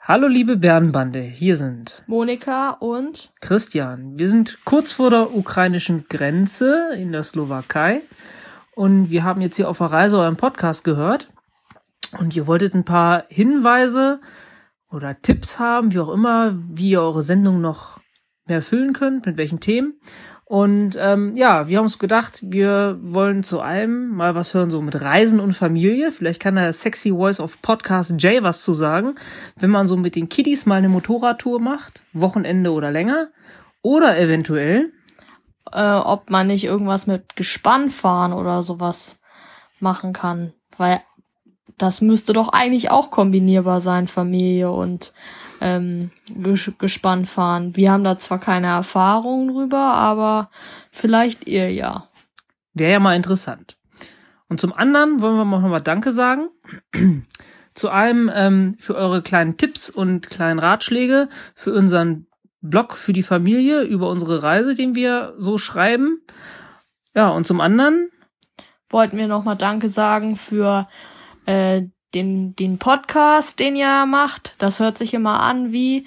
Hallo liebe Bärenbande, hier sind Monika und Christian. Wir sind kurz vor der ukrainischen Grenze in der Slowakei und wir haben jetzt hier auf der Reise euren Podcast gehört und ihr wolltet ein paar Hinweise oder Tipps haben, wie auch immer, wie ihr eure Sendung noch mehr füllen könnt, mit welchen Themen. Und ähm, ja, wir haben uns gedacht, wir wollen zu allem mal was hören, so mit Reisen und Familie. Vielleicht kann der Sexy Voice of Podcast Jay was zu sagen, wenn man so mit den Kiddies mal eine Motorradtour macht, Wochenende oder länger. Oder eventuell, äh, ob man nicht irgendwas mit Gespann fahren oder sowas machen kann. Weil das müsste doch eigentlich auch kombinierbar sein, Familie und ähm, ges Gespann fahren. Wir haben da zwar keine Erfahrung drüber, aber vielleicht ihr ja. wäre ja mal interessant. Und zum anderen wollen wir noch mal Danke sagen. Zu allem ähm, für eure kleinen Tipps und kleinen Ratschläge für unseren Blog für die Familie über unsere Reise, den wir so schreiben. Ja, und zum anderen Wollten wir noch mal Danke sagen für äh, den, den Podcast, den ihr macht. Das hört sich immer an wie,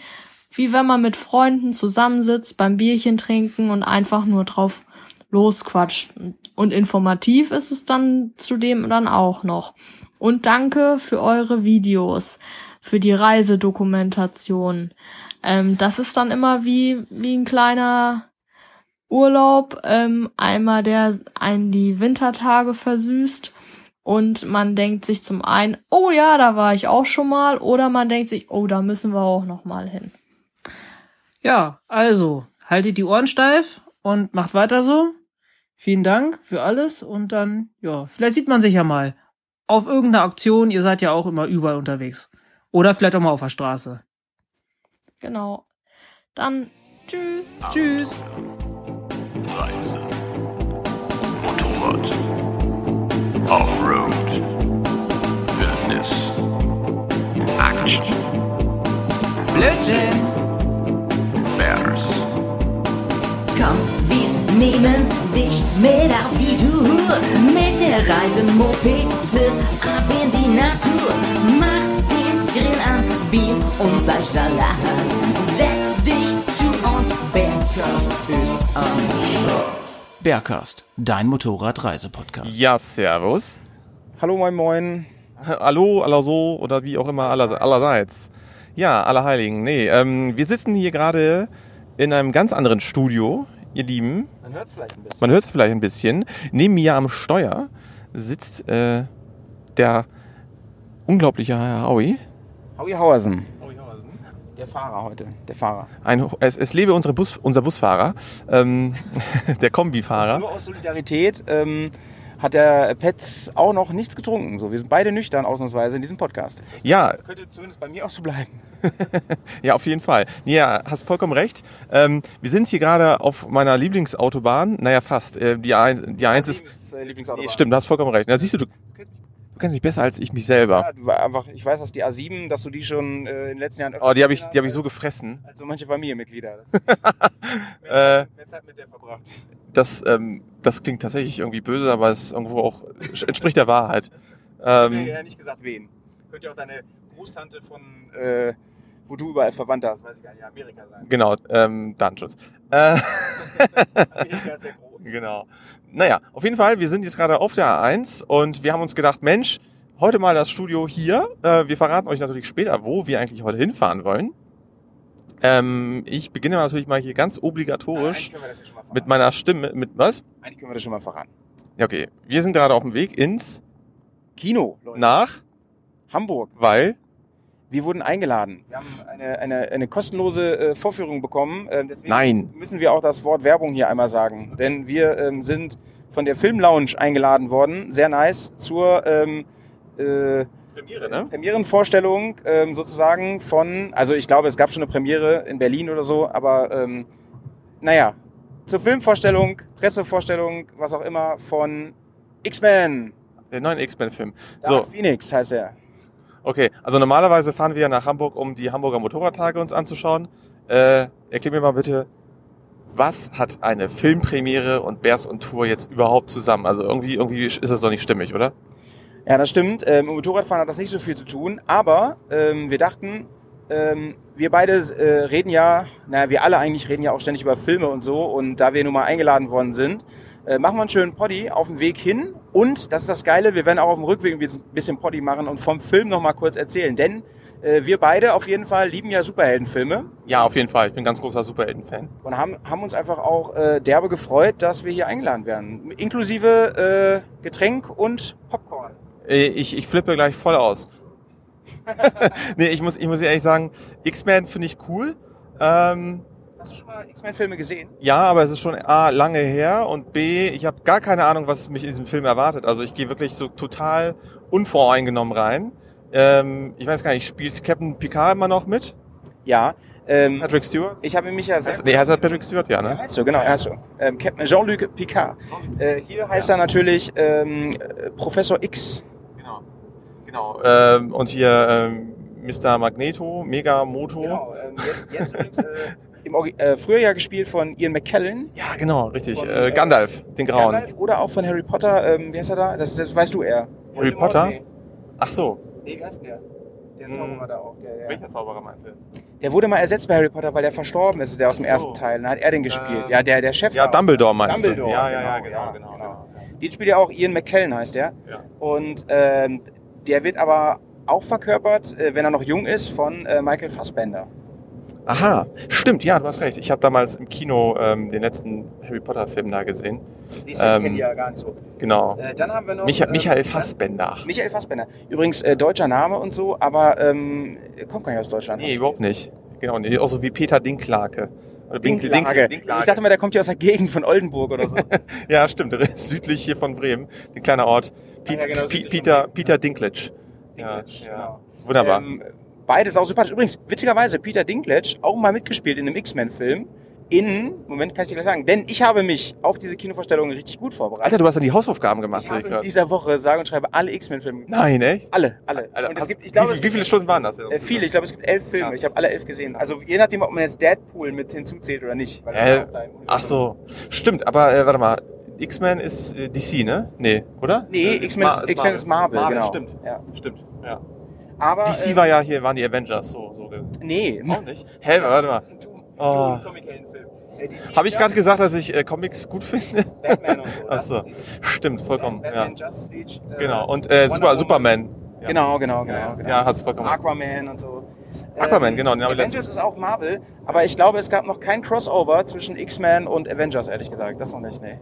wie wenn man mit Freunden zusammensitzt, beim Bierchen trinken und einfach nur drauf losquatscht. Und informativ ist es dann zudem dann auch noch. Und danke für eure Videos, für die Reisedokumentation. Ähm, das ist dann immer wie, wie ein kleiner Urlaub, ähm, einmal der einen die Wintertage versüßt und man denkt sich zum einen, oh ja, da war ich auch schon mal, oder man denkt sich, oh, da müssen wir auch noch mal hin. Ja, also, haltet die Ohren steif und macht weiter so. Vielen Dank für alles und dann, ja, vielleicht sieht man sich ja mal auf irgendeiner Aktion. Ihr seid ja auch immer überall unterwegs. Oder vielleicht auch mal auf der Straße. Genau. Dann tschüss. Tschüss. Reise. Motorrad. Offroad. Wildnis. Action. Blödsinn! Bears. Komm, wir nehmen dich mit auf die Tour. Mit der Reisemopete ab in die Natur. Mach den Grill an, Bier und Fleischsalat. Setz dich zu uns, Bergkast ist am Start. Bergcast, dein Motorradreisepodcast. Ja, servus. Hallo, moin, moin. Hallo, aller so oder wie auch immer, aller, allerseits. Ja, aller Heiligen. Nee, ähm, wir sitzen hier gerade in einem ganz anderen Studio, ihr Lieben. Man hört es vielleicht ein bisschen. Man hört es vielleicht ein bisschen. Neben mir am Steuer sitzt äh, der unglaubliche Herr Howie. Howie Hauersen. Der Fahrer heute. Der Fahrer. Ein, es, es lebe unsere Bus, unser Busfahrer, ähm, der Kombifahrer. Nur aus Solidarität ähm, hat der Petz auch noch nichts getrunken. So, wir sind beide nüchtern ausnahmsweise in diesem Podcast. Ja, Könnte zumindest bei mir auch so bleiben. Ja, auf jeden Fall. Ja, hast vollkommen recht. Ähm, wir sind hier gerade auf meiner Lieblingsautobahn. Naja, fast. Äh, die, ein, die eins ist. Lieblings- äh, Lieblingsautobahn. Nee, stimmt, du hast vollkommen recht. Na, siehst du, du, du kennst mich besser als ich mich selber. Ja, einfach, ich weiß, dass die A7, dass du die schon äh, in den letzten Jahren öfter Oh, die habe ich, die hab ich so gefressen. Als so manche Familienmitglieder. Das, Äh, mehr Zeit mit der verbracht. das, ähm, das klingt tatsächlich irgendwie böse, aber es irgendwo auch entspricht der Wahrheit. Ich habe Ähm, ja nicht gesagt, wen. Könnte ja auch deine Großtante von, äh, wo du überall verwandt hast, weiß ich gar nicht, Amerika sein. genau, ähm, Datenschutz. Äh, Amerika ist sehr groß. Genau. Naja, auf jeden Fall, wir sind jetzt gerade auf der A1 und wir haben uns gedacht, Mensch, heute mal das Studio hier. Äh, wir verraten euch natürlich später, wo wir eigentlich heute hinfahren wollen. Ähm, ich beginne natürlich mal hier ganz obligatorisch mit meiner Stimme, mit was? Eigentlich können wir das schon mal verraten. Ja, okay. Wir sind gerade auf dem Weg ins, Kino, Leute. nach, Hamburg. weil, Wir wurden eingeladen. Wir haben eine, eine, eine kostenlose äh, Vorführung bekommen. Ähm, deswegen Nein. müssen wir auch das Wort Werbung hier einmal sagen. Denn wir ähm, sind von der Film Lounge eingeladen worden. Sehr nice. Zur ähm, äh, Premiere, ne? Premierenvorstellung ähm, sozusagen von, also ich glaube, es gab schon eine Premiere in Berlin oder so, aber ähm, naja, zur Filmvorstellung, Pressevorstellung, was auch immer, von X-Men. Der neuen X-Men-Film. So, Phoenix heißt er. Okay. Also normalerweise fahren wir nach Hamburg, um die Hamburger Motorradtage uns anzuschauen. Äh, erklär mir mal bitte, was hat eine Filmpremiere und Bears und Tour jetzt überhaupt zusammen? Also irgendwie, irgendwie ist das doch nicht stimmig, oder? Ja, das stimmt. Ähm, Motorradfahren hat das nicht so viel zu tun, aber ähm, wir dachten, Ähm, wir beide äh, reden ja, naja, wir alle eigentlich reden ja auch ständig über Filme und so. Und da wir nun mal eingeladen worden sind, äh, machen wir einen schönen Poddy auf dem Weg hin. Und, das ist das Geile, wir werden auch auf dem Rückweg ein bisschen Poddy machen und vom Film nochmal kurz erzählen. Denn äh, wir beide auf jeden Fall lieben ja Superheldenfilme Ja, auf jeden Fall. Ich bin ein ganz großer Superhelden-Fan. und haben, haben uns einfach auch äh, derbe gefreut, dass wir hier eingeladen werden. Inklusive äh, Getränk und Popcorn. Äh, Ich, ich flippe gleich voll aus. nee, ich muss, ich muss ehrlich sagen, X-Men finde ich cool. Ähm, Hast du schon mal X-Men-Filme gesehen? ja, aber es ist schon A, lange her und B, ich habe gar keine Ahnung, was mich in diesem Film erwartet. Also ich gehe wirklich so total unvoreingenommen rein. Ähm, ich weiß gar nicht, spielt Captain Picard immer noch mit? Ja. Ähm, Patrick Stewart? ich habe mich ja Nee, heißt er Patrick Stewart, ja, Ja, ne? heißt so, genau, heißt so. Ähm, Captain Jean-Luc Picard. Äh, hier heißt er natürlich ähm, äh, Professor X. Genau. Genau. Ähm, und hier ähm, Mr. Magneto, Mega Moto. Genau, ähm, jetzt, jetzt übrigens, äh, im äh, früher ja gespielt von Ian McKellen. Ja, genau, richtig. Von, äh, äh, Gandalf, den Grauen. Gandalf, oder auch von Harry Potter, ähm, wie heißt er da? Das, das weißt du eher. Harry? Potter? Nee, Ach so. nee wie heißt der? Der Hm. Zauberer da auch. Der, der, Welcher Zauberer meinst du jetzt? der wurde mal ersetzt bei Harry Potter, weil der verstorben ist, der aus dem so. ersten Teil. Dann hat er den gespielt. Ähm, ja, der, der Chef. Ja. Dumbledore meinst Dumbledore, du? Ja, ja, ja, genau, genau, ja, genau. genau. Den spielt ja auch Ian McKellen, heißt der. Ja. Und ähm, der wird aber auch verkörpert, äh, wenn er noch jung ist, von äh, Michael Fassbender. Aha, stimmt, ja, du hast recht. Ich habe damals im Kino ähm, den letzten Harry Potter Film da gesehen. Die Ähm, kennen die ja gar nicht so. Genau. Äh, dann haben wir noch. Micha äh, Michael Fassbender. Michael Fassbender. Übrigens äh, deutscher Name und so, aber ähm, kommt gar nicht aus Deutschland. Nee, überhaupt nicht. Genau, nee, auch so wie Peter Dinklage. Dinklage. Dink- Ich dachte mal, der kommt ja aus der Gegend von Oldenburg oder so. Ja, stimmt, südlich hier von Bremen. Ein kleiner Ort. Piet, ja, genau, Pi- südlich von Peter, Bremen. Peter Dinklage. Ja, Dinklage, ja. genau. Wunderbar. Ähm, beide sau sympathisch. Übrigens, witzigerweise, Peter Dinklage auch mal mitgespielt in einem X-Men-Film. In, Moment, kann ich dir gleich sagen, denn ich habe mich auf diese Kinovorstellung richtig gut vorbereitet. Alter, du hast dann die Hausaufgaben gemacht, ich sehe habe ich in dieser Woche sage und schreibe alle X-Men-Filme. Nein, echt? Alle, alle. Alter, und es hast- gibt, ich glaube, wie, wie gibt viele Stunden waren das? Äh, viele, ich glaube, es gibt elf Filme. Krass. Ich habe alle elf gesehen. Also je nachdem, ob man jetzt Deadpool mit hinzuzählt oder nicht. weil Äh, auch Ach so, stimmt, aber äh, warte mal. X-Men ist äh, DC, ne? Nee, oder? Nee, Äh, X-Men ist, ist Marvel, genau. Stimmt, Ja. stimmt. Ja. Aber, DC äh, war ja hier, waren die Avengers, so, so. Nee, Auch nicht? Hä, warte mal. Oh. Äh, Habe ich gerade gesagt, dass ich äh, Comics gut finde? Batman und so. Ach das so. ist DC. Stimmt, vollkommen. Ja. Batman, Justice League. äh, Genau. Und äh, Super. Superman. Ja. Genau, genau, Ja, genau. genau. ja, hast vollkommen recht. Aquaman und so. Aquaman, genau, den Avengers letztens- ist auch Marvel, aber ich glaube, es gab noch kein Crossover zwischen X-Men und Avengers, ehrlich gesagt. Das noch nicht, nee.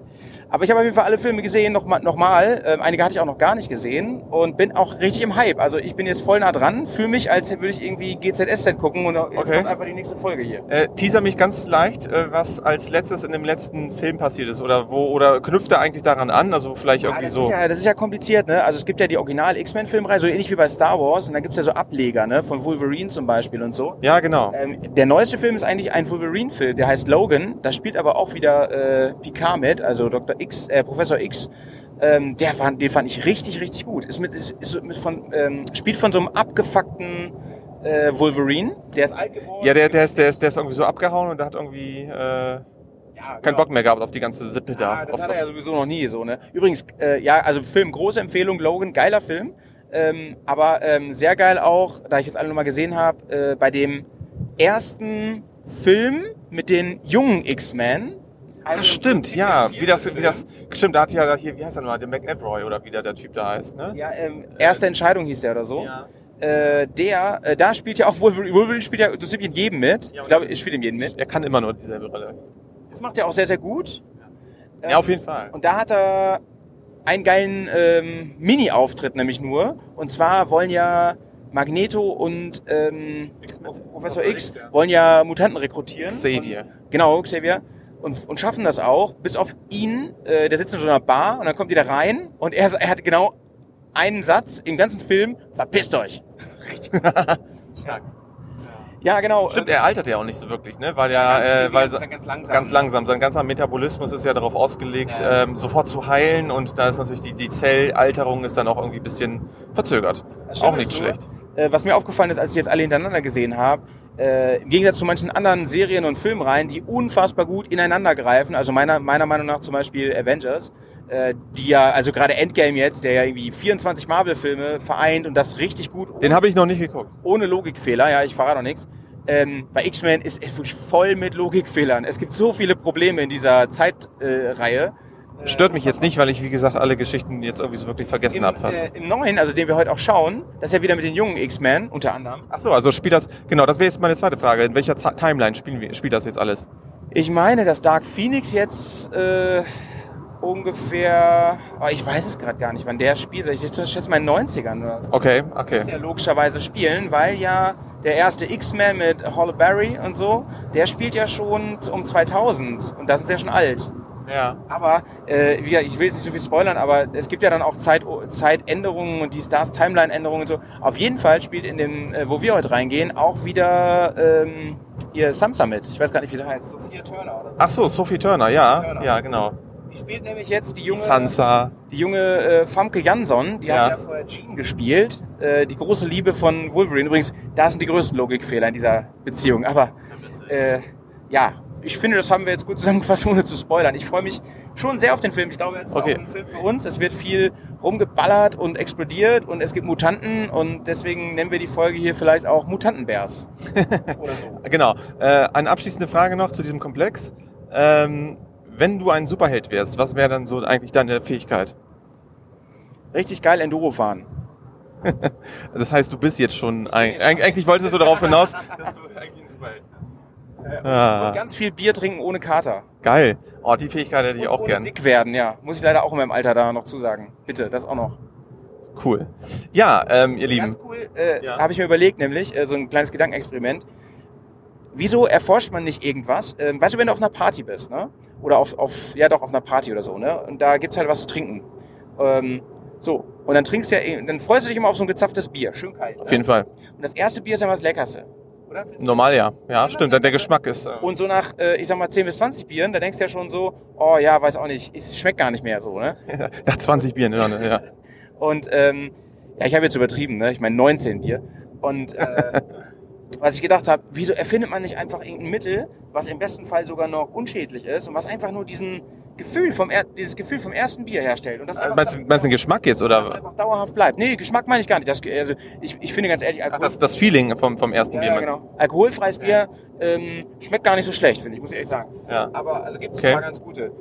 Aber ich habe auf jeden Fall alle Filme gesehen, nochmal. Noch mal. ähm, einige hatte ich auch noch gar nicht gesehen und bin auch richtig im Hype. Also ich bin jetzt voll nah dran, fühle mich, als würde ich irgendwie GZSZ gucken und jetzt Okay. kommt einfach die nächste Folge hier. Äh, teaser mich ganz leicht, äh, was als letztes in dem letzten Film passiert ist oder wo oder knüpft er eigentlich daran an? Also vielleicht Ja, irgendwie das, so. ist ja, das ist ja kompliziert, ne? Also es gibt ja die Original X-Men-Filmreihe, so ähnlich wie bei Star Wars. Und dann gibt's ja so Ableger, ne? Von Wolverine zum Beispiel und so. Ja, genau. Ähm, der neueste Film ist eigentlich ein Wolverine-Film, der heißt Logan. Da spielt aber auch wieder äh, Picard mit, also Dr. X, äh, Professor X. Ähm, der fand, den fand ich richtig, richtig gut. Ist mit, ist, ist mit von, ähm, spielt von so einem abgefuckten äh, Wolverine. Der ist alt geworden. Ja, der, der, ist, der, ist, der ist irgendwie so abgehauen und der hat irgendwie äh, Ja, keinen genau. Bock mehr gehabt auf die ganze Sippe da. Ja, das auf, hat er ja sowieso noch nie so, ne? Übrigens, äh, ja, also Film, große Empfehlung, Logan, geiler Film. Ähm, aber ähm, sehr geil auch, da ich jetzt alle nochmal gesehen habe, äh, bei dem ersten Film mit den jungen X-Men. Ach, Also stimmt, im ja. Wie das, wie das, stimmt, da hat ja hier, wie heißt er nochmal, der McElroy oder wie der, der Typ da heißt, ne? Ja, ähm, erste Entscheidung hieß der oder so. Ja. Äh, der, äh, da spielt ja auch Wolverine, Wolverine spielt ja so ziemlich in jedem mit. Ja, ich glaube, er spielt in jedem mit. Er kann immer nur dieselbe Rolle. Das macht er auch sehr, sehr gut. Ja, auf jeden Fall. Und da hat er einen geilen ähm, Mini-Auftritt nämlich nur. Und zwar wollen ja Magneto und ähm, Professor X wollen ja Mutanten rekrutieren. Xavier. Und, genau, Xavier. Und, und schaffen das auch, bis auf ihn, äh, der sitzt in so einer Bar und dann kommt die da rein und er, er hat genau einen Satz im ganzen Film, verpisst euch. Stark. Ja, genau. Stimmt, er altert ja auch nicht so wirklich, ne? Weil ja, äh, weil ganz, ganz langsam. ganz langsam. Sein ganzer Metabolismus ist ja darauf ausgelegt, Ja. ähm, sofort zu heilen und da ist natürlich die, die Zellalterung ist dann auch irgendwie ein bisschen verzögert. Auch nicht nur, schlecht. Äh, was mir aufgefallen ist, als ich jetzt alle hintereinander gesehen habe, äh, im Gegensatz zu manchen anderen Serien und Filmreihen, die unfassbar gut ineinander greifen, also meiner, meiner Meinung nach zum Beispiel Avengers, äh, die ja, also gerade Endgame jetzt, der ja irgendwie 24 Marvel-Filme vereint und das richtig gut Den habe ich noch nicht geguckt. ohne Logikfehler, ja, ich verrate noch nichts. Ähm, bei X-Men ist es wirklich voll mit Logikfehlern. Es gibt so viele Probleme in dieser Zeitreihe. Äh. Stört mich jetzt nicht, weil ich, wie gesagt, alle Geschichten jetzt irgendwie so wirklich vergessen habe fast. äh, Im neuen, also den wir heute auch schauen, das ist ja wieder mit den jungen X-Men, unter anderem. Ach so, also spielt das, genau, das wäre jetzt meine zweite Frage. In welcher Z Timeline spielen wir, spielt das jetzt alles? Ich meine, dass Dark Phoenix jetzt äh, ungefähr, oh, ich weiß es gerade gar nicht, wann der spielt. Ich schätze mal in den 90ern oder so. Okay, Muss okay. ja logischerweise spielen, weil ja der erste X-Men mit Halle Berry und so, der spielt ja schon um 2000 und da sind sie ja schon alt. Ja. Aber äh, wie ich will jetzt nicht so viel spoilern, aber es gibt ja dann auch Zeit, Zeitänderungen und die Stars Timeline-Änderungen und so. Auf jeden Fall spielt in dem, äh, wo wir heute reingehen, auch wieder ähm, ihr Samsa mit. Ich weiß gar nicht, wie der heißt. Sophia Turner oder so. Ach so, Sophie Turner, ja, Sophie Turner. ja, genau. Die spielt nämlich jetzt die junge, Sansa. die junge äh, Famke Jansson, die Ja. hat ja vorher Jean gespielt. Äh, die große Liebe von Wolverine. Übrigens, da sind die größten Logikfehler in dieser Beziehung. Aber äh, ja, ich finde, das haben wir jetzt gut zusammengefasst, ohne zu spoilern. Ich freue mich schon sehr auf den Film. Ich glaube, es ist Okay. auch ein Film für uns. Es wird viel rumgeballert und explodiert und es gibt Mutanten und deswegen nennen wir die Folge hier vielleicht auch Mutantenbärs. Oder so. Genau. Äh, eine abschließende Frage noch zu diesem Komplex. Ähm, wenn du ein Superheld wärst, was wäre dann so eigentlich deine Fähigkeit? Richtig geil Enduro fahren. Das heißt, du bist jetzt schon, ein, eig- eigentlich wolltest du darauf hinaus, dass du eigentlich ein Superheld bist. Ah, Und ganz viel Bier trinken ohne Kater. geil. Oh, die Fähigkeit hätte ich und auch ohne gern. dick werden, ja. Muss ich leider auch in meinem Alter da noch zusagen. Bitte, das auch noch. Cool. Ja, ähm, ihr Lieben. Ganz cool, äh, Ja. habe ich mir überlegt, nämlich äh, so ein kleines Gedankenexperiment. Wieso erforscht man nicht irgendwas? Ähm, weißt du, wenn du auf einer Party bist, ne? Oder auf, auf ja doch, auf einer Party oder so, ne? Und da gibt's halt was zu trinken. Ähm, so, und dann trinkst du ja, dann freust du dich immer auf so ein gezapftes Bier, schön kalt. Auf jeden Fall. Und das erste Bier ist ja immer das Leckerste. Oder? Normal ja. Ja, stimmt. Der, der Geschmack ist. Äh, Und so nach, äh, ich sag mal, 10 bis 20 Bieren, da denkst du ja schon so, oh ja, weiß auch nicht, es schmeckt gar nicht mehr so, ne? nach 20 Bieren, ja, ne, ja. Und ähm, ja, ich habe jetzt übertrieben, ne? Ich meine 19 Bier. Und äh, was ich gedacht habe, wieso erfindet man nicht einfach irgendein Mittel, was im besten Fall sogar noch unschädlich ist und was einfach nur diesen Gefühl vom er dieses Gefühl vom ersten Bier herstellt und das einfach, Meinst, du- meinst du Geschmack jetzt das oder einfach dauerhaft bleibt. Nee, Geschmack meine ich gar nicht. Das, also ich, ich finde ganz ehrlich, Ach, Alkohol, das, das Feeling vom, vom ersten ja, Bier? ja, genau. Alkoholfreies Bier ähm, schmeckt gar nicht so schlecht, finde ich, muss ich ehrlich sagen. Ja. Aber also gibt es Okay. ein paar ganz gute.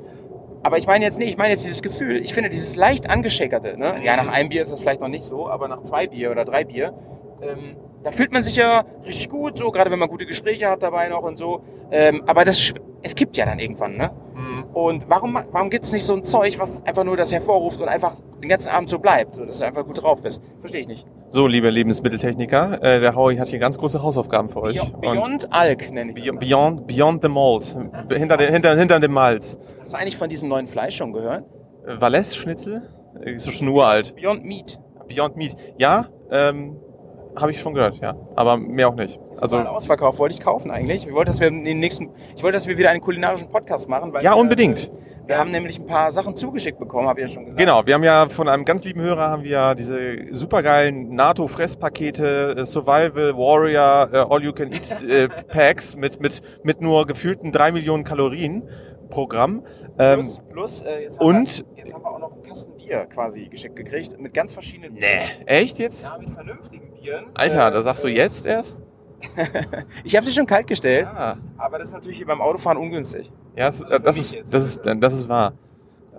Aber ich meine jetzt nicht, ich meine jetzt dieses Gefühl, ich finde dieses leicht angeschäkerte, ne? Ja, nach einem Bier ist das vielleicht noch nicht so, aber nach zwei Bier oder drei Bier, ähm, da fühlt man sich ja richtig gut, so, gerade wenn man gute Gespräche hat dabei noch und so. Ähm, aber das, es gibt ja dann irgendwann, ne? Mhm. Und warum, warum gibt's nicht so ein Zeug, was einfach nur das hervorruft und einfach den ganzen Abend so bleibt, so, dass du einfach gut drauf bist? Verstehe ich nicht. So, liebe Lebensmitteltechniker, äh, der Howie hat hier ganz große Hausaufgaben für euch. Beyond, Beyond Alk nenne ich das. Beyond, beyond the Mold. Hinter, den, hinter, hinter dem Malz. Hast du eigentlich von diesem neuen Fleisch schon gehört? Äh, Valais-Schnitzel? Äh, Ist schon uralt. Beyond Meat. Beyond Meat. Ja, ähm, habe ich schon gehört, ja. Aber mehr auch nicht. Also Ausverkauf wollte ich kaufen eigentlich. Ich wollte, dass wir in den nächsten, ich wollte, dass wir wieder einen kulinarischen Podcast machen. Weil Ja, wir, unbedingt. Wir haben nämlich ein paar Sachen zugeschickt bekommen, habe ich ja schon gesagt. genau, wir haben ja von einem ganz lieben Hörer haben wir ja diese supergeilen NATO-Fresspakete, äh, Survival, Warrior, äh, All-You-Can-Eat-Packs mit, mit, mit nur gefühlten drei Millionen Kalorien pro Gramm. Ähm, Plus, plus äh, jetzt, und- haben wir, jetzt haben wir auch noch einen Kasten Bier quasi geschickt gekriegt mit ganz verschiedenen. nee. Echt jetzt? Ja, mit vernünftigen Bieren. Alter, Äh, das sagst du jetzt erst? Ich habe sie schon kalt gestellt, Ja. aber das ist natürlich beim Autofahren ungünstig. Ja, das, Also äh, für das, ist, jetzt. das, ist, äh, das ist wahr.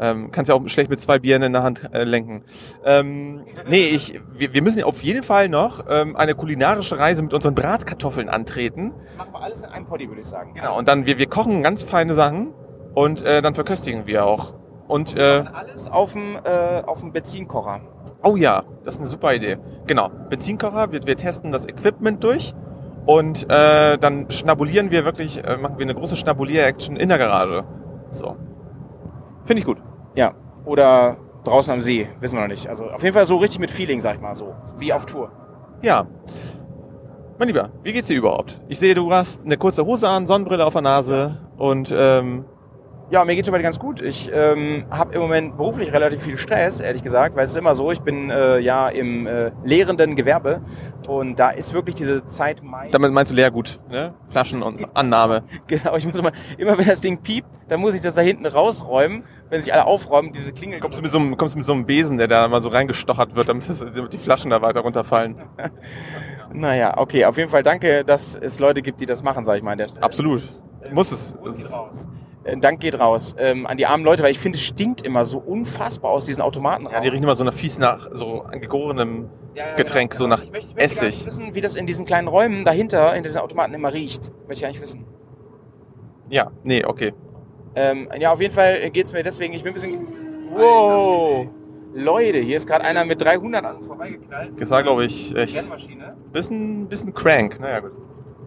Ähm, kannst ja auch schlecht mit zwei Bieren in der Hand äh, lenken. Ähm, nee, ich, wir, wir müssen auf jeden Fall noch ähm, eine kulinarische Reise mit unseren Bratkartoffeln antreten. Das machen wir alles in einem Poddy, würde ich sagen. Genau, und dann, wir, wir kochen ganz feine Sachen und äh, dann verköstigen wir auch. Und, äh, alles auf dem, äh, auf dem Benzinkocher. oh ja, das ist eine super Idee. Genau, Benzinkocher, wir, wir testen das Equipment durch und äh, dann schnabulieren wir wirklich, äh, machen wir eine große Schnabulier-Action in der Garage. So. Finde ich gut. Ja. Oder draußen am See, wissen wir noch nicht. Also auf jeden Fall so richtig mit Feeling, sag ich mal so. Wie auf Tour. Ja. Mein Lieber, wie geht's dir überhaupt? Ich sehe, du hast eine kurze Hose an, Sonnenbrille auf der Nase und ähm, Ja, mir geht soweit ganz gut. Ich ähm, habe im Moment beruflich relativ viel Stress, ehrlich gesagt, weil es ist immer so, ich bin äh, ja im äh, lehrenden Gewerbe und da ist wirklich diese Zeit Mai. Damit meinst du Leergut, ne? Flaschen und Annahme. Genau, ich muss immer, immer wenn das Ding piept, dann muss ich das da hinten rausräumen. Wenn sich alle aufräumen, diese Klingel. Kommst du mit so einem, kommst du mit so einem Besen, der da mal so reingestochert wird, damit, das, damit die Flaschen da weiter runterfallen. Naja, okay, auf jeden Fall danke, dass es Leute gibt, die das machen, sag ich mal. Absolut. Muss es. Gruß geht raus. Dank geht raus ähm, an die armen Leute, weil ich finde, es stinkt immer so unfassbar aus diesen Automaten raus. Ja, die riechen immer so nach fies nach so gegorenem Getränk, so nach ich möchte, ich möchte Essig. nicht wissen, wie das in diesen kleinen Räumen dahinter, in diesen Automaten immer riecht. Möchte ich nicht wissen. Ja, nee, okay. Ähm, ja, auf jeden Fall geht's mir deswegen, ich bin ein bisschen... Wow. Leute, hier ist gerade einer mit 300 an uns vorbeigeknallt. Das war, glaube ich, echt bisschen, bisschen crank. Naja, gut.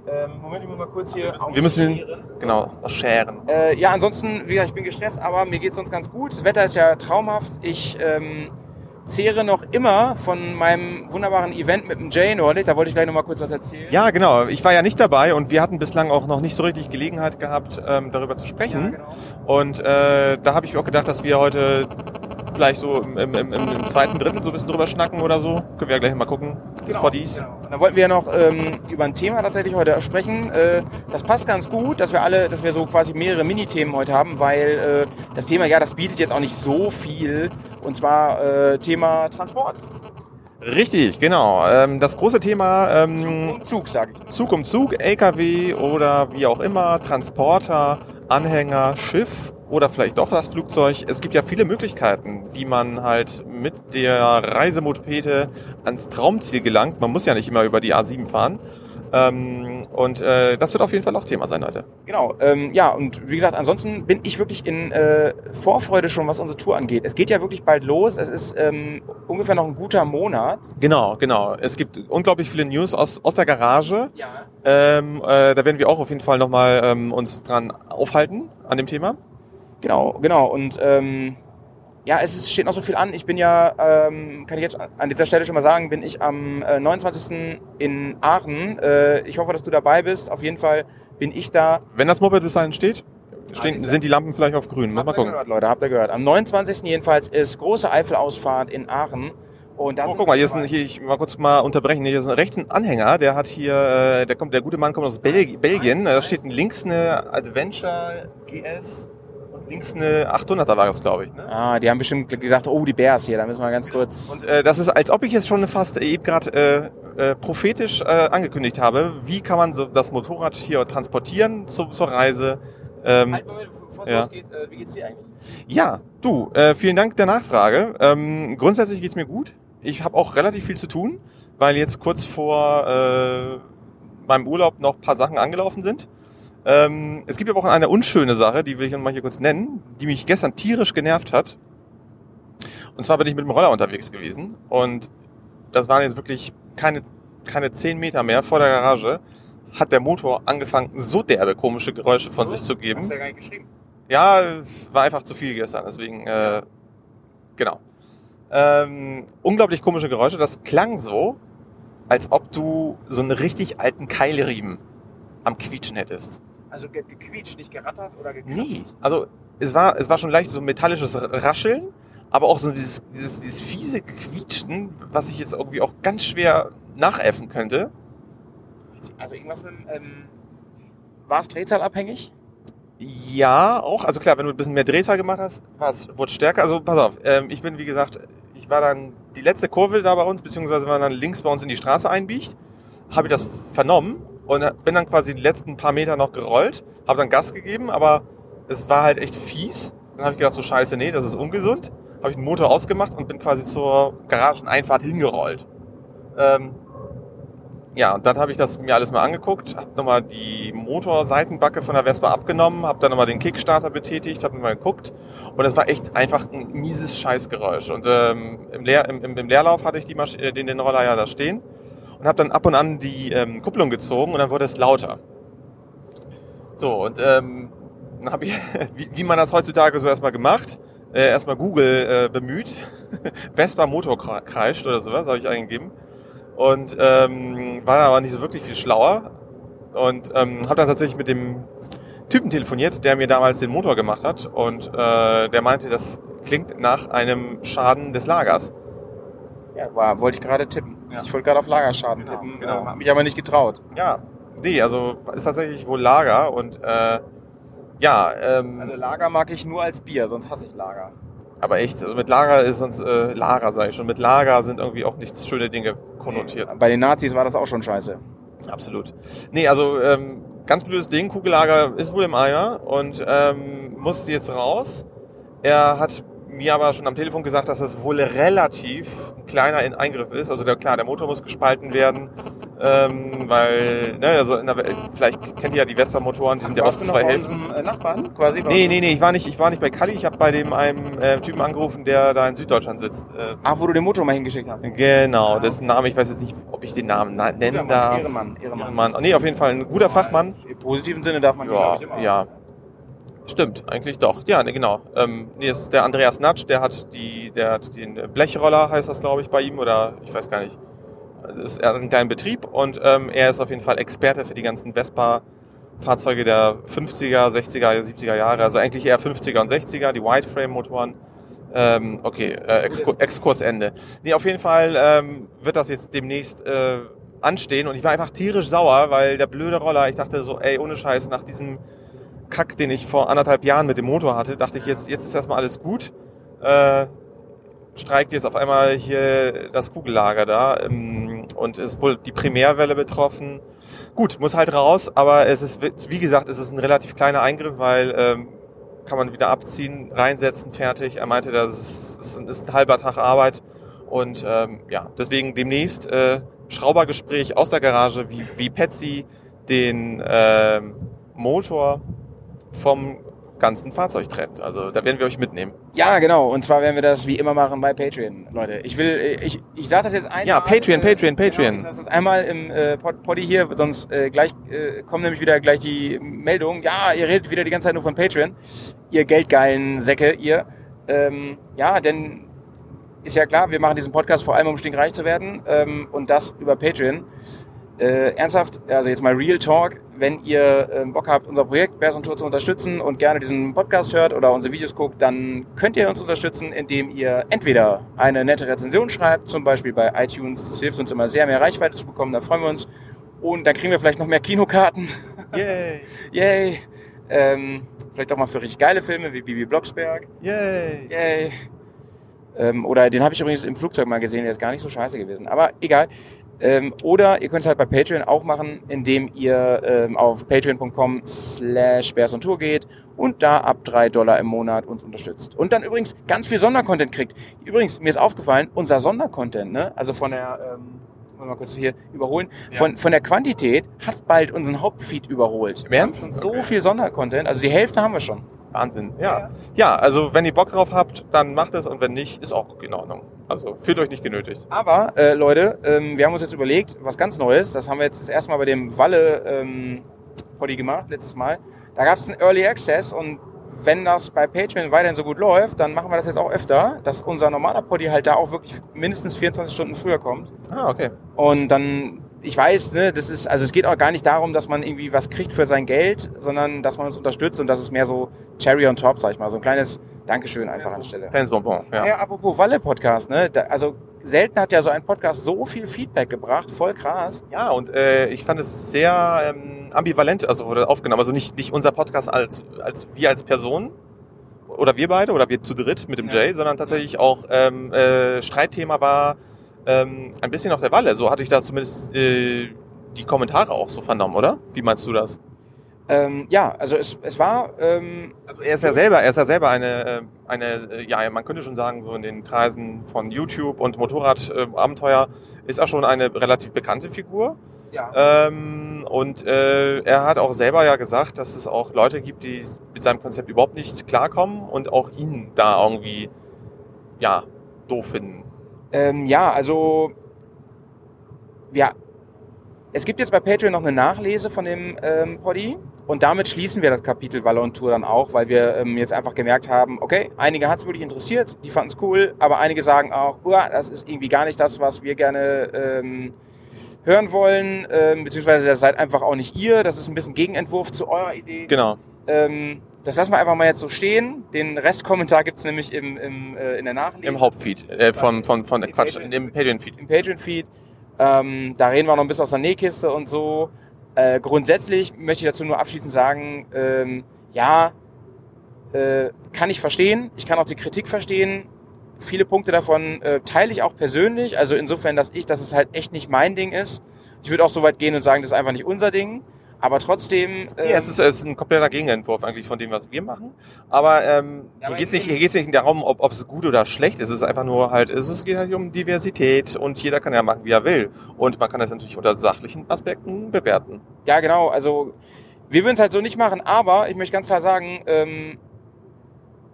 Ähm, Moment, ich muss mal kurz hier Wir müssen den, genau, scheren. Äh, ja, ansonsten, wie gesagt, ich bin gestresst, aber mir geht's sonst ganz gut. Das Wetter ist ja traumhaft. Ich ähm, zehre noch immer von meinem wunderbaren Event mit dem Jay neulich. Da wollte ich gleich noch mal kurz was erzählen. Ja, genau. Ich war ja nicht dabei und wir hatten bislang auch noch nicht so richtig Gelegenheit gehabt, ähm, darüber zu Ja, sprechen. genau. Und äh, da habe ich mir auch gedacht, dass wir heute vielleicht so im, im, im, im zweiten Drittel so ein bisschen drüber schnacken oder so. Können wir ja gleich mal gucken. Genau, Poddies. genau. Da wollten wir ja noch ähm, über ein Thema tatsächlich heute sprechen. Äh, das passt ganz gut, dass wir alle, dass wir so quasi mehrere Mini-Themen heute haben, weil äh, das Thema, ja, das bietet jetzt auch nicht so viel. Und zwar äh, Thema Transport. Richtig, genau. Ähm, das große Thema ähm, Und Zug, sage ich. Zug um Zug, LKW oder wie auch immer, Transporter, Anhänger, Schiff oder vielleicht doch das Flugzeug. Es gibt ja viele Möglichkeiten, wie man halt mit der Reisemopete ans Traumziel gelangt. Man muss ja nicht immer über die A7 fahren. Ähm, und äh, das wird auf jeden Fall auch Thema sein heute. Genau, ähm, ja, und wie gesagt, ansonsten bin ich wirklich in äh, Vorfreude schon, was unsere Tour angeht. Es geht ja wirklich bald los. Es ist ähm, ungefähr noch ein guter Monat. Genau, genau. Es gibt unglaublich viele News aus, aus der Garage. Ja. Ähm, äh, da werden wir auch auf jeden Fall nochmal ähm, uns dran aufhalten an dem Thema. Genau, genau. Und ähm, ja, es ist, steht noch so viel an. Ich bin ja, ähm, kann ich jetzt an dieser Stelle schon mal sagen, bin ich am äh, 29. in Aachen. Äh, ich hoffe, dass du dabei bist. Auf jeden Fall bin ich da. Wenn das Moped bis dahin steht, stehen, sind die Lampen vielleicht auf grün. Mal ihr gucken. gehört, Leute, habt ihr gehört. Am 29. jedenfalls ist große Eifelausfahrt in Aachen. Und da Oh, guck mal, hier ist ein, hier, ich mal kurz mal unterbrechen. Hier ist ein, rechts ein Anhänger, der hat hier, äh, der kommt, der gute Mann kommt aus Belg Belgien. Da steht links eine Adventure GS links eine 800er war das, glaube ich. Ne? Ah, die haben bestimmt gedacht, oh, die Bears hier, da müssen wir ganz kurz. Und äh, das ist, als ob ich jetzt schon fast eben gerade äh, äh, prophetisch äh, angekündigt habe, wie kann man so das Motorrad hier transportieren zu, zur Reise. Ähm, Halt, Moment, bevor es ja. losgeht, äh, wie geht's dir eigentlich? Ja, du, äh, vielen Dank der Nachfrage. Ähm, grundsätzlich geht's mir gut. Ich habe auch relativ viel zu tun, weil jetzt kurz vor äh, meinem Urlaub noch ein paar Sachen angelaufen sind. Ähm, es gibt aber auch eine unschöne Sache, die will ich mal hier kurz nennen, die mich gestern tierisch genervt hat. Und zwar bin ich mit dem Roller unterwegs gewesen und das waren jetzt wirklich keine, keine zehn Meter mehr vor der Garage, hat der Motor angefangen, so derbe komische Geräusche von sich zu geben. Hast du ja gar nicht geschrieben. Ja, war einfach zu viel gestern, deswegen, äh, genau. Ähm, unglaublich komische Geräusche. Das klang so, als ob du so einen richtig alten Keilriemen am Quietschen hättest. Also ge gequietscht, nicht gerattert oder gekratzt? Nee. Also es war, es war schon leicht so ein metallisches Rascheln, aber auch so dieses, dieses, dieses fiese Quietschen, was ich jetzt irgendwie auch ganz schwer nachäffen könnte. Also irgendwas mit dem, ähm, war es drehzahlabhängig? Ja, auch. Also klar, wenn du ein bisschen mehr Drehzahl gemacht hast, war es, wurde stärker. Also pass auf, ähm, ich bin wie gesagt, ich war dann die letzte Kurve da bei uns, beziehungsweise wenn man dann links bei uns in die Straße einbiegt, habe ich das vernommen und bin dann quasi die letzten paar Meter noch gerollt, habe dann Gas gegeben, aber es war halt echt fies. Dann habe ich gedacht, so scheiße, nee, das ist ungesund. Habe ich den Motor ausgemacht und bin quasi zur Garageneinfahrt hingerollt. Ähm, ja, und dann habe ich das mir alles mal angeguckt, habe nochmal die Motorseitenbacke von der Vespa abgenommen, habe dann nochmal den Kickstarter betätigt, habe mal geguckt und es war echt einfach ein mieses Scheißgeräusch. Und ähm, im, Leer, im, im Leerlauf hatte ich die Masch äh, den, den Roller ja da stehen und habe dann ab und an die ähm, Kupplung gezogen und dann wurde es lauter. So, und ähm, dann habe ich, wie, wie man das heutzutage so erstmal gemacht, äh, erstmal Google äh, bemüht, Vespa Motor kreischt oder sowas, habe ich eingegeben und ähm, war aber nicht so wirklich viel schlauer und ähm, habe dann tatsächlich mit dem Typen telefoniert, der mir damals den Motor gemacht hat und äh, der meinte, das klingt nach einem Schaden des Lagers. Ja, war, wollte ich gerade tippen. Ja. Ich wollte gerade auf Lagerschaden Genau, tippen, genau. äh, hab mich aber nicht getraut. Ja, nee, also ist tatsächlich wohl Lager und äh, ja, ähm, Also Lager mag ich nur als Bier, sonst hasse ich Lager. aber echt, also mit Lager ist sonst, äh, Lager sage ich schon, mit Lager sind irgendwie auch nicht schöne Dinge konnotiert. Bei den Nazis war das auch schon scheiße. Absolut. Nee, also ähm, ganz blödes Ding, Kugellager ist wohl im Eimer und ähm, muss jetzt raus. Er hat mir aber schon am Telefon gesagt, dass das wohl relativ ein kleiner in Eingriff ist. Also der, klar, der Motor muss gespalten werden, ähm, weil, ne, also in der, vielleicht kennt ihr ja die Vespa-Motoren, die sind ja aus zwei bei Hälften. äh, Nachbarn quasi? Nee, nee, nee, ich war nicht, ich war nicht bei Kali, ich habe bei dem einem äh, Typen angerufen, der da in Süddeutschland sitzt. Äh, Ach, wo du den Motor mal hingeschickt hast. genau, dessen Name, ich weiß jetzt nicht, ob ich den Namen na- nennen Guter Mann, darf. Ehrenmann, Ehrenmann. Ehrenmann. Nee, auf jeden Fall ein guter Fachmann. Im positiven Sinne darf man Ja, ja. Stimmt, eigentlich doch. Ja, ne, genau. Ähm, nee, das ist der Andreas Natsch, der hat die, der hat den Blechroller, heißt das, glaube ich, bei ihm, oder ich weiß gar nicht. Das ist er hat einen kleinen Betrieb und ähm, er ist auf jeden Fall Experte für die ganzen Vespa-Fahrzeuge der 50er, 60er, 70er Jahre, also eigentlich eher 50er und 60er, die Wideframe-Motoren. Ähm, okay, äh, Exkur Exkursende. Nee, auf jeden Fall ähm, wird das jetzt demnächst äh, anstehen und ich war einfach tierisch sauer, weil der blöde Roller, ich dachte so, ey, ohne Scheiß, nach diesem Kack, den ich vor anderthalb Jahren mit dem Motor hatte, dachte ich, jetzt, jetzt ist erstmal alles gut. Äh, streikt jetzt auf einmal hier das Kugellager da ähm, und ist wohl die Primärwelle betroffen. Gut, muss halt raus, aber es ist, wie gesagt, es ist ein relativ kleiner Eingriff, weil ähm, kann man wieder abziehen, reinsetzen, fertig. Er meinte, das ist, das ist ein halber Tag Arbeit und ähm, ja, deswegen demnächst äh, Schraubergespräch aus der Garage, wie, wie Patsy den ähm, Motor vom ganzen Fahrzeug trennt. Also da werden wir euch mitnehmen. Ja, genau. Und zwar werden wir das wie immer machen bei Patreon, Leute. Ich will, äh, ich, ich sage das jetzt einmal. Ja, Patreon, Patreon, Patreon. Genau, ich sage das einmal im äh, Pod- Poddy hier, sonst äh, gleich äh, kommen nämlich wieder gleich die Meldungen. Ja, ihr redet wieder die ganze Zeit nur von Patreon. Ihr geldgeilen Säcke, ihr. Ähm, ja, denn ist ja klar, wir machen diesen Podcast vor allem, um stinkreich zu werden. Ähm, und das über Patreon. Äh, ernsthaft, also jetzt mal Real Talk, wenn ihr ähm, Bock habt, unser Projekt Bears und Tour zu unterstützen und gerne diesen Podcast hört oder unsere Videos guckt, dann könnt ihr uns unterstützen, indem ihr entweder eine nette Rezension schreibt, zum Beispiel bei iTunes, das hilft uns immer sehr, mehr Reichweite zu bekommen, da freuen wir uns. Und dann kriegen wir vielleicht noch mehr Kinokarten. Yay! Yay! Ähm, vielleicht auch mal für richtig geile Filme wie Bibi Blocksberg. Yay! Yay. Ähm, oder den habe ich übrigens im Flugzeug mal gesehen, der ist gar nicht so scheiße gewesen. Aber egal. Ähm, oder ihr könnt es halt bei Patreon auch machen, indem ihr ähm, auf patreon.com slash Tour geht und da ab drei Dollar im Monat uns unterstützt. Und dann übrigens ganz viel Sondercontent kriegt. Übrigens, mir ist aufgefallen, unser Sondercontent, ne, also von der, ähm, mal kurz hier überholen, von, von der Quantität hat bald unseren Hauptfeed überholt. Im Ernst? Wir haben schon so Okay. viel Sondercontent, also die Hälfte haben wir schon. Wahnsinn. Ja. Ja, also wenn ihr Bock drauf habt, dann macht es und wenn nicht, ist auch in Ordnung. Also fühlt euch nicht genötigt. Aber, äh, Leute, ähm, wir haben uns jetzt überlegt, was ganz Neues. Das haben wir jetzt das erste Mal bei dem Walle ähm, Poddy gemacht, letztes Mal. Da gab es einen Early Access und wenn das bei Patreon weiterhin so gut läuft, dann machen wir das jetzt auch öfter, dass unser normaler Poddy halt da auch wirklich mindestens 24 Stunden früher kommt. Ah, okay. Und dann, ich weiß, ne, das ist, also es geht auch gar nicht darum, dass man irgendwie was kriegt für sein Geld, sondern dass man uns unterstützt und das ist mehr so Cherry on top, sag ich mal, so ein kleines Dankeschön einfach an der Stelle. Kleines Bonbon, ja. Ja, apropos Walle-Podcast, ne? Da, also selten hat ja so ein Podcast so viel Feedback gebracht, voll krass. Ja, und äh, ich fand es sehr ähm, ambivalent, also wurde aufgenommen. Also nicht, nicht unser Podcast als, als wir als Person oder wir beide oder wir zu dritt mit dem Ja. Jay, sondern tatsächlich auch ähm, äh, Streitthema war ähm, ein bisschen auch der Walle. So hatte ich da zumindest äh, die Kommentare auch so vernommen, oder? Wie meinst du das? Ähm, ja, also es, es war, ähm, Also er ist ja selber, er ist ja selber eine, äh, eine, äh, ja, man könnte schon sagen, so in den Kreisen von YouTube und Motorradabenteuer ist er schon eine relativ bekannte Figur. ja. Ähm, und äh, er hat auch selber ja gesagt, dass es auch Leute gibt, die mit seinem Konzept überhaupt nicht klarkommen und auch ihn da irgendwie, ja, doof finden. Ähm, ja, also ja, es gibt jetzt bei Patreon noch eine Nachlese von dem ähm, Poddy und damit schließen wir das Kapitel Wallon Tour dann auch, weil wir ähm, jetzt einfach gemerkt haben, okay, einige hat es wirklich interessiert, die fanden es cool, aber einige sagen auch, uah, das ist irgendwie gar nicht das, was wir gerne ähm, hören wollen, ähm, beziehungsweise das seid einfach auch nicht ihr, das ist ein bisschen Gegenentwurf zu eurer Idee. Genau. Ähm, das lassen wir einfach mal jetzt so stehen. Den Restkommentar gibt's nämlich im, im, äh, in der Nachlese. Im Hauptfeed, äh, von, von, von, Im Quatsch, Patreon- im Patreon-Feed. im Patreon-Feed. Ähm, da reden wir noch ein bisschen aus der Nähkiste und so. Äh, grundsätzlich möchte ich dazu nur abschließend sagen, ähm, ja, äh, kann ich verstehen. Ich kann auch die Kritik verstehen. Viele Punkte davon äh, teile ich auch persönlich. Also insofern, dass ich, dass es halt echt nicht mein Ding ist. Ich würde auch so weit gehen und sagen, das ist einfach nicht unser Ding. Aber trotzdem. ähm, Ja, es ist, es ist ein kompletter Gegenentwurf eigentlich von dem, was wir machen. Aber ähm, Ja, hier geht es nicht, eben- hier geht's nicht darum, ob, ob es gut oder schlecht ist. Es ist einfach nur halt, es geht halt um Diversität und jeder kann ja machen, wie er will. Und man kann das natürlich unter sachlichen Aspekten bewerten. Ja, genau. Also wir würden es halt so nicht machen, aber ich möchte ganz klar sagen, ähm,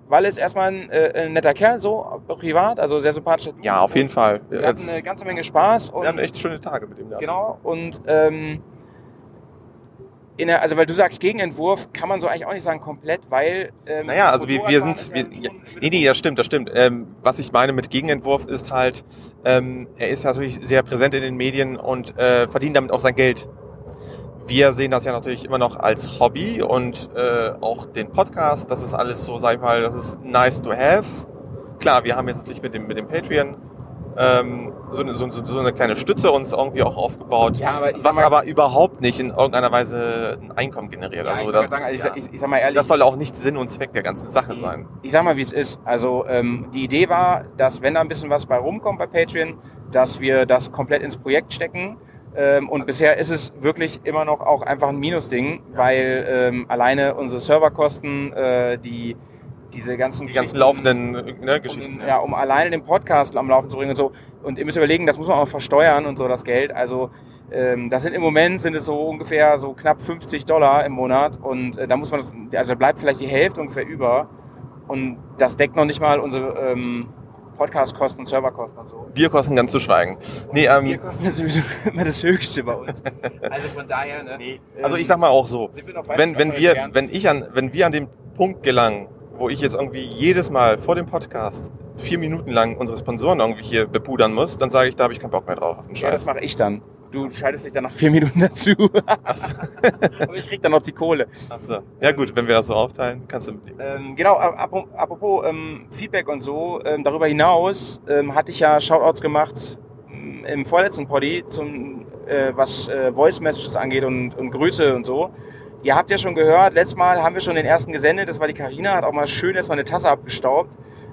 weil es erstmal ein, äh, ein netter Kerl, so privat, also sehr sympathischer. Typ. Ja, auf jeden Fall. Wir hatten eine ganze Menge Spaß und wir haben echt schöne Tage mit ihm gehabt. genau und ähm, der, also weil du sagst Gegenentwurf, kann man so eigentlich auch nicht sagen komplett, weil ähm, Naja, also wir, wir sind, wir, ja nee, nee, das stimmt, das stimmt. Ähm, was ich meine mit Gegenentwurf ist halt, ähm, er ist natürlich sehr präsent in den Medien und äh, verdient damit auch sein Geld. Wir sehen das ja natürlich immer noch als Hobby und äh, auch den Podcast, das ist alles so, sag ich mal, das ist nice to have. Klar, wir haben jetzt natürlich mit dem, mit dem Patreon ähm, so, eine, so, so eine kleine Stütze uns irgendwie auch aufgebaut, Ja, aber ich was mal- aber überhaupt nicht in irgendeiner Weise ein Einkommen generiert. Ja, ich, also, wollte das, sagen, also ich, ja. ich, ich sag mal ehrlich, das soll auch nicht Sinn und Zweck der ganzen Sache sein. ich sag mal, wie es ist. Also ähm, die Idee war, dass wenn da ein bisschen was bei rumkommt bei Patreon, dass wir das komplett ins Projekt stecken. Ähm, und bisher ist es wirklich immer noch auch einfach ein Minusding, weil ähm, alleine unsere Serverkosten, äh, die diese ganzen Die ganzen laufenden ne, um, Geschichten. den- ja, um alleine den Podcast am Laufen zu bringen und so. Und ihr müsst überlegen, das muss man auch versteuern und so das Geld. Also ähm, das sind im Moment sind es so ungefähr so knapp 50 Dollar im Monat und äh, da muss man das, also bleibt vielleicht die Hälfte ungefähr über und das deckt noch nicht mal unsere ähm, Podcast-Kosten und Serverkosten und so. Bierkosten ganz zu schweigen. Nee, ähm, Bierkosten ist sowieso immer das Höchste bei uns. Also von daher, ne? nee, also ich sag mal auch so, wenn, wenn wir, wenn ich an, wenn wir an den Punkt gelangen, wo ich jetzt irgendwie jedes Mal vor dem Podcast vier Minuten lang unsere Sponsoren irgendwie hier bepudern muss, dann sage ich, da habe ich keinen Bock mehr drauf auf den ja, das Scheiß. mache ich dann. Du schaltest dich dann nach vier Minuten dazu. Achso. Aber ich krieg dann noch die Kohle. Achso. Ja gut, wenn wir das so aufteilen, kannst du mitleben. Ähm, genau, ap- apropos ähm, Feedback und so, ähm, darüber hinaus ähm, hatte ich ja Shoutouts gemacht ähm, im vorletzten Poddy, zum, äh, was äh, Voice Messages angeht und, und Grüße und so. Ihr habt ja schon gehört, letztes Mal haben wir schon den ersten gesendet, das war die Karina, hat auch mal schön erstmal eine Tasse abgestaubt.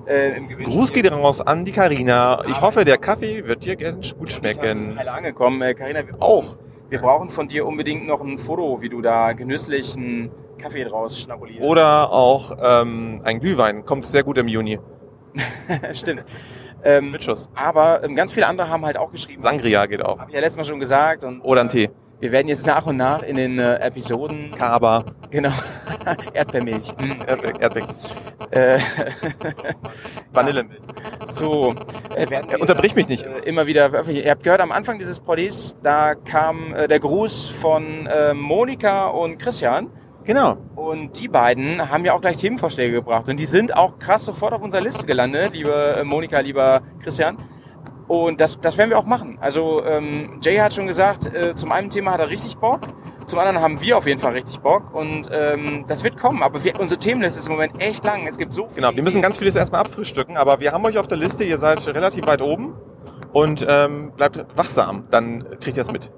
Äh. Gruß geht raus an die Karina. Ich hoffe, der Kaffee wird dir ganz gut schmecken. ist angekommen. Äh, Carina, wir Auch. Wir brauchen von dir unbedingt noch ein Foto, wie du da genüsslich einen Kaffee draus schnabulierst. Oder auch ähm, ein Glühwein. Kommt sehr gut im Juni. Stimmt. Ähm, Mit Schuss. aber ähm, ganz viele andere haben halt auch geschrieben. Sangria geht auch. Habe ich ja letztes Mal schon gesagt. Und, Oder ein Tee. Wir werden jetzt nach und nach in den äh, Episoden. Kaba. Genau. Erdbeermilch. Mm. Erdbeck. Erdbeck. Äh, Vanillemilch. so. Äh, Ja, unterbrich das, mich nicht. Äh, immer wieder veröffentlichen. Ihr habt gehört, am Anfang dieses Poddies, da kam äh, der Gruß von äh, Monika und Christian. Genau. Und die beiden haben ja auch gleich Themenvorschläge gebracht. Und die sind auch krass sofort auf unserer Liste gelandet, liebe äh, Monika, lieber Christian. Und das, das werden wir auch machen. Also ähm, Jay hat schon gesagt, äh, zum einen Thema hat er richtig Bock, zum anderen haben wir auf jeden Fall richtig Bock. Und ähm, das wird kommen. Aber wir, unsere Themenliste ist im Moment echt lang. Es gibt so viele. Genau, wir müssen ganz vieles erstmal abfrühstücken, aber wir haben euch auf der Liste, ihr seid relativ weit oben und ähm, bleibt wachsam, dann kriegt ihr es mit.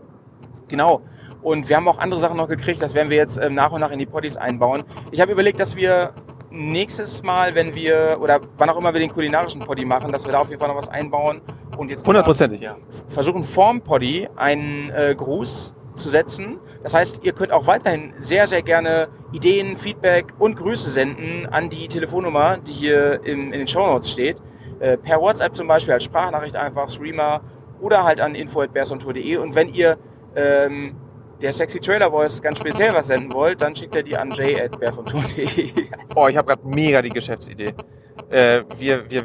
Genau. Und wir haben auch andere Sachen noch gekriegt, das werden wir jetzt ähm, nach und nach in die Poddies einbauen. Ich habe überlegt, dass wir nächstes Mal, wenn wir, oder wann auch immer wir den kulinarischen Poddy machen, dass wir da auf jeden Fall noch was einbauen und jetzt Hundertprozentig, ja. versuchen vorm Poddy einen äh, Gruß zu setzen. Das heißt, ihr könnt auch weiterhin sehr, sehr gerne Ideen, Feedback und Grüße senden an die Telefonnummer, die hier im, in den Show Notes steht. Äh, per WhatsApp zum Beispiel als Sprachnachricht einfach, Streamer oder halt an info.bearsontour.de und wenn ihr ähm, der Sexy Trailer Voice ganz speziell was senden wollt, dann schickt ihr die an j.bearsontour.de. Oh, ich habe gerade mega die Geschäftsidee. Äh, wir, wir,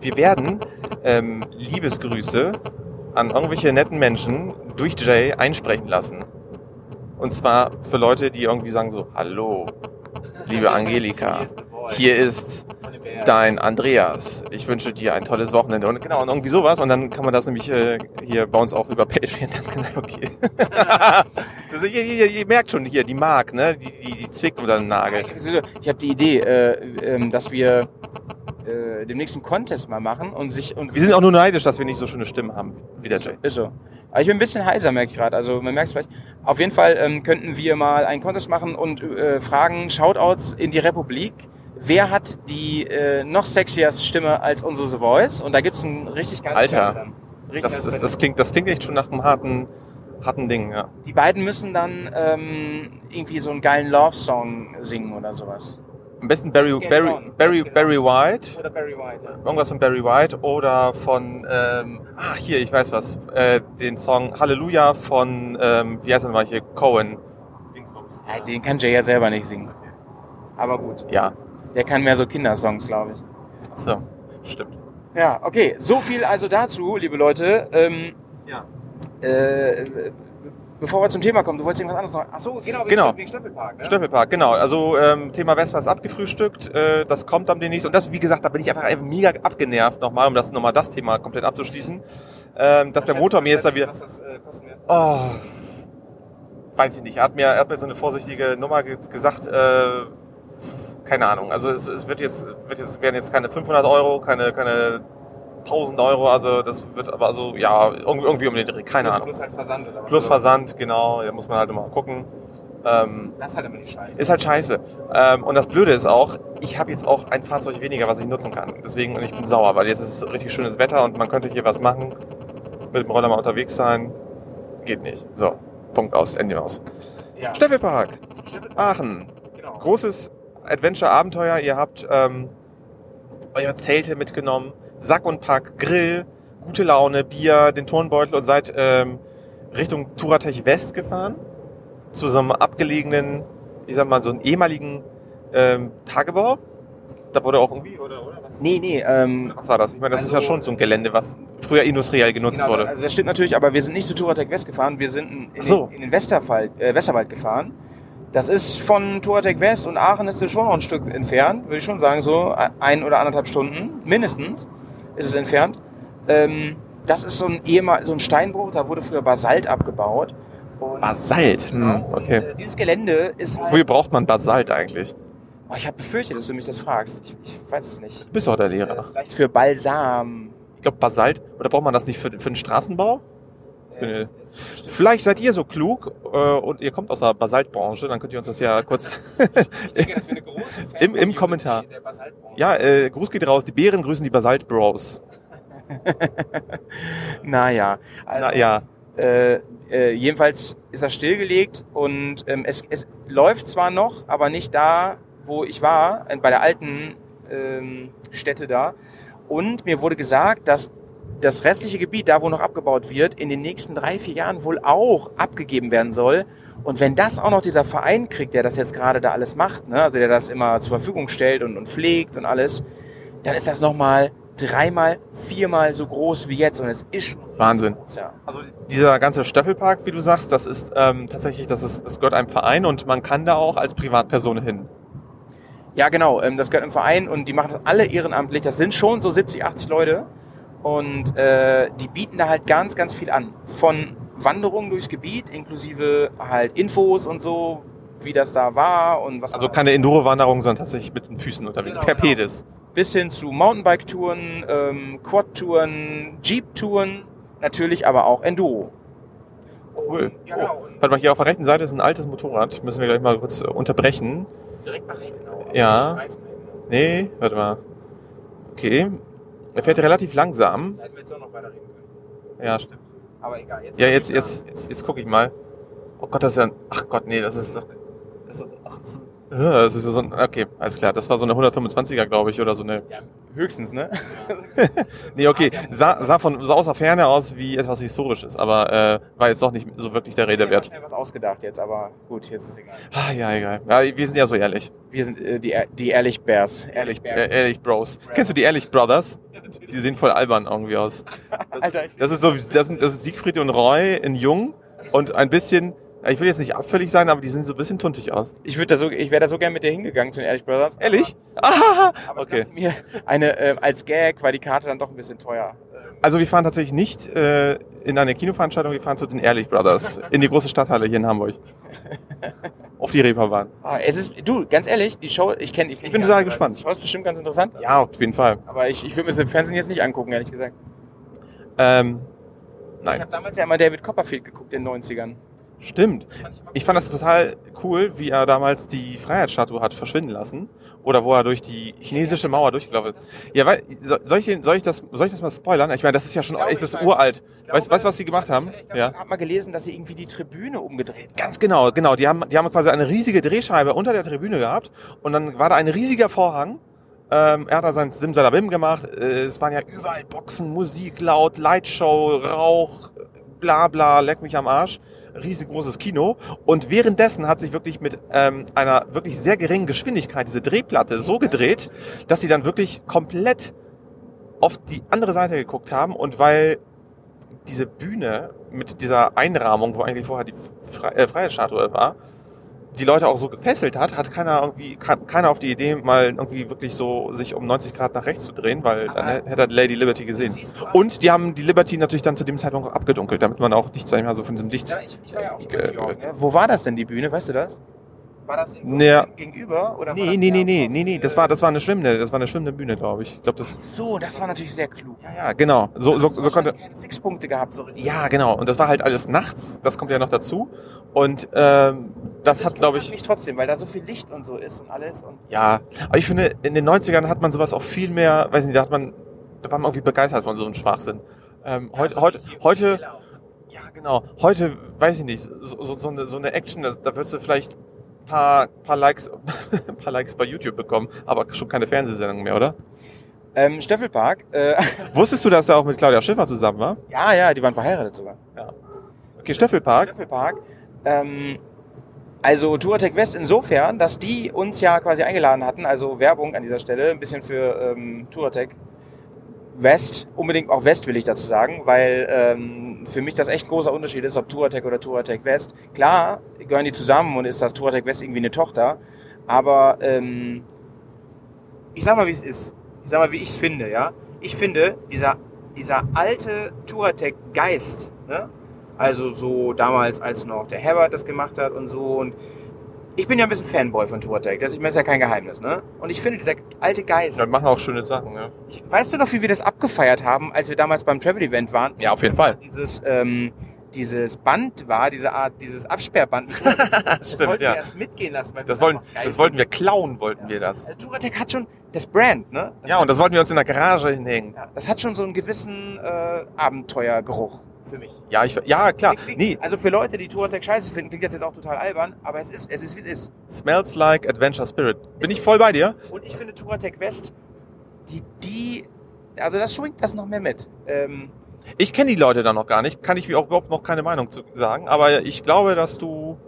wir werden ähm, Liebesgrüße an irgendwelche netten Menschen durch Jay einsprechen lassen. Und zwar für Leute, die irgendwie sagen so, hallo, liebe Angelika, hier ist dein Andreas. Ich wünsche dir ein tolles Wochenende. Und genau, und irgendwie sowas. Und dann kann man das nämlich äh, hier bei uns auch über Patreon. Okay. Also, ihr, ihr, ihr merkt schon hier, die Mark, ne? Die, die, die zwickt unter den Nagel. Ich habe die Idee, äh, ähm, dass wir äh, demnächst einen Contest mal machen und sich und Wir sind auch nur neidisch, dass wir nicht so schöne Stimmen haben wie der Jay. Ist so. Aber ich bin ein bisschen heiser, merke ich gerade. Also man merkt es vielleicht. Auf jeden Fall ähm, könnten wir mal einen Contest machen und äh, fragen, Shoutouts in die Republik. Wer hat die äh, noch sexiest Stimme als unsere The Voice? Und da gibt's ein richtig geiles Alter. Battle dann. Richtig Das, das, das, klingt, das klingt echt schon nach einem harten, harten Ding, ja. Die beiden müssen dann ähm, irgendwie so einen geilen Love-Song singen oder sowas. Am besten Barry, Barry, on. Barry, Barry White. Oder Barry White. Ja. Irgendwas von Barry White oder von, ähm, ah, hier, ich weiß was, äh, den Song Halleluja von, ähm, wie heißt er nochmal hier, Cohen. Ja, den kann Jay ja selber nicht singen. Aber gut. Ja, Der kann mehr so Kindersongs, glaube ich. so, stimmt. Ja, okay. So viel also dazu, liebe Leute. Ähm, Ja. äh, bevor wir zum Thema kommen, du wolltest irgendwas anderes noch. Ach so, genau, wegen, Genau. Wegen Stöffelpark. Ne? Stöffelpark, genau. Also ähm, Thema Vespa ist abgefrühstückt, äh, das kommt am demnächst. Und das, wie gesagt, da bin ich einfach mega abgenervt nochmal, um das nochmal das Thema komplett abzuschließen. Ähm, dass der Motor mir jetzt da wieder... Was das, äh, kosten wird? Oh, weiß ich nicht. Er hat mir, er hat mir so eine vorsichtige Nummer ge gesagt. Äh, keine Ahnung. Also es, es wird jetzt, wird jetzt werden jetzt keine 500 Euro, keine, keine 1000 Euro. Also das wird aber so, ja, irgendwie, um den Dreh. Keine plus, Ahnung. Plus halt Versand oder was? Plus Versand, genau. Da muss man halt immer gucken. Ähm, Das ist halt immer die Scheiße. ist halt scheiße. Ähm, und das Blöde ist auch, ich habe jetzt auch ein Fahrzeug weniger, was ich nutzen kann. Deswegen, und ich bin sauer, weil jetzt ist richtig schönes Wetter und man könnte hier was machen, mit dem Roller mal unterwegs sein. Geht nicht. So, Punkt aus, Ende aus. ja. Steffelpark, Aachen. Genau. Großes Adventure-Abenteuer. Ihr habt ähm, eure Zelte mitgenommen, Sack und Pack, Grill, gute Laune, Bier, den Turnbeutel und seid ähm, Richtung Turatech West gefahren. Zu so einem abgelegenen, ich sag mal, so einem ehemaligen ähm, Tagebau. Da wurde auch irgendwie, oder, oder was? Nee, nee, ähm, Was war das? Ich meine, das ist ja Also- schon so ein Gelände, was früher industriell genutzt Genau, wurde. Also das stimmt natürlich, aber wir sind nicht zu Touratec West gefahren, wir sind in, so. den, in den Westerwald, äh, Westerwald gefahren. Das ist von Touratec West und Aachen ist es schon noch ein Stück entfernt, würde ich schon sagen, so ein oder anderthalb Stunden, mindestens ist es entfernt. Ähm, das ist so ein ehemal, so ein Steinbruch, da wurde früher Basalt abgebaut. Und, Basalt. Hm, und okay. äh, dieses Gelände ist halt. Wofür braucht man Basalt eigentlich? Oh, ich habe befürchtet, dass du mich das fragst. Ich, ich weiß es nicht. Du bist doch der Äh, Lehrer. vielleicht für Balsam. Ich glaube, Basalt, oder braucht man das nicht für, für den Straßenbau? Äh, Vielleicht seid ihr so klug äh, und ihr kommt aus der Basaltbranche, dann könnt ihr uns das ja kurz. ich denke, Im- im Kommentar. ja, äh, Gruß geht raus. Die Bären grüßen die Basalt Bros. Naja, also, Na, ja, äh, äh, jedenfalls ist er stillgelegt und ähm, es, es läuft zwar noch, aber nicht da, wo ich war, bei der alten ähm, Stätte da. Und mir wurde gesagt, dass das restliche Gebiet, da wo noch abgebaut wird, in den nächsten drei, vier Jahren wohl auch abgegeben werden soll. Und wenn das auch noch dieser Verein kriegt, der das jetzt gerade da alles macht, ne, also der das immer zur Verfügung stellt und, und pflegt und alles, dann ist das nochmal dreimal, viermal so groß wie jetzt. Und es ist schon Wahnsinn. ja. Also dieser ganze Staffelpark, wie du sagst, das ist ähm, tatsächlich, das, ist, das gehört einem Verein und man kann da auch als Privatperson hin. Ja, genau. Ähm, das gehört im Verein und die machen das alle ehrenamtlich. Das sind schon so 70, 80 Leute. Und äh, die bieten da halt ganz, ganz viel an. Von Wanderungen durchs Gebiet, inklusive halt Infos und so, wie das da war und was Also keine Enduro-Wanderung, sondern tatsächlich mit den Füßen unterwegs. Genau, per genau. Pedis. bis hin zu Mountainbike-Touren, ähm, Quad-Touren, Jeep-Touren, natürlich aber auch Enduro. Cool. Ja, genau. Und Warte mal, hier auf der rechten Seite ist ein altes Motorrad. Müssen wir gleich mal kurz äh, unterbrechen. direkt nach hinten. Ja. Nee, warte mal. Okay. Er fährt relativ langsam. Da hätten wir jetzt auch noch weiter reden können. Ja, stimmt. Aber egal. Jetzt Ja, jetzt, jetzt, jetzt, jetzt gucke ich mal. Oh Gott, das ist ja ein, ach Gott, nee, das ist doch, das ist, ach, so- ja, das ist so ein, okay, alles klar. Das war so eine 125er, glaube ich, oder so eine, Ja, höchstens, ne? nee, okay, sah, sah von, sah aus der Ferne aus wie etwas Historisches, aber, äh, war jetzt doch nicht so wirklich der Rede Ich wert. schnell was ausgedacht jetzt, aber gut, jetzt ist es egal. Ah, ja, egal. Ja, wir sind ja so ehrlich. Wir sind äh, die, die Ehrlich Bears. Ehrlich Äh, ehrlich Bros. Kennst du die Ehrlich Brothers? Die sehen voll albern irgendwie aus. Das, Alter, ist, das ist so, das sind, das ist Siegfried und Roy in Jung und ein bisschen, ich will jetzt nicht abfällig sein, aber die sehen so ein bisschen tuntig aus. Ich würde da so, ich wäre da so gern mit dir hingegangen zu den Ehrlich Brothers. Ehrlich? Ah, okay. mir eine äh, als Gag war die Karte dann doch ein bisschen teuer. Ähm, Also wir fahren tatsächlich nicht äh, in eine Kinoveranstaltung, wir fahren zu den Ehrlich Brothers in die große Stadthalle hier in Hamburg. Auf die Reeperbahn. Ah, es ist, du, ganz ehrlich, die Show, ich kenne, ich, Ich bin total gespannt. Die Show ist bestimmt ganz interessant. Ja, auf jeden Fall. Aber ich, ich würde mir das im Fernsehen jetzt nicht angucken, ehrlich gesagt. Ähm, Ich nein, habe damals ja immer David Copperfield geguckt in den 90ern. Stimmt. Ich fand das total cool, wie er damals die Freiheitsstatue hat verschwinden lassen. Oder wo er durch die chinesische Mauer durchgelaufen ist. Ja, weil, so- soll ich, soll ich, das, soll ich das mal spoilern? Ich meine, das ist ja schon glaube, echt das weiß. uralt. Weißt du, was sie gemacht haben? Ich, Ja. habe mal gelesen, dass sie irgendwie die Tribüne umgedreht haben. Ganz genau, genau. Die haben, die haben quasi eine riesige Drehscheibe unter der Tribüne gehabt und dann war da ein riesiger Vorhang. Ähm, er hat da sein Simsalabim gemacht. Äh, es waren ja überall Boxen, Musik laut, Lightshow, Rauch, bla bla, leck mich am Arsch. Riesengroßes Kino. Und währenddessen hat sich wirklich mit ähm, einer wirklich sehr geringen Geschwindigkeit diese Drehplatte so gedreht, dass sie dann wirklich komplett auf die andere Seite geguckt haben und weil diese Bühne mit dieser Einrahmung, wo eigentlich vorher die Fre äh, Freiheitsstatue war, die Leute auch so gefesselt hat, hat keiner irgendwie keiner auf die Idee, mal irgendwie wirklich so sich um 90 Grad nach rechts zu drehen, weil dann Aber- hätte er Lady Liberty gesehen. Und die haben die Liberty natürlich dann zu dem Zeitpunkt auch abgedunkelt, damit man auch nichts mal, so von diesem Licht. Ja, ich, ich war ja auch Äh, York, ne? Wo war das denn, die Bühne? Weißt du das? War das in Ja. gegenüber? Oder war Nee, das nee, nee, nee, nee, nee, das war das war eine schwimmende, das war eine schwimmende Bühne, glaube ich. Ich glaube das So, das war natürlich sehr klug. Ja, ja, genau. So so, Hast du so konnte keine Fixpunkte gehabt, so richtig. Ja, genau. Und das war halt alles nachts. Das kommt ja noch dazu. Und ähm, das hat, glaube ich, mich trotzdem, weil da so viel Licht und so ist und alles. Und ja. Aber ich finde, in den 90ern hat man sowas auch viel mehr, weiß nicht, da hat man, da war man irgendwie begeistert von so einem Schwachsinn. Ähm, heute, heute, heute, ja, genau. Heute, weiß ich nicht, so, so, so, eine, so eine Action, da, da würdest du vielleicht paar, paar Likes, paar Likes bei YouTube bekommen, aber schon keine Fernsehsendung mehr, oder? ähm, Steffelpark, äh, Wusstest du, dass er auch mit Claudia Schiffer zusammen war? ja, ja, die waren verheiratet sogar. Okay, Steffelpark. Steffelpark. Ähm, also Touratec West insofern, dass die uns ja quasi eingeladen hatten, also Werbung an dieser Stelle, ein bisschen für ähm, Touratec West, unbedingt auch West will ich dazu sagen, weil ähm, für mich das echt ein großer Unterschied ist, ob Touratec oder Touratec West. Klar, gehören die zusammen und ist das Touratec West irgendwie eine Tochter, aber ähm, ich sag mal, wie es ist. Ich sag mal, wie ich es finde, ja. Ich finde, dieser, dieser alte Touratec-Geist, ne? Also so damals, als noch der Herbert das gemacht hat und so. Und ich bin ja ein bisschen Fanboy von Touratec. Das ist ja kein Geheimnis, ne? Und ich finde, dieser alte Geist. Ja, wir machen auch schöne Sachen, ja. Ich, weißt du noch, wie wir das abgefeiert haben, als wir damals beim Travel-Event waren? Ja, auf jeden Fall. Dieses, ähm, dieses Band war, diese Art, dieses Absperrband. Das Stimmt, wollten ja. wir erst mitgehen lassen. Weil Das, wollen, das wollten wir klauen, wollten wir das. Also Touratec hat schon das Brand, ne? Das Ja, und das wollten wir uns in der Garage hinhängen. ja, das hat schon so einen gewissen äh, Abenteuergeruch für mich. Ja, ich, ja, klar. Klingt- Nee, Also für Leute, die Touratec scheiße finden, klingt das jetzt auch total albern, aber es ist, es ist wie es ist. smells like Adventure Spirit. Bin ich voll bei dir? Und ich finde Touratec West, die, die, also das schwingt das noch mehr mit. Ähm, Ich kenne die Leute da noch gar nicht. Kann ich mir auch überhaupt noch keine Meinung zu sagen. Aber ich glaube, dass du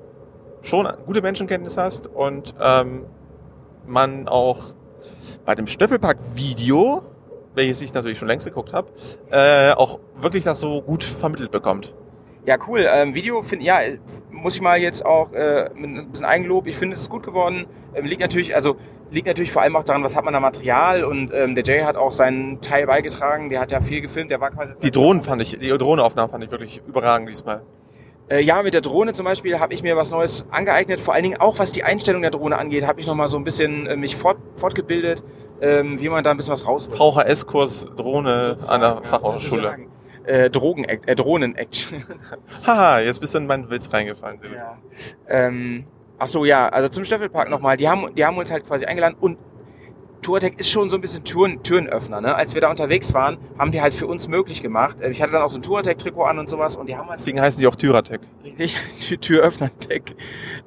schon gute Menschenkenntnis hast und ähm, man auch bei dem Stöffelpack-Video, welches ich natürlich schon längst geguckt habe, äh, auch wirklich das so gut vermittelt bekommt. ja, cool. Ähm, Video finde ja, muss ich mal jetzt auch äh, mit ein bisschen Eigenlob. Ich finde, es ist gut geworden. Ähm, liegt natürlich, also liegt natürlich vor allem auch daran, was hat man da Material und ähm, der Jay hat auch seinen Teil beigetragen. Der hat ja viel gefilmt. Der war quasi Die Drohnen fand ich, die Drohnenaufnahmen fand ich wirklich überragend diesmal. Äh, ja, mit der Drohne zum Beispiel habe ich mir was Neues angeeignet. Vor allen Dingen auch, was die Einstellung der Drohne angeht, habe ich noch mal so ein bisschen äh, mich fort, fortgebildet, ähm, wie man da ein bisschen was raus VHS-Kurs Drohne an der Fachhochschule. Äh, Drogen, äh, Drohnen-Action. Haha, jetzt bist du in meinen Witz reingefallen. Ja. ähm, ach so, ja, also zum Staffelpark nochmal. Die haben, die haben uns halt quasi eingeladen und Touratec ist schon so ein bisschen Türen, Türenöffner. Ne? Als wir da unterwegs waren, haben die halt für uns möglich gemacht. Äh, Ich hatte dann auch so ein Touratec-Trikot an und sowas und die haben halt Deswegen heißen die auch Tyratec. richtig Tür- Türöffner-Tech,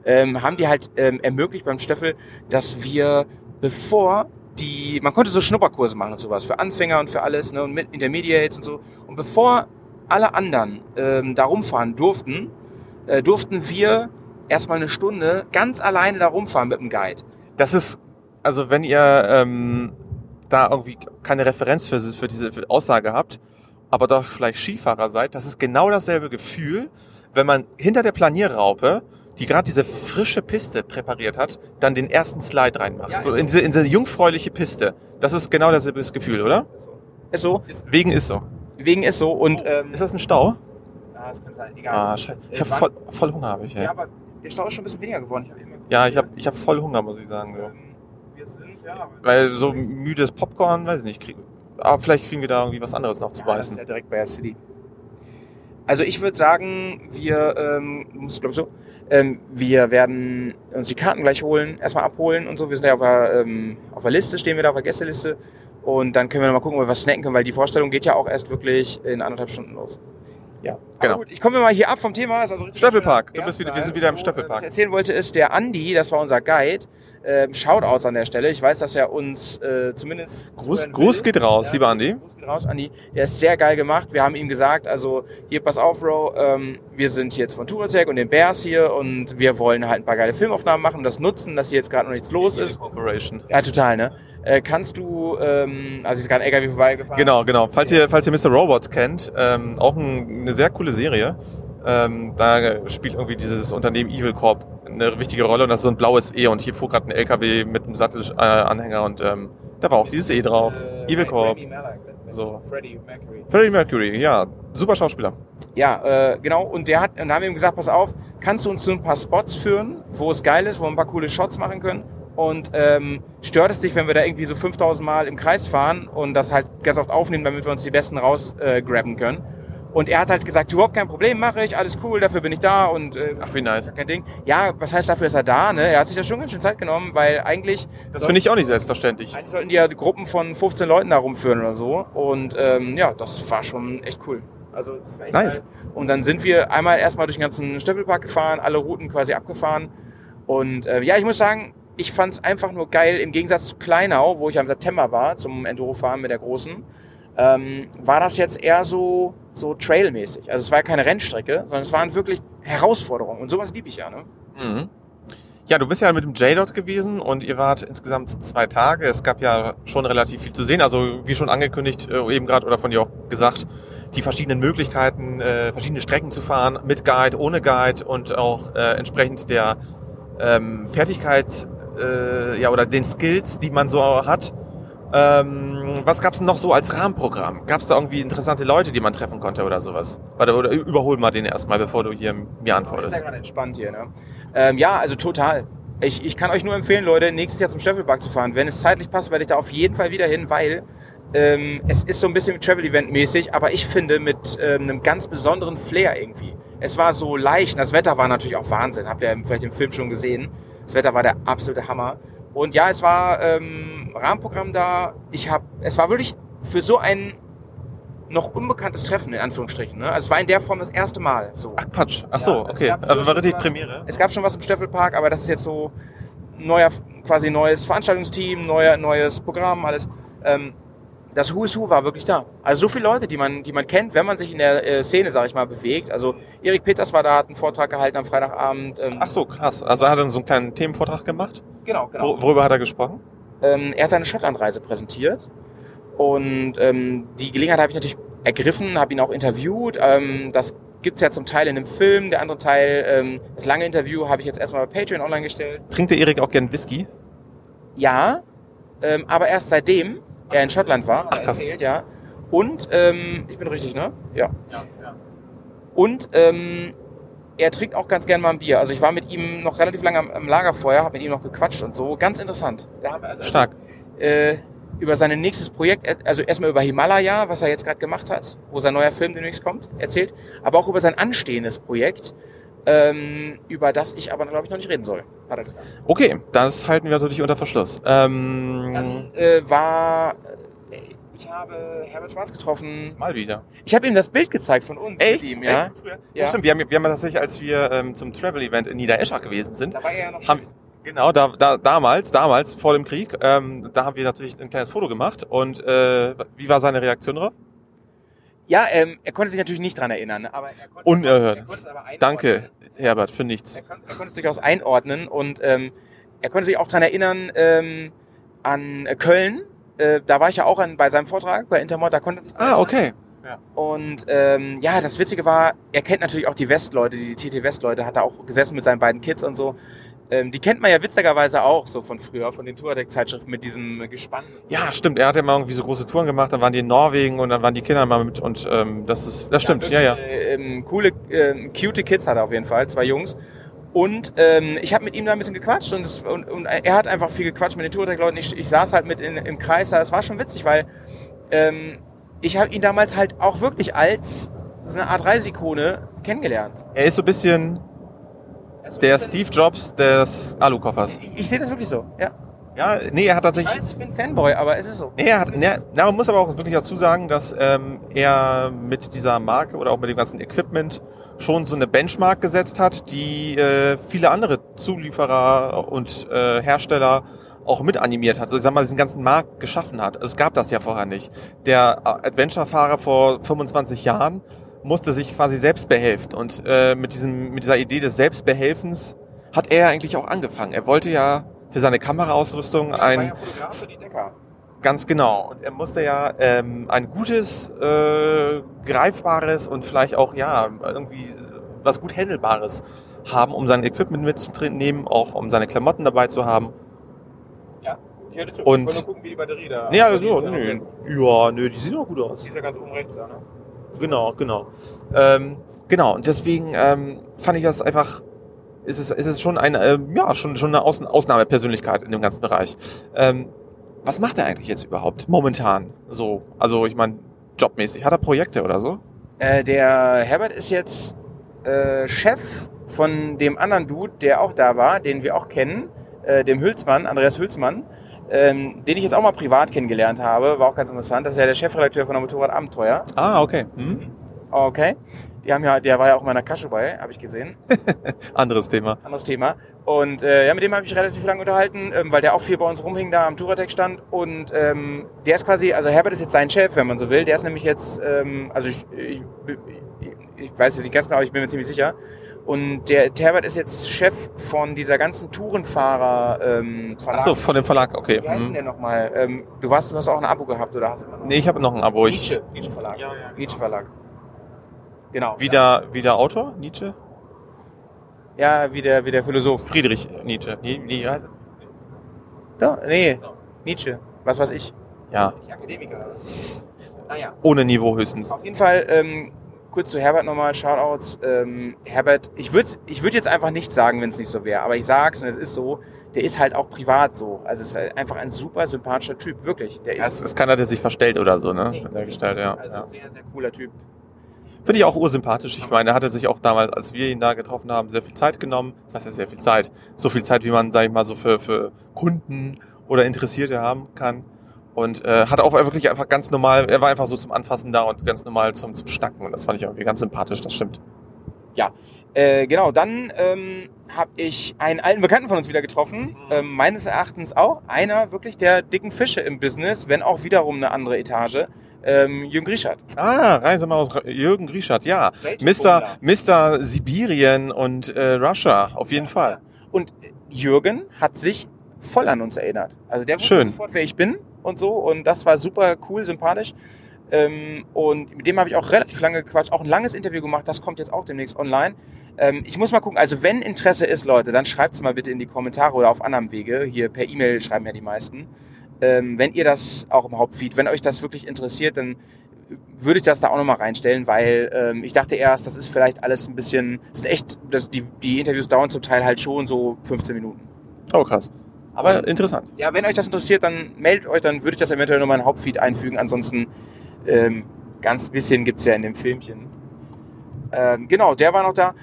ähm, haben die halt ähm, ermöglicht beim Stöffel, dass wir bevor die, man konnte so Schnupperkurse machen und sowas für Anfänger und für alles ne, und mit Intermediates und so. Und bevor alle anderen ähm, da rumfahren durften, äh, durften wir erstmal eine Stunde ganz alleine da rumfahren mit dem Guide. Das ist, also wenn ihr ähm, da irgendwie keine Referenz für, für diese Aussage habt, aber doch vielleicht Skifahrer seid, das ist genau dasselbe Gefühl, wenn man hinter der Planierraupe, die gerade diese frische Piste präpariert hat, dann den ersten Slide reinmacht. Ja, so ist in so. diese, in diese jungfräuliche Piste. Das ist genau dasselbe Gefühl, oder? Ist so. Wegen ist so. Wegen ist so und ähm, Ist das ein Stau? ah, das kann sein, egal. Ah, scheiße. Ich Äh, habe voll, voll Hunger, habe ich. ja, Ja, aber der Stau ist schon ein bisschen weniger geworden. Ich hab eben geguckt. ja ich habe ich hab voll Hunger, muss ich sagen. So. Ähm, wir sind, ja. Weil so müdes Popcorn, weiß ich nicht, krieg, aber vielleicht kriegen wir da irgendwie was anderes noch zu Ja, das ist beißen. ja direkt bei der City. Also ich würde sagen, wir, ähm, du musst glaube so, ähm, wir werden uns die Karten gleich holen, erstmal abholen und so. Wir sind ja auf der, ähm, auf der Liste, stehen wir da auf der Gästeliste. Und dann können wir noch mal gucken, ob wir was snacken können, weil die Vorstellung geht ja auch erst wirklich in anderthalb Stunden los. Ja, Genau. gut, ich komme mal hier ab vom Thema. Also Stöffelpark. Du bist wieder- wir Erstmal. sind wieder im So, Stöffelpark. Was ich erzählen wollte, ist der Andi, das war unser Guide. Ähm, Shoutouts an der Stelle. Ich weiß, dass er uns äh, zumindest Gruß, Gruß geht raus, Ja, lieber Andi. Gruß geht raus, Andi. Der ist sehr geil gemacht. Wir haben ihm gesagt, also hier, pass auf, Bro, ähm, wir sind jetzt von Turozek und den Bears hier und wir wollen halt ein paar geile Filmaufnahmen machen und das nutzen, dass hier jetzt gerade noch nichts los ist. Corporation. Ja, total, ne? Äh, kannst du, ähm, also ist gerade ein LKW vorbeigefahren. Genau, genau. Falls ihr, falls ihr Mr. Robot kennt, ähm, auch ein, eine sehr coole Serie. Ähm, da spielt irgendwie dieses Unternehmen Evil Corp eine wichtige Rolle und das ist so ein blaues E und hier fuhr gerade ein LKW mit einem Sattelanhänger und ähm, da war auch dieses E drauf. Äh, Evil Corp. So. Freddie Mercury. Freddie Mercury, ja, super Schauspieler. Ja, äh, genau. Und der hat, und da haben wir ihm gesagt, pass auf, kannst du uns zu ein paar Spots führen, wo es geil ist, wo wir ein paar coole Shots machen können? Und ähm, stört es dich, wenn wir da irgendwie so 5000 Mal im Kreis fahren und das halt ganz oft aufnehmen, damit wir uns die besten rausgrabben äh, können? Und er hat halt gesagt, überhaupt kein Problem, mache ich, alles cool, dafür bin ich da und äh, Ach, wie nice. kein Ding. Ja, was heißt dafür ist er da? Ne? Er hat sich da schon ganz schön Zeit genommen, weil eigentlich Das finde ich auch nicht selbstverständlich. eigentlich sollten die ja Gruppen von 15 Leuten da rumführen oder so. Und ähm, ja, das war schon echt cool. Also das war echt Nice. geil. Und dann sind wir einmal erstmal durch den ganzen Stöffelpark gefahren, alle Routen quasi abgefahren. Und äh, ja, ich muss sagen, ich fand es einfach nur geil, im Gegensatz zu Kleinau, wo ich am September war, zum Enduro-Fahren mit der Großen, ähm, war das jetzt eher so, so trailmäßig. Also es war keine Rennstrecke, sondern es waren wirklich Herausforderungen. Und sowas liebe ich ja, ne? Mhm. Ja, du bist ja mit dem J dort gewesen und ihr wart insgesamt zwei Tage. Es gab ja schon relativ viel zu sehen. Also wie schon angekündigt, äh, eben gerade oder von dir auch gesagt, die verschiedenen Möglichkeiten, äh, verschiedene Strecken zu fahren, mit Guide, ohne Guide und auch äh, entsprechend der ähm, Fertigkeit äh, ja, oder den Skills, die man so hat. Ähm, was gab's denn noch so als Rahmenprogramm? Gab's da irgendwie interessante Leute, die man treffen konnte oder sowas? Warte, oder überhol mal den erstmal, bevor du hier mir antwortest. ja gerade entspannt hier, ne? Ähm, ja, also total. Ich, ich kann euch nur empfehlen, Leute, nächstes Jahr zum Staffelpark zu fahren. Wenn es zeitlich passt, werde ich da auf jeden Fall wieder hin, weil ähm, es ist so ein bisschen Travel-Event-mäßig, aber ich finde mit ähm, einem ganz besonderen Flair irgendwie. Es war so leicht, das Wetter war natürlich auch Wahnsinn, habt ihr vielleicht im Film schon gesehen. Das Wetter war der absolute Hammer. Und ja, es war ähm, Rahmenprogramm da. Ich habe, es war wirklich für so ein noch unbekanntes Treffen in Anführungsstrichen. Ne? Also es war in der Form das erste Mal. So. Ach Quatsch. Ach so, Ja, okay. Also war richtig Premiere. Es gab schon was im Steffelpark, aber das ist jetzt so neuer, quasi neues Veranstaltungsteam, neuer, neues Programm, alles. Ähm, das Who is Who war wirklich da. Also so viele Leute, die man, die man kennt, wenn man sich in der äh, Szene, sag ich mal, bewegt. Also Erik Peters war da, hat einen Vortrag gehalten am Freitagabend. Ähm, Ach so, krass. Also er hat dann so einen kleinen Themenvortrag gemacht. genau, genau. Wor worüber hat er gesprochen? Ähm, er hat seine Schottlandreise präsentiert und ähm, die Gelegenheit habe ich natürlich ergriffen, habe ihn auch interviewt. Ähm, das gibt's ja zum Teil in einem Film, der andere Teil, ähm, das lange Interview habe ich jetzt erstmal bei Patreon online gestellt. Trinkt der Erik auch gern Whisky? Ja, ähm, aber erst seitdem er in Schottland war. Ach, krass. Erzählt, ja. Und, ähm, ich bin richtig, ne? Ja. Und ähm, er trinkt auch ganz gern mal ein Bier. Also ich war mit ihm noch relativ lange am, am Lagerfeuer, habe mit ihm noch gequatscht und so. Ganz interessant. Wir also, Stark. Äh, über sein nächstes Projekt, also erstmal über Himalaya, was er jetzt gerade gemacht hat, wo sein neuer Film demnächst kommt, erzählt, aber auch über sein anstehendes Projekt, ähm, über das ich aber, glaube ich, noch nicht reden soll. Hat er gesagt. Okay, das halten wir natürlich unter Verschluss. Ähm, Dann äh, war, äh, ich habe Herbert Schwarz getroffen. mal wieder. Ich habe ihm das Bild gezeigt von uns mit ihm, ja. Echt? Ja. Ja. Stimmt, wir haben, wir haben tatsächlich, als wir ähm, zum Travel-Event in Niedereschach gewesen sind, Da war er ja noch haben, genau, da, da, damals, damals, vor dem Krieg, ähm, da haben wir natürlich ein kleines Foto gemacht und äh, wie war seine Reaktion drauf? Ja, ähm, er konnte sich natürlich nicht dran erinnern, aber er konnte, Unerhört. er konnte es aber einordnen. Danke, Herbert, für nichts. Er, kon er konnte es durchaus einordnen und ähm, er konnte sich auch dran erinnern ähm, an äh, Köln. Äh, da war ich ja auch an, bei seinem Vortrag bei Intermod, da konnte er sich dran Ah, okay. Und ähm, ja, das Witzige war, er kennt natürlich auch die Westleute, die TT Westleute, hat da auch gesessen mit seinen beiden Kids und so. Ähm, die kennt man ja witzigerweise auch so von früher, von den Tourdeck-Zeitschriften mit diesem Gespann. Ja, stimmt. Er hat ja mal irgendwie so große Touren gemacht, dann waren die in Norwegen und dann waren die Kinder mal mit und ähm, das ist, das stimmt, ja, ja. äh, ähm, coole, ähm, cute Kids hat er auf jeden Fall, zwei Jungs. Und ähm, ich habe mit ihm da ein bisschen gequatscht und, es, und, und er hat einfach viel gequatscht mit den Tourdeck-Leuten. Ich, ich saß halt mit in, im Kreis da. Es war schon witzig, weil ähm, ich habe ihn damals halt auch wirklich als so eine Art Reiseikone kennengelernt. Er ist so ein bisschen der Steve Jobs des Alukoffers. Ich, ich sehe das wirklich so, ja. Ja, nee, er hat Ich tatsächlich weiß, ich bin Fanboy, aber es ist so. Nee, er hat, nee, na, man muss aber auch wirklich dazu sagen, dass ähm, er mit dieser Marke oder auch mit dem ganzen Equipment schon so eine Benchmark gesetzt hat, die äh, viele andere Zulieferer und äh, Hersteller auch mit animiert hat. Also ich sag mal, diesen ganzen Markt geschaffen hat. Also es gab das ja vorher nicht. Der äh, Adventure-Fahrer vor 25 Jahren musste sich quasi selbst behelfen. Und äh, mit, diesem, mit dieser Idee des Selbstbehelfens hat er eigentlich auch angefangen. Er wollte ja für seine Kameraausrüstung ein Fotograf für die Decker. Ganz genau. Und er musste ja ähm, ein gutes, äh, greifbares und vielleicht auch ja irgendwie was gut handelbares haben, um sein Equipment mitzunehmen, auch um seine Klamotten dabei zu haben. Ich hörte zu. Und- ich wollte nur gucken, wie die Batterie da. Nee, also, ja nö. Ja, nö, die sehen auch gut aus. Die ist ja ganz oben rechts da, ne? Genau, genau. Ähm, genau, und deswegen ähm, fand ich das einfach, ist es, ist es schon eine, ähm, ja, schon, schon eine Außen Ausnahmepersönlichkeit in dem ganzen Bereich. Ähm, was macht er eigentlich jetzt überhaupt momentan so? Also ich meine, jobmäßig. Hat er Projekte oder so? Äh, der Herbert ist jetzt äh, Chef von dem anderen Dude, der auch da war, den wir auch kennen, äh, dem Hülsmann, Andreas Hülsmann, ähm, den ich jetzt auch mal privat kennengelernt habe, war auch ganz interessant. Das ist ja der Chefredakteur von der Motorrad Abenteuer. Ah, okay. Hm? Okay. Die haben ja, der war ja auch in meiner Kasche bei, habe ich gesehen. Anderes Thema. anderes Thema. Und äh, ja, mit dem habe ich mich relativ lange unterhalten, ähm, weil der auch viel bei uns rumhing da am Touratec stand. Und ähm, der ist quasi, also Herbert ist jetzt sein Chef, wenn man so will. Der ist nämlich jetzt, ähm, also ich, ich, ich, ich weiß jetzt nicht ganz genau, aber ich bin mir ziemlich sicher. Und der, der Herbert ist jetzt Chef von dieser ganzen Tourenfahrer ähm, Verlag. Achso, von dem Verlag, okay. Wie heißt denn Hm. der nochmal? Ähm, du warst, du hast auch ein Abo gehabt oder hast noch? Nee, ich habe noch ein Abo. Ich, Nietzsche, Nietzsche Verlag. Nietzsche Verlag. Genau. wieder, wieder Autor? Nietzsche? Ja, wie der, wie der Philosoph. Friedrich Nietzsche. Nie, nie, heißt- Da, nee, Nietzsche. Was weiß ich. ja, Ich Akademiker. Naja. ohne Niveau höchstens. Auf jeden Fall, ähm, kurz zu Herbert nochmal, Shoutouts. Ähm, Herbert, ich würde ich würd jetzt einfach nicht sagen, wenn es nicht so wäre, aber ich sag's und es ist so, der ist halt auch privat so. Also es ist halt einfach ein super sympathischer Typ, wirklich. Der Ja, ist, es ist keiner, der sich verstellt oder so, ne? Nee. In der Gestalt, ja. also ja. sehr, sehr cooler Typ. Finde ich auch ursympathisch. Ich meine, er hatte sich auch damals, als wir ihn da getroffen haben, sehr viel Zeit genommen. Das heißt ja sehr viel Zeit. So viel Zeit, wie man, sag ich mal, so für, für Kunden oder Interessierte haben kann. Und äh, hat auch wirklich einfach ganz normal, er war einfach so zum Anfassen da und ganz normal zum, zum Schnacken. Und das fand ich irgendwie ganz sympathisch, das stimmt. Äh, genau, dann ähm, habe ich einen alten Bekannten von uns wieder getroffen. Ähm, meines Erachtens auch einer wirklich der dicken Fische im Business, wenn auch wiederum eine andere Etage. Ähm, Jürgen Grischert. Ah, Reise mal aus Jürgen Grischert, ja. Mr. Mr. Sibirien und äh, Russia, auf jeden Fall. Und Jürgen hat sich voll an uns erinnert. Also der wusste Schön. sofort, wer ich bin und so. Und das war super cool, sympathisch. Ähm, und mit dem habe ich auch relativ lange gequatscht, auch ein langes Interview gemacht. Das kommt jetzt auch demnächst online. Ähm, ich muss mal gucken, also wenn Interesse ist, Leute, dann schreibt es mal bitte in die Kommentare oder auf anderem Wege. Hier per E-Mail schreiben ja die meisten. Ähm, wenn ihr das auch im Hauptfeed, wenn euch das wirklich interessiert, dann würde ich das da auch nochmal reinstellen, weil ähm, ich dachte erst, das ist vielleicht alles ein bisschen, das ist echt, das, die, die Interviews dauern zum Teil halt schon so 15 Minuten. Oh, krass. Aber interessant. Ja, wenn euch das interessiert, dann meldet euch, dann würde ich das eventuell nochmal in den Hauptfeed einfügen. Ansonsten ähm, ganz bisschen gibt's ja in dem Filmchen. Ähm, genau, der war noch da.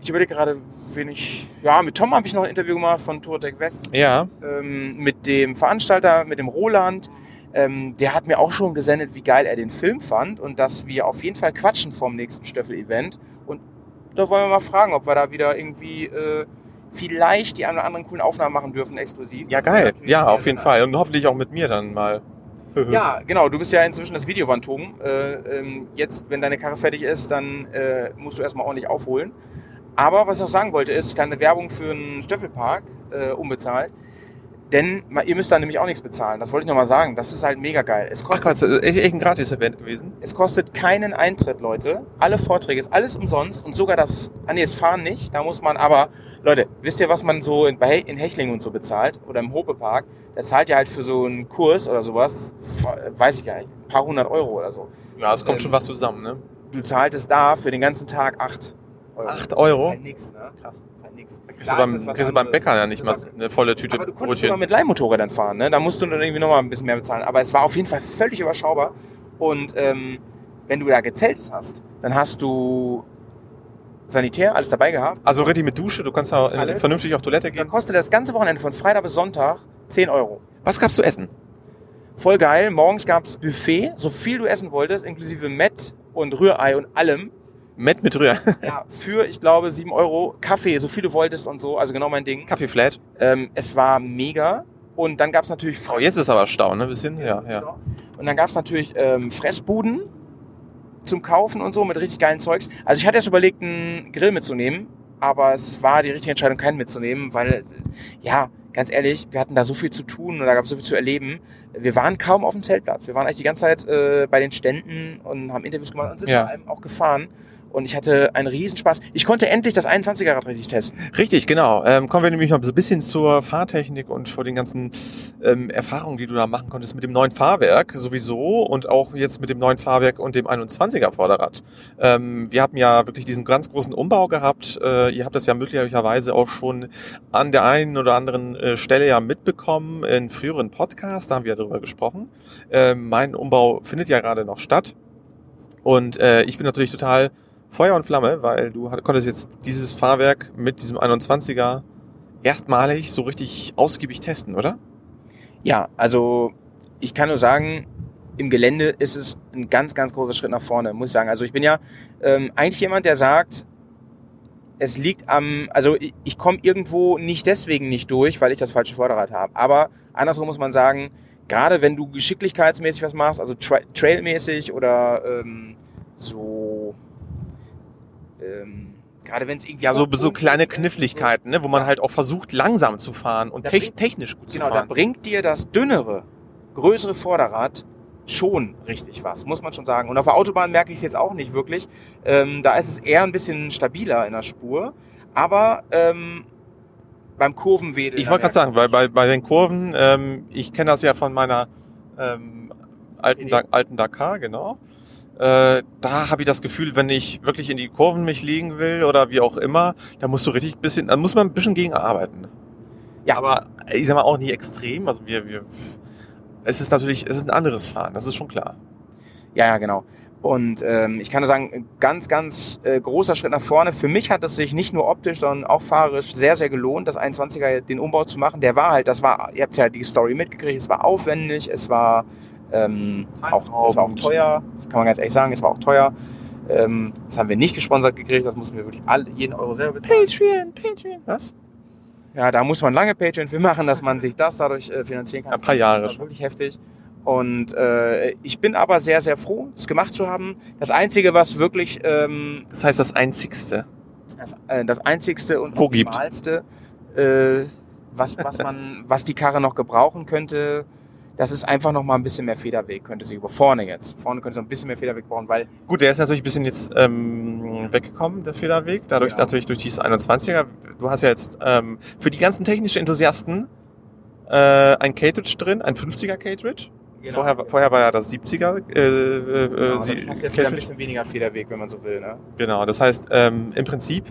Ich überlege gerade, wen ich. Ja, mit Tom habe ich noch ein Interview gemacht von Tourtech West. Ja, Ähm, mit dem Veranstalter, mit dem Roland. Ähm, der hat mir auch schon gesendet, wie geil er den Film fand und dass wir auf jeden Fall quatschen vom nächsten Stöffel-Event. Und da wollen wir mal fragen, ob wir da wieder irgendwie äh, vielleicht die einen oder anderen coolen Aufnahmen machen dürfen, exklusiv. ja geil. Ja, auf jeden. Fall. Und hoffentlich auch mit mir dann mal. Ja, genau. Du bist ja inzwischen das Videowantom. Äh, ähm, jetzt, wenn deine Karre fertig ist, dann äh, musst du erstmal ordentlich aufholen. Aber was ich noch sagen wollte, ist kleine Werbung für einen Stöffelpark, äh, unbezahlt. Denn ihr müsst da nämlich auch nichts bezahlen. Das wollte ich nochmal sagen. Das ist halt mega geil. Es Ach kostet, das ist echt, echt ein Gratis-Event gewesen. es kostet keinen Eintritt, Leute. Alle Vorträge ist alles umsonst und sogar das, ah nee, das Fahren nicht. Da muss man aber, Leute, wisst ihr, was man so in, bei, in Hechlingen und so bezahlt? Oder im Hopepark? Da zahlt ihr halt für so einen Kurs oder sowas, weiß ich gar nicht, ein paar hundert Euro oder so. Ja, es kommt Ähm, schon was zusammen, ne? Du zahltest da für den ganzen Tag acht Euro. Acht Euro? Das ist halt nix, ne? Krass. Das ist halt nix. Kriegst du beim, kriegst du beim Bäcker ja nicht mal eine volle Tüte Aber du konntest immer Brötchen. mit Leihmotorrädern fahren, ne? Da musst du dann irgendwie nochmal ein bisschen mehr bezahlen. Aber es war auf jeden Fall völlig überschaubar. Und ähm, wenn du da gezeltet hast, dann hast du Sanitär, alles dabei gehabt. Also richtig mit Dusche, du kannst da äh, Alles. vernünftig auf Toilette Dann gehen. kostet das ganze Wochenende von Freitag bis Sonntag 10 Euro. Was gab's zu essen? Voll geil. Morgens gab's Buffet, so viel du essen wolltest, inklusive Met und Rührei und allem. Met mit Rühr. Ja, für, ich glaube, 7 Euro. Kaffee, so viel du wolltest und so. Also genau mein Ding. Kaffeeflat. Ähm, es war mega. Und dann gab's natürlich Oh, jetzt ist aber Staunen, ne? Ein bisschen. Ja, ja. Und dann gab's natürlich ähm, Fressbuden zum Kaufen und so mit richtig geilen Zeugs. Also ich hatte erst überlegt, einen Grill mitzunehmen, aber es war die richtige Entscheidung, keinen mitzunehmen, weil, ja, ganz ehrlich, wir hatten da so viel zu tun und da gab es so viel zu erleben. Wir waren kaum auf dem Zeltplatz. Wir waren eigentlich die ganze Zeit äh, bei den Ständen und haben Interviews gemacht und sind Ja. vor allem auch gefahren. Und ich hatte einen Riesenspaß. Ich konnte endlich das 21er-Rad richtig testen. Richtig, genau. Ähm, kommen wir nämlich mal so ein bisschen zur Fahrtechnik und vor den ganzen ähm, Erfahrungen, die du da machen konntest mit dem neuen Fahrwerk sowieso und auch jetzt mit dem neuen Fahrwerk und dem 21er Vorderrad. Ähm, wir haben ja wirklich diesen ganz großen Umbau gehabt. Äh, ihr habt das ja möglicherweise auch schon an der einen oder anderen äh, Stelle ja mitbekommen in früheren Podcasts, da haben wir ja darüber gesprochen. Ähm, mein Umbau findet ja gerade noch statt. Und äh, ich bin natürlich total Feuer und Flamme, weil du konntest jetzt dieses Fahrwerk mit diesem 21er erstmalig so richtig ausgiebig testen, oder? Ja, also ich kann nur sagen, im Gelände ist es ein ganz, ganz großer Schritt nach vorne, muss ich sagen. Also ich bin ja ähm, eigentlich jemand, der sagt, es liegt am, also ich, ich komme irgendwo nicht deswegen nicht durch, weil ich das falsche Vorderrad habe. Aber andersrum muss man sagen, gerade wenn du geschicklichkeitsmäßig was machst, also tra trailmäßig oder ähm, so, ähm, gerade wenn es irgendwie Ja, so, so kleine Kniffligkeiten, ne, wo man halt auch versucht, langsam zu fahren und Da tech bringt- technisch gut Genau, zu da fahren. bringt dir das dünnere, größere Vorderrad schon richtig was, muss man schon sagen. Und auf der Autobahn merke ich es jetzt auch nicht wirklich. Ähm, da ist es eher ein bisschen stabiler in der Spur. Aber ähm, beim Kurvenwedeln... Ich da wollte gerade sagen, weil bei, bei den Kurven, ähm, ich kenne das ja von meiner ähm, alten, da alten Dakar, genau. Äh, da habe ich das Gefühl, wenn ich wirklich in die Kurven mich liegen will oder wie auch immer, da musst du richtig bisschen, da muss man ein bisschen gegen arbeiten. Ja. aber ich sag mal auch nie extrem. Also wir, wir, es ist natürlich, es ist ein anderes Fahren, das ist schon klar. Ja, ja, genau. Und ähm, ich kann nur sagen, ein ganz, ganz äh, großer Schritt nach vorne. Für mich hat es sich nicht nur optisch, sondern auch fahrerisch sehr, sehr gelohnt, das 21er den Umbau zu machen. Der war halt, das war, ihr habt ja die Story mitgekriegt, es war aufwendig, es war ähm, auch, es war auch teuer, das kann man ganz ehrlich sagen, es war auch teuer. Ähm, das haben wir nicht gesponsert gekriegt, das mussten wir wirklich alle, jeden Euro selber bezahlen. Patreon, Patreon. Was? Ja, da muss man lange Patreon für machen, dass man sich das dadurch äh, finanzieren kann. Ein paar Jahre Das war wirklich heftig. Und äh, ich bin aber sehr, sehr froh, es gemacht zu haben. Das Einzige, was wirklich ähm, Das heißt das Einzigste. das, äh, das Einzigste und. Optimalste, äh, was, was, man, was die Karre noch gebrauchen könnte, das ist einfach noch mal ein bisschen mehr Federweg, könnte sie über vorne jetzt. Vorne könnte sie noch ein bisschen mehr Federweg brauchen, weil Gut, der ist natürlich ein bisschen jetzt ähm, weggekommen, der Federweg, dadurch Ja. natürlich durch dieses 21er. Du hast ja jetzt ähm, für die ganzen technischen Enthusiasten äh, ein Cartridge drin, ein 50er Cartridge. Vorher, vorher war ja das 70er äh, äh, genau, sie- dann hast jetzt ein bisschen weniger Federweg, wenn man so will. Ne? Genau, das heißt ähm, im Prinzip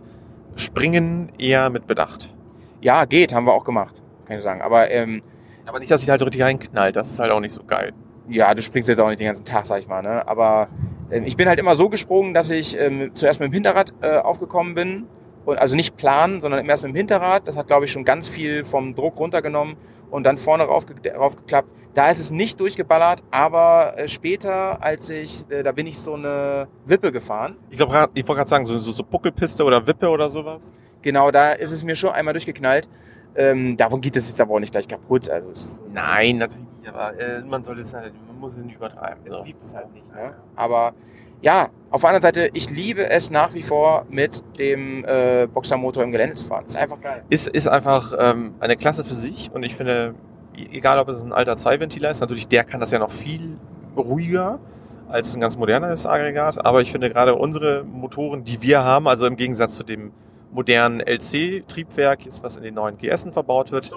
springen eher mit Bedacht. Ja, geht, haben wir auch gemacht, kann ich sagen. Aber ähm, Aber nicht, dass sich halt so richtig reinknallt, das ist halt auch nicht so geil. ja, du springst jetzt auch nicht den ganzen Tag, sag ich mal, ne? Aber ähm, ich bin halt immer so gesprungen, dass ich ähm, zuerst mit dem Hinterrad äh, aufgekommen bin. Und also nicht planen, sondern erst mit dem Hinterrad. Das hat, glaube ich, schon ganz viel vom Druck runtergenommen und dann vorne raufge raufgeklappt. Da ist es nicht durchgeballert, aber äh, später, als ich, äh, da bin ich so eine Wippe gefahren. Ich glaube, ich wollte gerade sagen, so, so, so Buckelpiste oder Wippe oder sowas. Genau, da ist es mir schon einmal durchgeknallt. Ähm, davon geht es jetzt aber auch nicht gleich kaputt. Also es, Nein, natürlich nicht, aber äh, man sollte es halt, man muss es nicht übertreiben. es So. liebt es halt nicht. Ne? Aber ja, auf der anderen Seite, ich liebe es nach wie vor mit dem äh, Boxermotor im Gelände zu fahren. Ist einfach geil. ist, ist einfach ähm, eine Klasse für sich und ich finde, egal ob es ein alter Zweiventiler ist, natürlich der kann das ja noch viel ruhiger als ein ganz modernes Aggregat, aber ich finde gerade unsere Motoren, die wir haben, also im Gegensatz zu dem modernen LC-Triebwerk, jetzt was in den neuen GSen verbaut wird,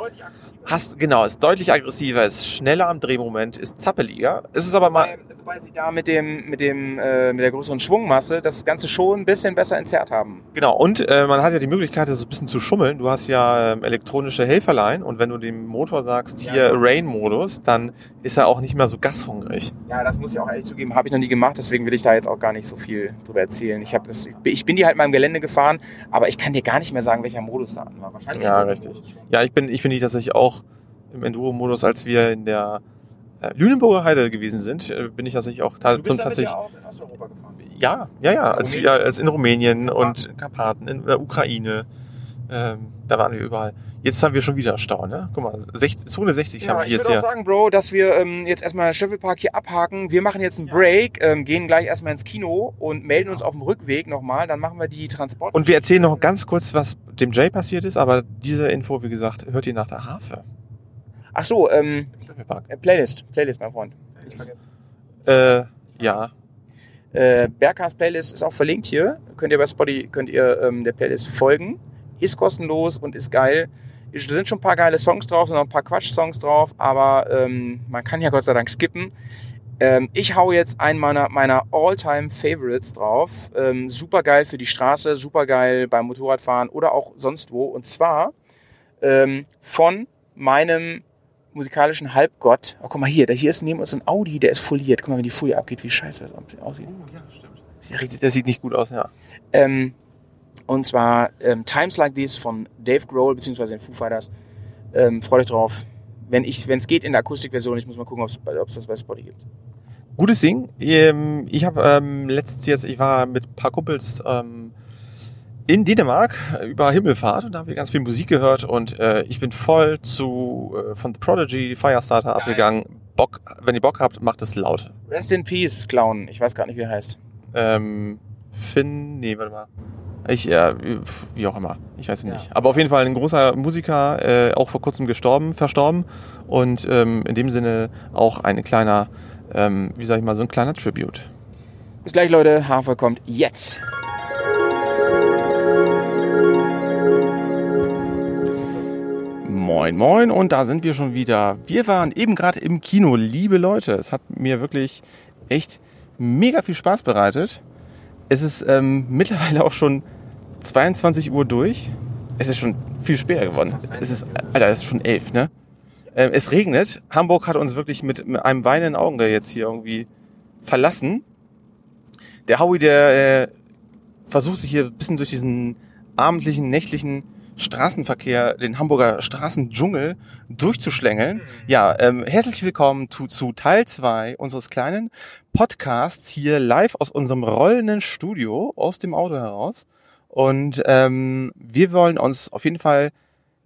hast genau, ist deutlich aggressiver, ist schneller am Drehmoment, ist zappeliger. Es ist aber mal Wobei, wobei sie da mit dem, mit dem, äh, mit der größeren Schwungmasse das Ganze schon ein bisschen besser entzerrt haben. Genau, und äh, man hat ja die Möglichkeit, das so ein bisschen zu schummeln. Du hast ja ähm, elektronische Helferlein und wenn du dem Motor sagst, Ja, hier. Rain-Modus, dann ist er auch nicht mehr so gashungrig. Ja, das muss ich auch ehrlich zugeben, habe ich noch nie gemacht, deswegen will ich da jetzt auch gar nicht so viel drüber erzählen. Ich, hab das, ich bin die halt mal im Gelände gefahren, aber ich kann dir gar nicht mehr sagen, welcher Modus da an war. Wahrscheinlich Ja, richtig. Ja, ich bin, ich bin die tatsächlich auch im Enduro-Modus, als wir in der äh, Lüneburger Heide gewesen sind, äh, bin ich tatsächlich auch ta Du bist zum tatsächlich. ja auch in Osteuropa gefahren. Ja, ja, ja, als wir als in Rumänien und Karpaten, in der Ukraine, ähm, da waren wir überall. Jetzt haben wir schon wieder Stau, ne? Guck mal, 60, Zone 60 haben Ja, wir ich jetzt würde auch sagen, Bro, dass wir ähm, jetzt erstmal Schöffelpark hier abhaken. Wir machen jetzt einen Break, ähm, gehen gleich erstmal ins Kino und melden uns auf dem Rückweg nochmal. Dann machen wir die Transport. Und wir erzählen noch ganz kurz, was dem Jay passiert ist, aber diese Info, wie gesagt, hört ihr nach der Harfe. Ach so, ähm, äh, Playlist. Playlist, mein Freund. Ich. Äh, ja. Äh, Berghaus Playlist ist auch verlinkt hier. Könnt ihr bei Spotify, könnt ihr ähm, der Playlist folgen. Ist kostenlos und ist geil. Es sind schon ein paar geile Songs drauf, sind noch ein paar Quatsch-Songs drauf, aber ähm, man kann ja Gott sei Dank skippen. Ähm, ich hau jetzt einen meiner, meiner All-Time-Favorites drauf. Ähm, super geil für die Straße, super geil beim Motorradfahren oder auch sonst wo. Und zwar ähm, von meinem musikalischen Halbgott. Oh, guck mal hier, da hier ist neben uns ein Audi, der ist foliert. Guck mal, wenn die Folie abgeht, wie scheiße das aussieht. Oh, ja, stimmt. Sieht richtig- Das sieht nicht gut aus, ja. Ähm, und zwar ähm, Times Like This von Dave Grohl bzw. den Foo Fighters. Ähm, freut euch drauf. Wenn es geht in der Akustikversion, ich muss mal gucken, ob es das bei Spotify gibt. Gutes Ding. Ähm, ich habe ähm, letztens jetzt, ich war mit ein paar Kumpels ähm, in Dänemark über Himmelfahrt und da haben wir ganz viel Musik gehört und äh, ich bin voll zu äh, von The Prodigy Firestarter Geil. abgegangen. Bock, wenn ihr Bock habt, macht es laut. Rest in Peace, Clown. Ich weiß gar nicht, wie er heißt. Ähm, Finn, nee, warte mal. Ich, ja, wie auch immer. Ich weiß es Ja. nicht. Aber auf jeden Fall ein großer Musiker, äh, auch vor kurzem gestorben, verstorben. Und ähm, in dem Sinne auch ein kleiner, ähm, wie sag ich mal, so ein kleiner Tribute. Bis gleich, Leute. Hafer kommt jetzt. Moin, moin, und da sind wir schon wieder. Wir waren eben gerade im Kino, liebe Leute. Es hat mir wirklich echt mega viel Spaß bereitet. Es ist ähm, mittlerweile auch schon 22 Uhr durch. Es ist schon viel später geworden. Es ist, Alter, es ist schon elf, ne? Ähm, es regnet. Hamburg hat uns wirklich mit, mit einem weinenden Auge jetzt hier irgendwie verlassen. Der Howie, der äh, versucht sich hier ein bisschen durch diesen abendlichen, nächtlichen Straßenverkehr, den Hamburger Straßendschungel durchzuschlängeln. Ja, ähm, herzlich willkommen zu, zu Teil zwei unseres kleinen Podcasts hier live aus unserem rollenden Studio, aus dem Auto heraus. Und ähm, wir wollen uns auf jeden Fall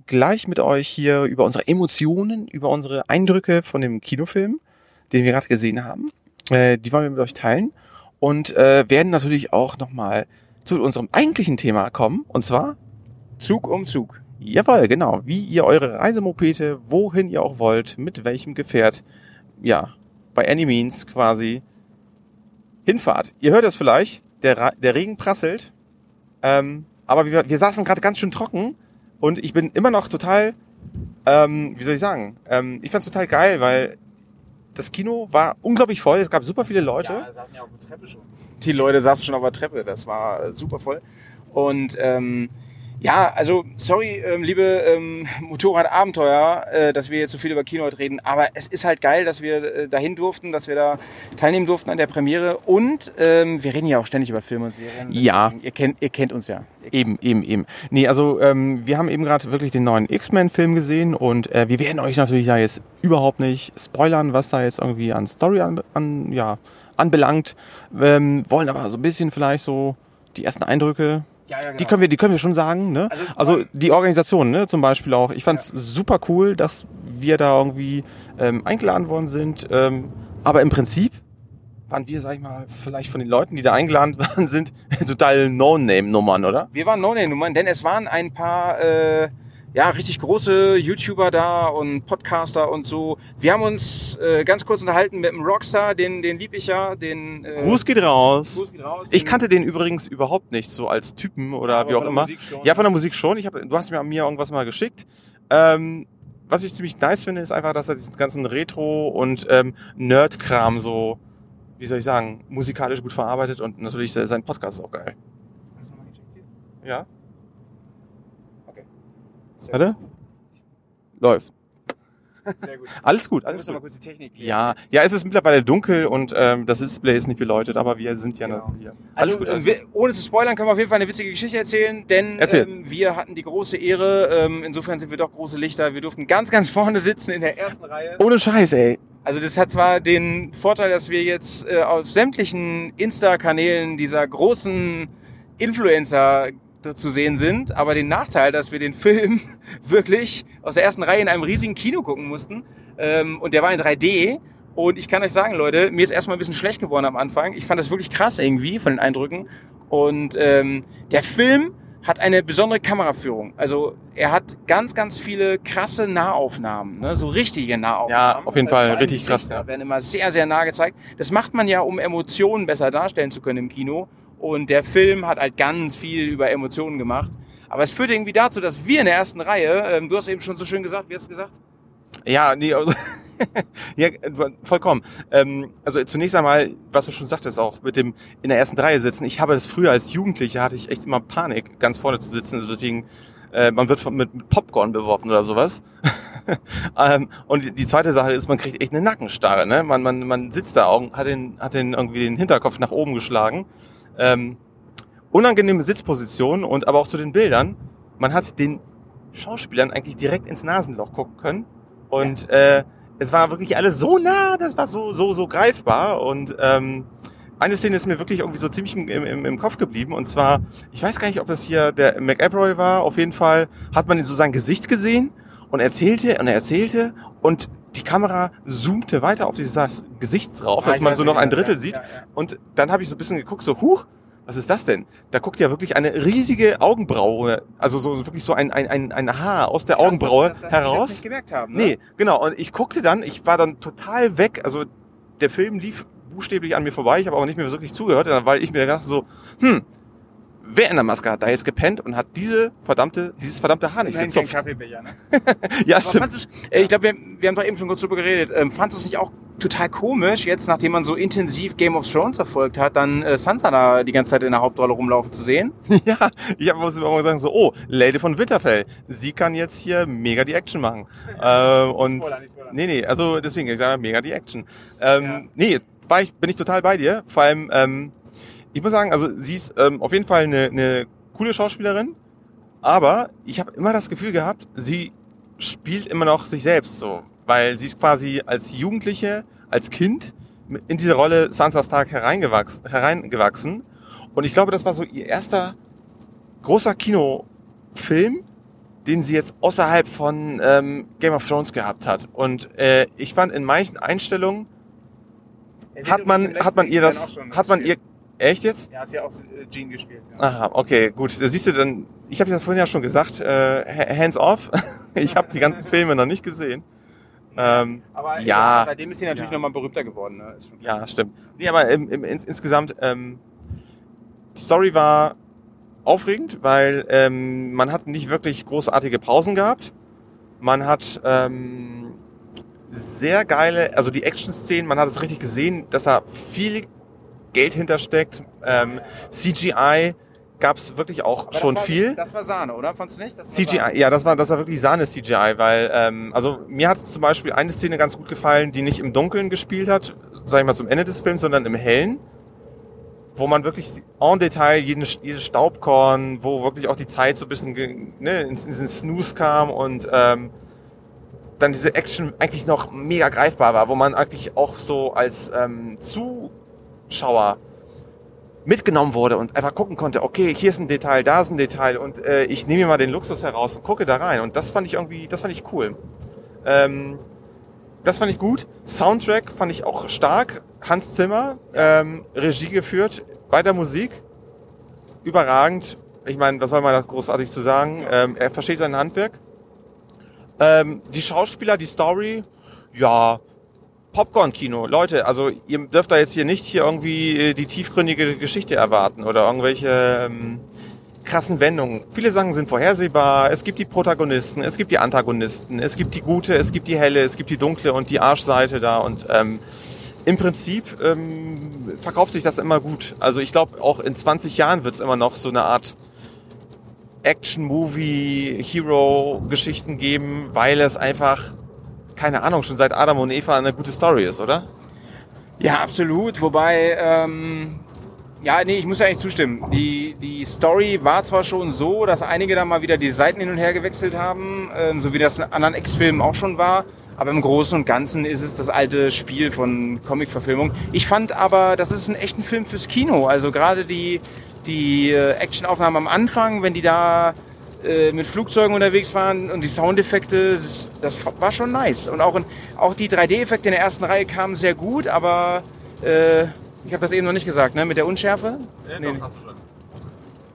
gleich mit euch hier über unsere Emotionen, über unsere Eindrücke von dem Kinofilm, den wir gerade gesehen haben, äh, die wollen wir mit euch teilen und äh, werden natürlich auch nochmal zu unserem eigentlichen Thema kommen, und zwar Zug um Zug. Jawohl, genau. Wie ihr eure Reisemopete, wohin ihr auch wollt, mit welchem Gefährt, ja, bei any means quasi hinfahrt. Ihr hört es vielleicht, der, Ra- der Regen prasselt, ähm, aber wir, wir saßen gerade ganz schön trocken und ich bin immer noch total, ähm, wie soll ich sagen, ähm, ich fand's total geil, weil das Kino war unglaublich voll, es gab super viele Leute. saßen ja auf der Treppe schon. Die Leute saßen schon auf der Treppe, das war super voll. Und ähm, ja, also sorry, ähm, liebe ähm, Motorradabenteuer, äh, dass wir jetzt so viel über Kino reden, aber es ist halt geil, dass wir äh, dahin durften, dass wir da teilnehmen durften an der Premiere und ähm, wir reden ja auch ständig über Filme und Serien. Ja. Ihr kennt, ihr kennt uns ja. Eben, eben, eben. Nee, also ähm, wir haben eben gerade wirklich den neuen X-Men-Film gesehen und äh, wir werden euch natürlich ja jetzt überhaupt nicht spoilern, was da jetzt irgendwie an Story an, an, ja, anbelangt. Ähm, wollen aber so ein bisschen vielleicht so die ersten Eindrücke, Ja, ja, genau. die können wir, die können wir schon sagen. Ne? Also- Also, die Organisation, ne, zum Beispiel auch. Ich fand's super cool, dass wir da irgendwie ähm, eingeladen worden sind. Ähm, aber im Prinzip waren wir, sag ich mal, vielleicht von den Leuten, die da eingeladen worden sind, total No-Name-Nummern, oder? Wir waren No-Name-Nummern, denn es waren ein paar, äh, ja, richtig große YouTuber da und Podcaster und so. Wir haben uns äh, ganz kurz unterhalten mit dem Rockstar, den, den lieb ich ja, den äh, Gruß geht raus. Gruß geht raus. Ich kannte den übrigens überhaupt nicht so als Typen oder aber wie auch immer. Ja, von der Musik schon. Ich hab, du hast mir mir irgendwas mal geschickt. Ähm, was ich ziemlich nice finde, ist einfach, dass er diesen ganzen Retro- und ähm, Nerd-Kram so, wie soll ich sagen, musikalisch gut verarbeitet und natürlich se- sein Podcast ist auch geil. Hast du mal gecheckt hier? Ja? Sehr Warte. Läuft. Sehr gut. Alles gut, alles gut. kurz die Technik klären. Ja, ja, es ist mittlerweile dunkel und ähm, das Display ist nicht beleuchtet, aber wir sind ja Genau. hier. Alles Also, gut, alles wir, gut. ohne zu spoilern, können wir auf jeden Fall eine witzige Geschichte erzählen, denn Erzähl. ähm, wir hatten die große Ehre, ähm, insofern sind wir doch große Lichter, wir durften ganz, ganz vorne sitzen in der ersten Reihe. Ohne Scheiß, ey. Also das hat zwar den Vorteil, dass wir jetzt äh, auf sämtlichen Insta-Kanälen dieser großen Influencer zu sehen sind, aber den Nachteil, dass wir den Film wirklich aus der ersten Reihe in einem riesigen Kino gucken mussten ähm, und der war in 3D und ich kann euch sagen, Leute, mir ist erstmal ein bisschen schlecht geworden am Anfang. Ich fand das wirklich krass irgendwie von den Eindrücken und ähm, der Film hat eine besondere Kameraführung. Also er hat ganz, ganz viele krasse Nahaufnahmen, ne? so richtige Nahaufnahmen. Ja, auf jeden Das heißt, Fall, richtig krass, Gesichter ja. werden immer sehr, sehr nah gezeigt. Das macht man ja, um Emotionen besser darstellen zu können im Kino. Und der Film hat halt ganz viel über Emotionen gemacht. Aber es führt irgendwie dazu, dass wir in der ersten Reihe, ähm, du hast eben schon so schön gesagt, wie hast du gesagt? Ja, nee, also, ja, vollkommen. Ähm, also zunächst einmal, was du schon sagtest, auch mit dem in der ersten Reihe sitzen. Ich habe das früher als Jugendlicher hatte ich echt immer Panik, ganz vorne zu sitzen. Also deswegen, äh, man wird von, mit, mit Popcorn beworfen oder sowas. ähm, und die- die zweite Sache ist, man kriegt echt eine Nackenstarre. Ne? Man, man, man sitzt da, auch, hat den, hat den irgendwie den Hinterkopf nach oben geschlagen. Ähm, unangenehme Sitzposition und aber auch zu den Bildern. Man hat den Schauspielern eigentlich direkt ins Nasenloch gucken können. Und äh, es war wirklich alles so nah, das war so, so, so greifbar. Und ähm, eine Szene ist mir wirklich irgendwie so ziemlich im, im, im Kopf geblieben. Und zwar, ich weiß gar nicht, ob das hier der McAvoy war. Auf jeden Fall hat man so sein Gesicht gesehen und erzählte und er erzählte und die Kamera zoomte weiter auf dieses Gesicht drauf, dass ich man so noch ein Drittel ja, sieht. ja, ja. Und dann habe ich so ein bisschen geguckt, so, huch, was ist das denn? Da guckt ja wirklich eine riesige Augenbraue, also so wirklich so ein, ein, ein, ein Haar aus der Augenbraue Dass, dass, dass die das heraus. nicht gemerkt haben, ne? Nee, genau. Und ich guckte dann, ich war dann total weg. Also der Film lief buchstäblich an mir vorbei. Ich habe aber nicht mehr wirklich zugehört, weil ich mir gedacht so, hm, wer in der Maske hat da jetzt gepennt und hat diese verdammte, dieses verdammte Haar nicht kein gezupft? Kaffeebecher, ne? Ja, Aber stimmt. äh, ich glaube, wir, wir haben doch eben schon kurz drüber geredet. Ähm, fandest du es nicht auch total komisch, jetzt nachdem man so intensiv Game of Thrones verfolgt hat, dann äh, Sansa da die ganze Zeit in der Hauptrolle rumlaufen zu sehen? Ja, ich hab- muss immer sagen so, oh, Lady von Winterfell, sie kann jetzt hier mega die Action machen. ähm, und Spoiler, nicht Spoiler. nee, nee, also deswegen, ich sage mega die Action. Ähm, Ja. Nee, war ich, bin ich total bei dir. Vor allem, ähm, ich muss sagen, also sie ist ähm, auf jeden Fall eine, eine coole Schauspielerin, aber ich habe immer das Gefühl gehabt, sie spielt immer noch sich selbst so, weil sie ist quasi als Jugendliche, als Kind in diese Rolle Sansa Stark hereingewachsen, hereingewachsen. Und ich glaube, das war so ihr erster großer Kinofilm, den sie jetzt außerhalb von ähm, Game of Thrones gehabt hat. Und äh, ich fand in manchen Einstellungen hat man hat man ihr das hat man ihr echt jetzt? Ja, hat sie auch äh, Jean gespielt. Ja. Aha, okay, gut. Siehst du dann, ich habe ja vorhin ja schon gesagt, äh, hands off. ich habe die ganzen Filme noch nicht gesehen. Ähm, Aber ja. seitdem ist sie natürlich Ja. nochmal berühmter geworden. Ne? Ist schon klar. Ja, stimmt. Nee, aber im, im, ins, insgesamt, ähm, die Story war aufregend, weil ähm, man hat nicht wirklich großartige Pausen gehabt. Man hat ähm, sehr geile, also die Action-Szenen, man hat es richtig gesehen, dass da viel Geld hintersteckt. Ähm, CGI gab es wirklich auch Aber das schon war, viel. Das war Sahne, oder? Fandst du nicht? Das CGI, Sahne. ja, das war, das war wirklich Sahne-CGI, weil, ähm, also mir hat zum Beispiel eine Szene ganz gut gefallen, die nicht im Dunkeln gespielt hat, sag ich mal zum Ende des Films, sondern im Hellen, wo man wirklich en Detail jeden, jedes Staubkorn, wo wirklich auch die Zeit so ein bisschen ne, ins, ins Snooze kam und ähm, dann diese Action eigentlich noch mega greifbar war, wo man eigentlich auch so als ähm, Zuschauer mitgenommen wurde und einfach gucken konnte, okay, hier ist ein Detail, da ist ein Detail und äh, ich nehme mir mal den Luxus heraus und gucke da rein. Und das fand ich irgendwie, das fand ich cool. Ähm, das fand ich gut. Soundtrack fand ich auch stark. Hans Zimmer, ähm, Regie geführt bei der Musik. Überragend. Ich meine, was soll man da großartig zu sagen? Ähm, er versteht sein Handwerk. Ähm, die Schauspieler, die Story, ja, Popcorn-Kino. Leute, also ihr dürft da jetzt hier nicht hier irgendwie äh, die tiefgründige Geschichte erwarten oder irgendwelche ähm, krassen Wendungen. Viele Sachen sind vorhersehbar. Es gibt die Protagonisten, es gibt die Antagonisten, es gibt die gute, es gibt die helle, es gibt die dunkle und die Arschseite da und ähm, im Prinzip ähm, verkauft sich das immer gut. Also ich glaube, auch in 20 Jahren wird es immer noch so eine Art Action-Movie-Hero-Geschichten geben, weil es einfach, keine Ahnung, schon seit Adam und Eva eine gute Story ist, oder? Ja, absolut. Wobei, ähm, ja, nee, ich muss ja eigentlich zustimmen. Die, die Story war zwar schon so, dass einige da mal wieder die Seiten hin und her gewechselt haben, ähm, so wie das in anderen X-Filmen auch schon war. Aber im Großen und Ganzen ist es das alte Spiel von Comic-Verfilmung. Ich fand aber, das ist ein echter Film fürs Kino. Also gerade die, die äh, Actionaufnahmen am Anfang, wenn die da äh, mit Flugzeugen unterwegs waren und die Soundeffekte, das, das war schon nice. Und auch, in, auch die 3D-Effekte in der ersten Reihe kamen sehr gut, aber äh, ich habe das eben noch nicht gesagt, ne? Mit der Unschärfe? Nee.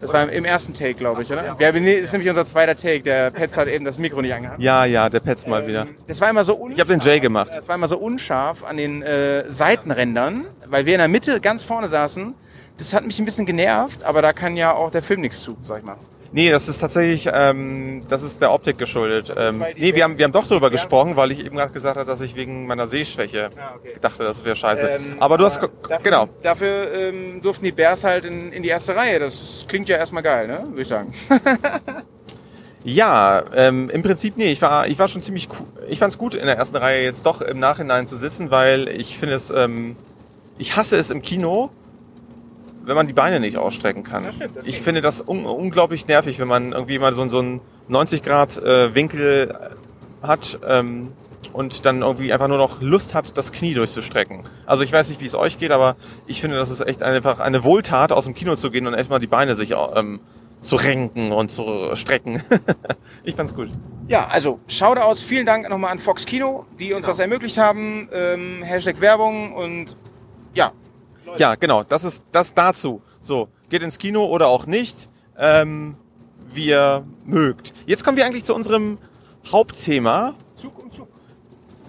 Das war im ersten Take, glaube ich, oder? Ja, nee, das ist nämlich unser zweiter Take. Der Petz hat eben das Mikro nicht angehabt. Ja, ja, der Petz mal wieder. Ähm, Das war immer so unscharf. Ich habe den Jay gemacht. Das war immer so unscharf an den äh, Seitenrändern, weil wir in der Mitte ganz vorne saßen. Das hat mich ein bisschen genervt, aber da kann ja auch der Film nichts zu, sag ich mal. Nee, das ist tatsächlich, ähm, das ist der Optik geschuldet. Ähm, nee, wir haben, wir haben doch darüber Ja. gesprochen, weil ich eben gerade gesagt habe, dass ich wegen meiner Sehschwäche Ah, okay. dachte, das wäre scheiße. Ähm, aber du hast, dafür, genau. Dafür ähm, durften die Bears halt in, in die erste Reihe. Das klingt ja erstmal geil, ne? Würde ich sagen. Ja, ähm, im Prinzip nee, ich war, ich war schon ziemlich cool. Ich fand es gut in der ersten Reihe jetzt doch im Nachhinein zu sitzen, weil ich finde es, ähm, ich hasse es im Kino, wenn man die Beine nicht ausstrecken kann. Ja, stimmt, das ich finde das un unglaublich nervig, wenn man irgendwie mal so, so einen 90 Grad äh, Winkel hat ähm, und dann irgendwie einfach nur noch Lust hat, das Knie durchzustrecken. Also ich weiß nicht, wie es euch geht, aber ich finde, das ist echt einfach eine Wohltat, aus dem Kino zu gehen und erstmal die Beine sich ähm, zu renken und zu strecken. ich fand's gut. Ja, also Shoutouts, vielen Dank nochmal an Fox Kino, die uns das ermöglicht haben. Ähm, Hashtag Werbung und ja, Ja, genau, das ist das dazu. So, geht ins Kino oder auch nicht, ähm, wie ihr mögt. Jetzt kommen wir eigentlich zu unserem Hauptthema. Zug um Zug.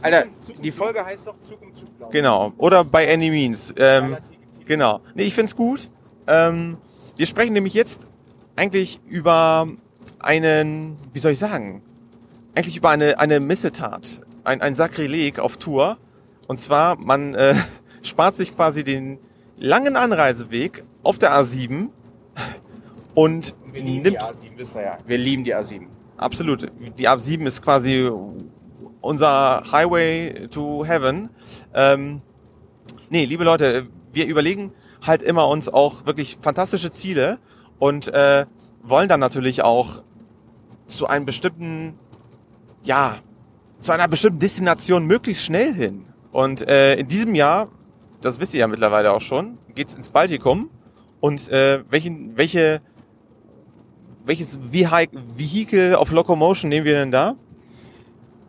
Alter, die Folge heißt doch Zug um Zug, glaube. Genau, oder by any means. Ähm, genau. Nee, ich find's gut. Ähm, wir sprechen nämlich jetzt eigentlich über einen, wie soll ich sagen, eigentlich über eine, eine Missetat, ein, ein Sakrileg auf Tour. Und zwar, man äh, spart sich quasi den langen Anreiseweg auf der A7 und Wir lieben nimmt die A7, wisst ihr ja. Wir lieben die A7. Absolut. Die A7 ist quasi unser Highway to Heaven. Ähm, nee, liebe Leute, wir überlegen halt immer uns auch wirklich fantastische Ziele und äh, wollen dann natürlich auch zu einem bestimmten, ja, zu einer bestimmten Destination möglichst schnell hin. Und äh, in diesem Jahr, das wisst ihr ja mittlerweile auch schon, geht's ins Baltikum. Und äh, welchen, welche welches Vehi- Vehicle of Locomotion nehmen wir denn da?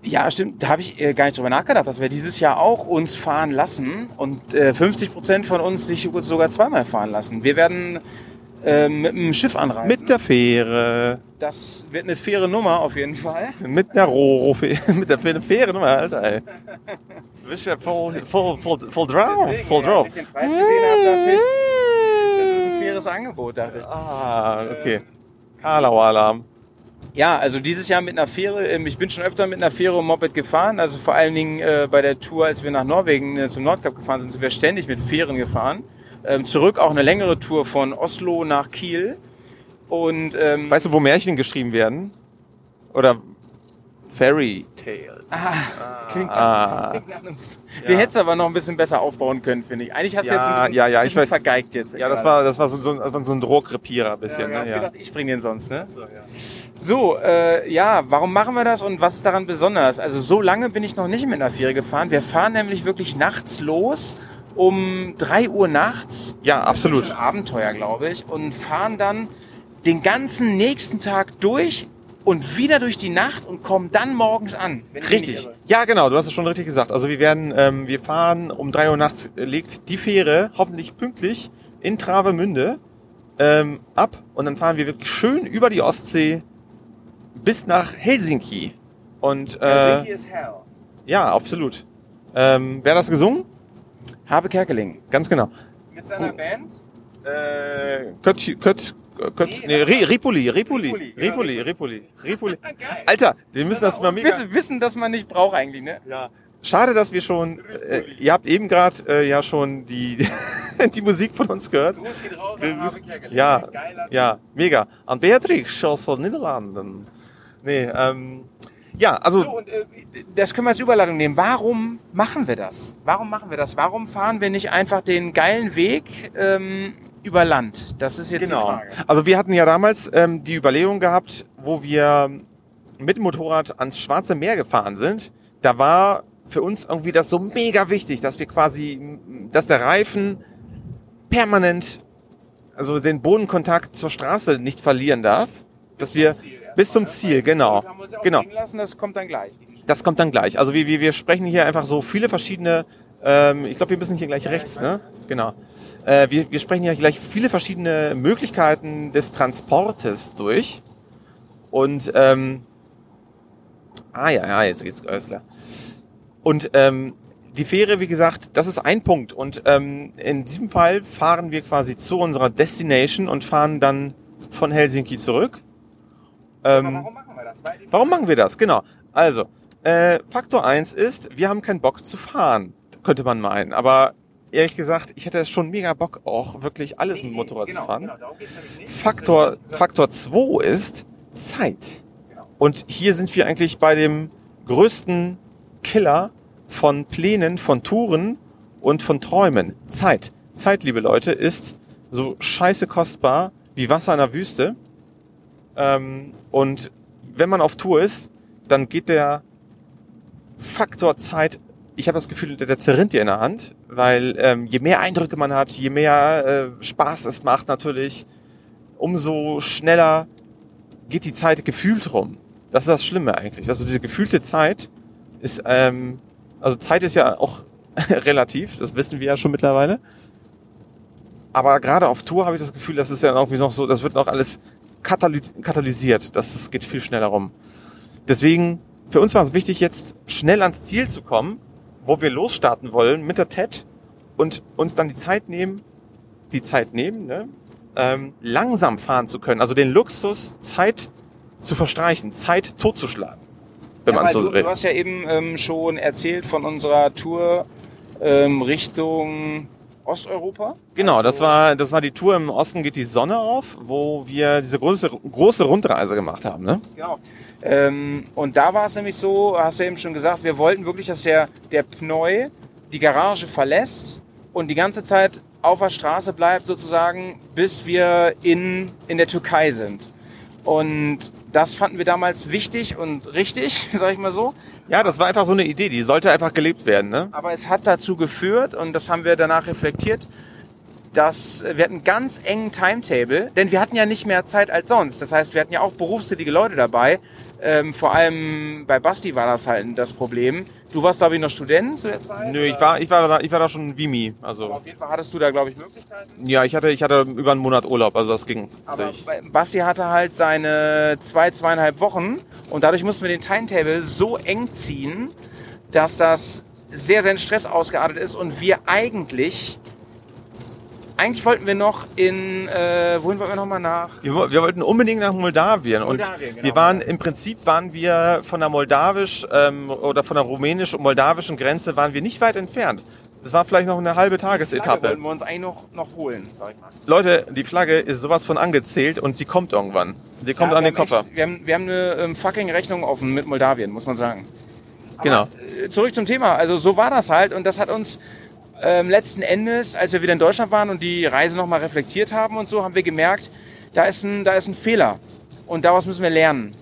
Ja, stimmt. Da habe ich äh, gar nicht drüber nachgedacht, dass wir dieses Jahr auch uns fahren lassen und äh, 50 Prozent von uns sich sogar zweimal fahren lassen. Wir werden äh, mit einem Schiff anreisen. Mit der Fähre, das wird eine faire Nummer auf jeden Fall. mit der Roro, mit der Fähre, Fähre Nummer, Alter, ey. Du bist ja voll, voll, voll, voll drauf, Deswegen, voll ja, drauf. als ich den Preis gesehen habe, dachte ich, das ist ein faires Angebot, dachte ich. Ah, okay. Karlau-Alarm. Ja, also dieses Jahr mit einer Fähre. ähm, Ich bin schon öfter mit einer Fähre und Moped gefahren. Also vor allen Dingen äh, bei der Tour, als wir nach Norwegen äh, zum Nordkap gefahren sind, sind wir ständig mit Fähren gefahren. Ähm, zurück auch eine längere Tour von Oslo nach Kiel. Und ähm, Weißt du, wo Märchen geschrieben werden? Oder Fairy Tales. klingt, Ah. klingt nach einem, den hättest du aber noch ein bisschen besser aufbauen können, finde ich. Eigentlich hast du Ja, jetzt ein bisschen, ja, ja, ich bisschen vergeigt jetzt. Ja, das war, das war so, so, war so ein Druckrepierer ein bisschen. Ja, ne? ja. gedacht, ich bringe den sonst, ne? So, äh, ja, warum machen wir das und was ist daran besonders? Also so lange bin ich noch nicht mit einer Fähre gefahren. Wir fahren nämlich wirklich nachts los, um 3 Uhr nachts. ja, absolut. schon Abenteuer, glaube ich. Und fahren dann den ganzen nächsten Tag durch und wieder durch die Nacht und kommen dann morgens an. Richtig. Ja, genau, du hast es schon richtig gesagt. Also wir werden, ähm, wir fahren um drei Uhr nachts äh, legt die Fähre hoffentlich pünktlich in Travemünde ähm, ab und dann fahren wir wirklich schön über die Ostsee bis nach Helsinki. Und äh, Helsinki is hell. ja, absolut. Ähm, wer hat das gesungen? Habe Kerkeling. Ganz genau. Mit seiner Band? Äh, Kött, Kött, Kött, Nee, nee, Ri- Ripoli, Ripoli, Ripoli, Ripoli, Ripoli. Alter, wir müssen das mal mega... wissen, wissen, dass man nicht braucht eigentlich, ne? Ja. Schade, dass wir schon, äh, ihr habt eben gerade äh, ja schon die, die Musik von uns gehört. Gruß geht raus Wir müssen-. Ja, Geiler ja, mega. An Beatrix aus den Niederlanden. Nee, ähm, ja, also, So, und äh, das können wir als Überleitung nehmen. Warum machen wir das? Warum machen wir das? Warum fahren wir nicht einfach den geilen Weg ähm, über Land? Das ist jetzt die genau. Frage. Also wir hatten ja damals ähm, die Überlegung gehabt, wo wir mit dem Motorrad ans Schwarze Meer gefahren sind. Da war für uns irgendwie das so mega wichtig, dass wir quasi, dass der Reifen permanent, also den Bodenkontakt zur Straße nicht verlieren darf. Dass wir bis zum Ziel, genau, genau. das kommt dann gleich. Das kommt dann gleich. Also wir, wir, wir sprechen hier einfach so viele verschiedene, ähm, ich glaube, wir müssen hier gleich rechts, ne? Genau. Äh, wir, wir sprechen hier gleich viele verschiedene Möglichkeiten des Transportes durch. Und, ähm, ah ja, ja, jetzt geht's, klar. Und ähm, die Fähre, wie gesagt, das ist ein Punkt. Und ähm, in diesem Fall fahren wir quasi zu unserer Destination und fahren dann von Helsinki zurück. Ähm, Aber warum machen wir das? Warum machen wir das? Genau. Also, äh, Faktor eins ist, wir haben keinen Bock zu fahren, könnte man meinen. Aber ehrlich gesagt, ich hätte schon mega Bock, auch wirklich alles mit dem Motorrad genau, zu fahren. Genau, nicht. Faktor, Faktor 2 ist Zeit. Genau. Und hier sind wir eigentlich bei dem größten Killer von Plänen, von Touren und von Träumen. Zeit. Zeit, liebe Leute, ist so scheiße kostbar wie Wasser in der Wüste. Ähm, und wenn man auf Tour ist, dann geht der Faktor Zeit, ich habe das Gefühl, der, der zerrinnt dir in der Hand, weil ähm, je mehr Eindrücke man hat, je mehr äh, Spaß es macht natürlich, umso schneller geht die Zeit gefühlt rum. Das ist das Schlimme eigentlich. Also diese gefühlte Zeit ist, ähm, also Zeit ist ja auch relativ, das wissen wir ja schon mittlerweile. Aber gerade auf Tour habe ich das Gefühl, das ist ja irgendwie noch so, das wird noch alles kataly katalysiert. Das, das geht viel schneller rum. Deswegen, für uns war es wichtig, jetzt schnell ans Ziel zu kommen, wo wir losstarten wollen mit der TED und uns dann die Zeit nehmen, die Zeit nehmen, ne? ähm, langsam fahren zu können. Also den Luxus, Zeit zu verstreichen, Zeit totzuschlagen, wenn Ja, man so du, will. du hast ja eben ähm, schon erzählt von unserer Tour ähm, Richtung Osteuropa. Genau, das Also- war, das war die Tour im Osten geht die Sonne auf, wo wir diese große, große Rundreise gemacht haben. Ne? Genau. Ähm, und da war es nämlich so, hast du eben schon gesagt, wir wollten wirklich, dass der, der Pneu die Garage verlässt und die ganze Zeit auf der Straße bleibt sozusagen, bis wir in, in der Türkei sind. Und das fanden wir damals wichtig und richtig, sag ich mal so. Ja, das war einfach so eine Idee, die sollte einfach gelebt werden. Ne? Aber es hat dazu geführt, und das haben wir danach reflektiert, dass wir hatten einen ganz engen Timetable, denn wir hatten ja nicht mehr Zeit als sonst. Das heißt, wir hatten ja auch berufstätige Leute dabei. Ähm, vor allem bei Basti war das halt das Problem. Du warst, glaube ich, noch Student zu der Zeit? Nö, ich war, ich war da, ich war da schon Vimi. Aber Also auf jeden Fall hattest du da, glaube ich, Möglichkeiten. ja, ich hatte, ich hatte über einen Monat Urlaub, also das ging. Aber sich. bei- Basti hatte halt seine zwei, zweieinhalb Wochen und dadurch mussten wir den Timetable so eng ziehen, dass das sehr, sehr in Stress ausgeartet ist und wir eigentlich, eigentlich wollten wir noch in, äh, wohin wollten wir nochmal nach? Wir, wir wollten unbedingt nach Moldawien, Moldawien, und genau. wir waren im Prinzip waren wir von der moldawisch ähm, oder von der rumänisch und moldawischen Grenze waren wir nicht weit entfernt. Das war vielleicht noch eine halbe Tagesetappe. wollten wir uns eigentlich noch, noch holen, sag ich mal. Leute, die Flagge ist sowas von angezählt und sie kommt irgendwann. Sie kommt Ja, an den Koffer. Echt, wir, haben, wir haben eine ähm, fucking Rechnung offen mit Moldawien, muss man sagen. Aber, Genau. Zurück zum Thema. Also so war das halt und das hat uns ähm, letzten Endes, als wir wieder in Deutschland waren und die Reise nochmal reflektiert haben und so, haben wir gemerkt, da ist, ein, da ist ein Fehler und daraus müssen wir lernen.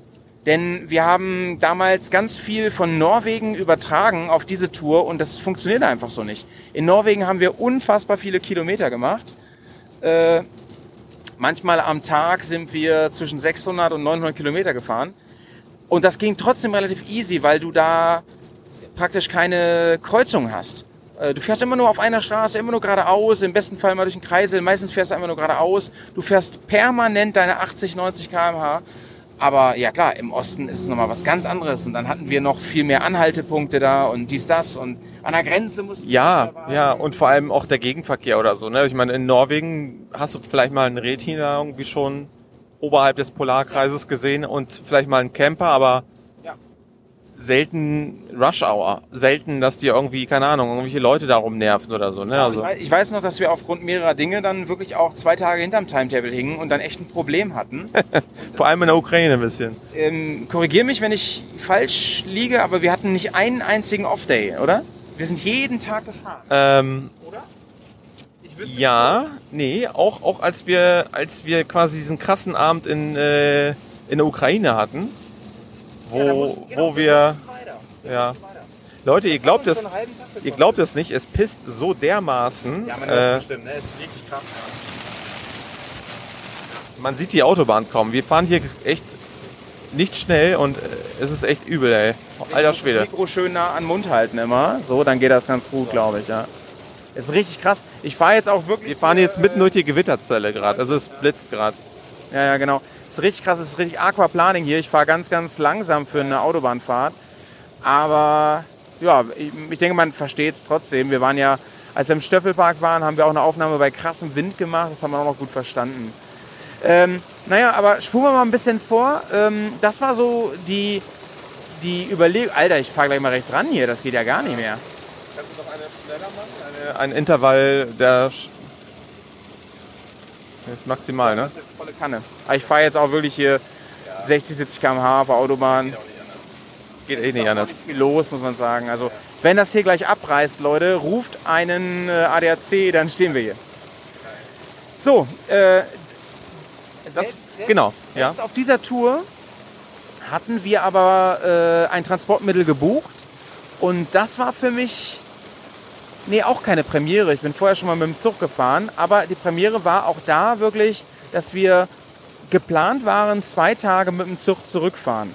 Denn wir haben damals ganz viel von Norwegen übertragen auf diese Tour und das funktioniert einfach so nicht. In Norwegen haben wir unfassbar viele Kilometer gemacht. Äh, manchmal am Tag sind wir zwischen 600 und 900 Kilometer gefahren. Und das ging trotzdem relativ easy, weil du da praktisch keine Kreuzung hast. Äh, Du fährst immer nur auf einer Straße, immer nur geradeaus, im besten Fall mal durch den Kreisel, meistens fährst du einfach nur geradeaus. Du fährst permanent deine 80, 90 km/h Aber ja klar, im Osten ist es nochmal was ganz anderes. Und dann hatten wir noch viel mehr Anhaltepunkte da und dies, das. Und an der Grenze wir Ja, ja, und vor allem auch der Gegenverkehr oder so. Ne? Ich meine, in Norwegen hast du vielleicht mal einen Retin da irgendwie schon oberhalb des Polarkreises gesehen und vielleicht mal einen Camper, aber. Selten Rush Hour. Selten, dass dir irgendwie, keine Ahnung, irgendwelche Leute darum nerven oder so. Ne? ich, Also, weiß, ich weiß noch, dass wir aufgrund mehrerer Dinge dann wirklich auch zwei Tage hinterm Timetable hingen und dann echt ein Problem hatten. vor allem in der Ukraine ein bisschen. ähm, Korrigier mich, wenn ich falsch liege, aber wir hatten nicht einen einzigen Off-Day, oder? Wir sind jeden Tag gefahren, Ähm, oder? Ich ja, nee, auch, auch als wir, als wir quasi diesen krassen Abend in, äh, in der Ukraine hatten, wo, genau, wo wir, ja, Leute, ihr glaubt es, ihr glaubt es nicht, es pisst so dermaßen. Ja, man äh, bestimmt, ne? Ist richtig krass. man sieht die Autobahn kommen. Wir fahren hier echt nicht schnell und äh, es ist echt übel, ey. Alter Schwede. Mikro schön nah an den Mund halten immer. So, dann geht das ganz gut, glaube ich, ja. Ist richtig krass. Ich fahre jetzt auch wirklich. Wir fahren jetzt mitten durch die Gewitterzelle gerade, also es blitzt gerade. Ja, ja, genau. Ist richtig krass. Es ist richtig Aquaplaning hier. Ich fahre ganz, ganz langsam für eine Autobahnfahrt. Aber ja, ich, ich denke, man versteht es trotzdem. Wir waren ja, als wir im Stöffelpark waren, haben wir auch eine Aufnahme bei krassem Wind gemacht. Das haben wir auch noch gut verstanden. Ähm, naja, aber spulen wir mal ein bisschen vor. Ähm, das war so die, die Überlegung. Alter, ich fahre gleich mal rechts ran hier. Das geht ja gar nicht mehr. Kannst du noch eine schneller machen? Eine, ein Intervall, der ist maximal, ne? Volle Kanne. Aber ich fahre jetzt auch wirklich hier 60, 70 km/h auf der Autobahn. Geht eh nicht anders. Nicht viel los, muss man sagen. Also, wenn das hier gleich abreißt, Leute, ruft einen äh, ADAC, dann stehen wir hier. So, äh, Das, genau, ja. Auf dieser Tour hatten wir aber äh, ein Transportmittel gebucht und das war für mich nee auch keine Premiere. Ich bin vorher schon mal mit dem Zug gefahren, aber die Premiere war auch da wirklich, dass wir geplant waren, zwei Tage mit dem Zug zurückfahren.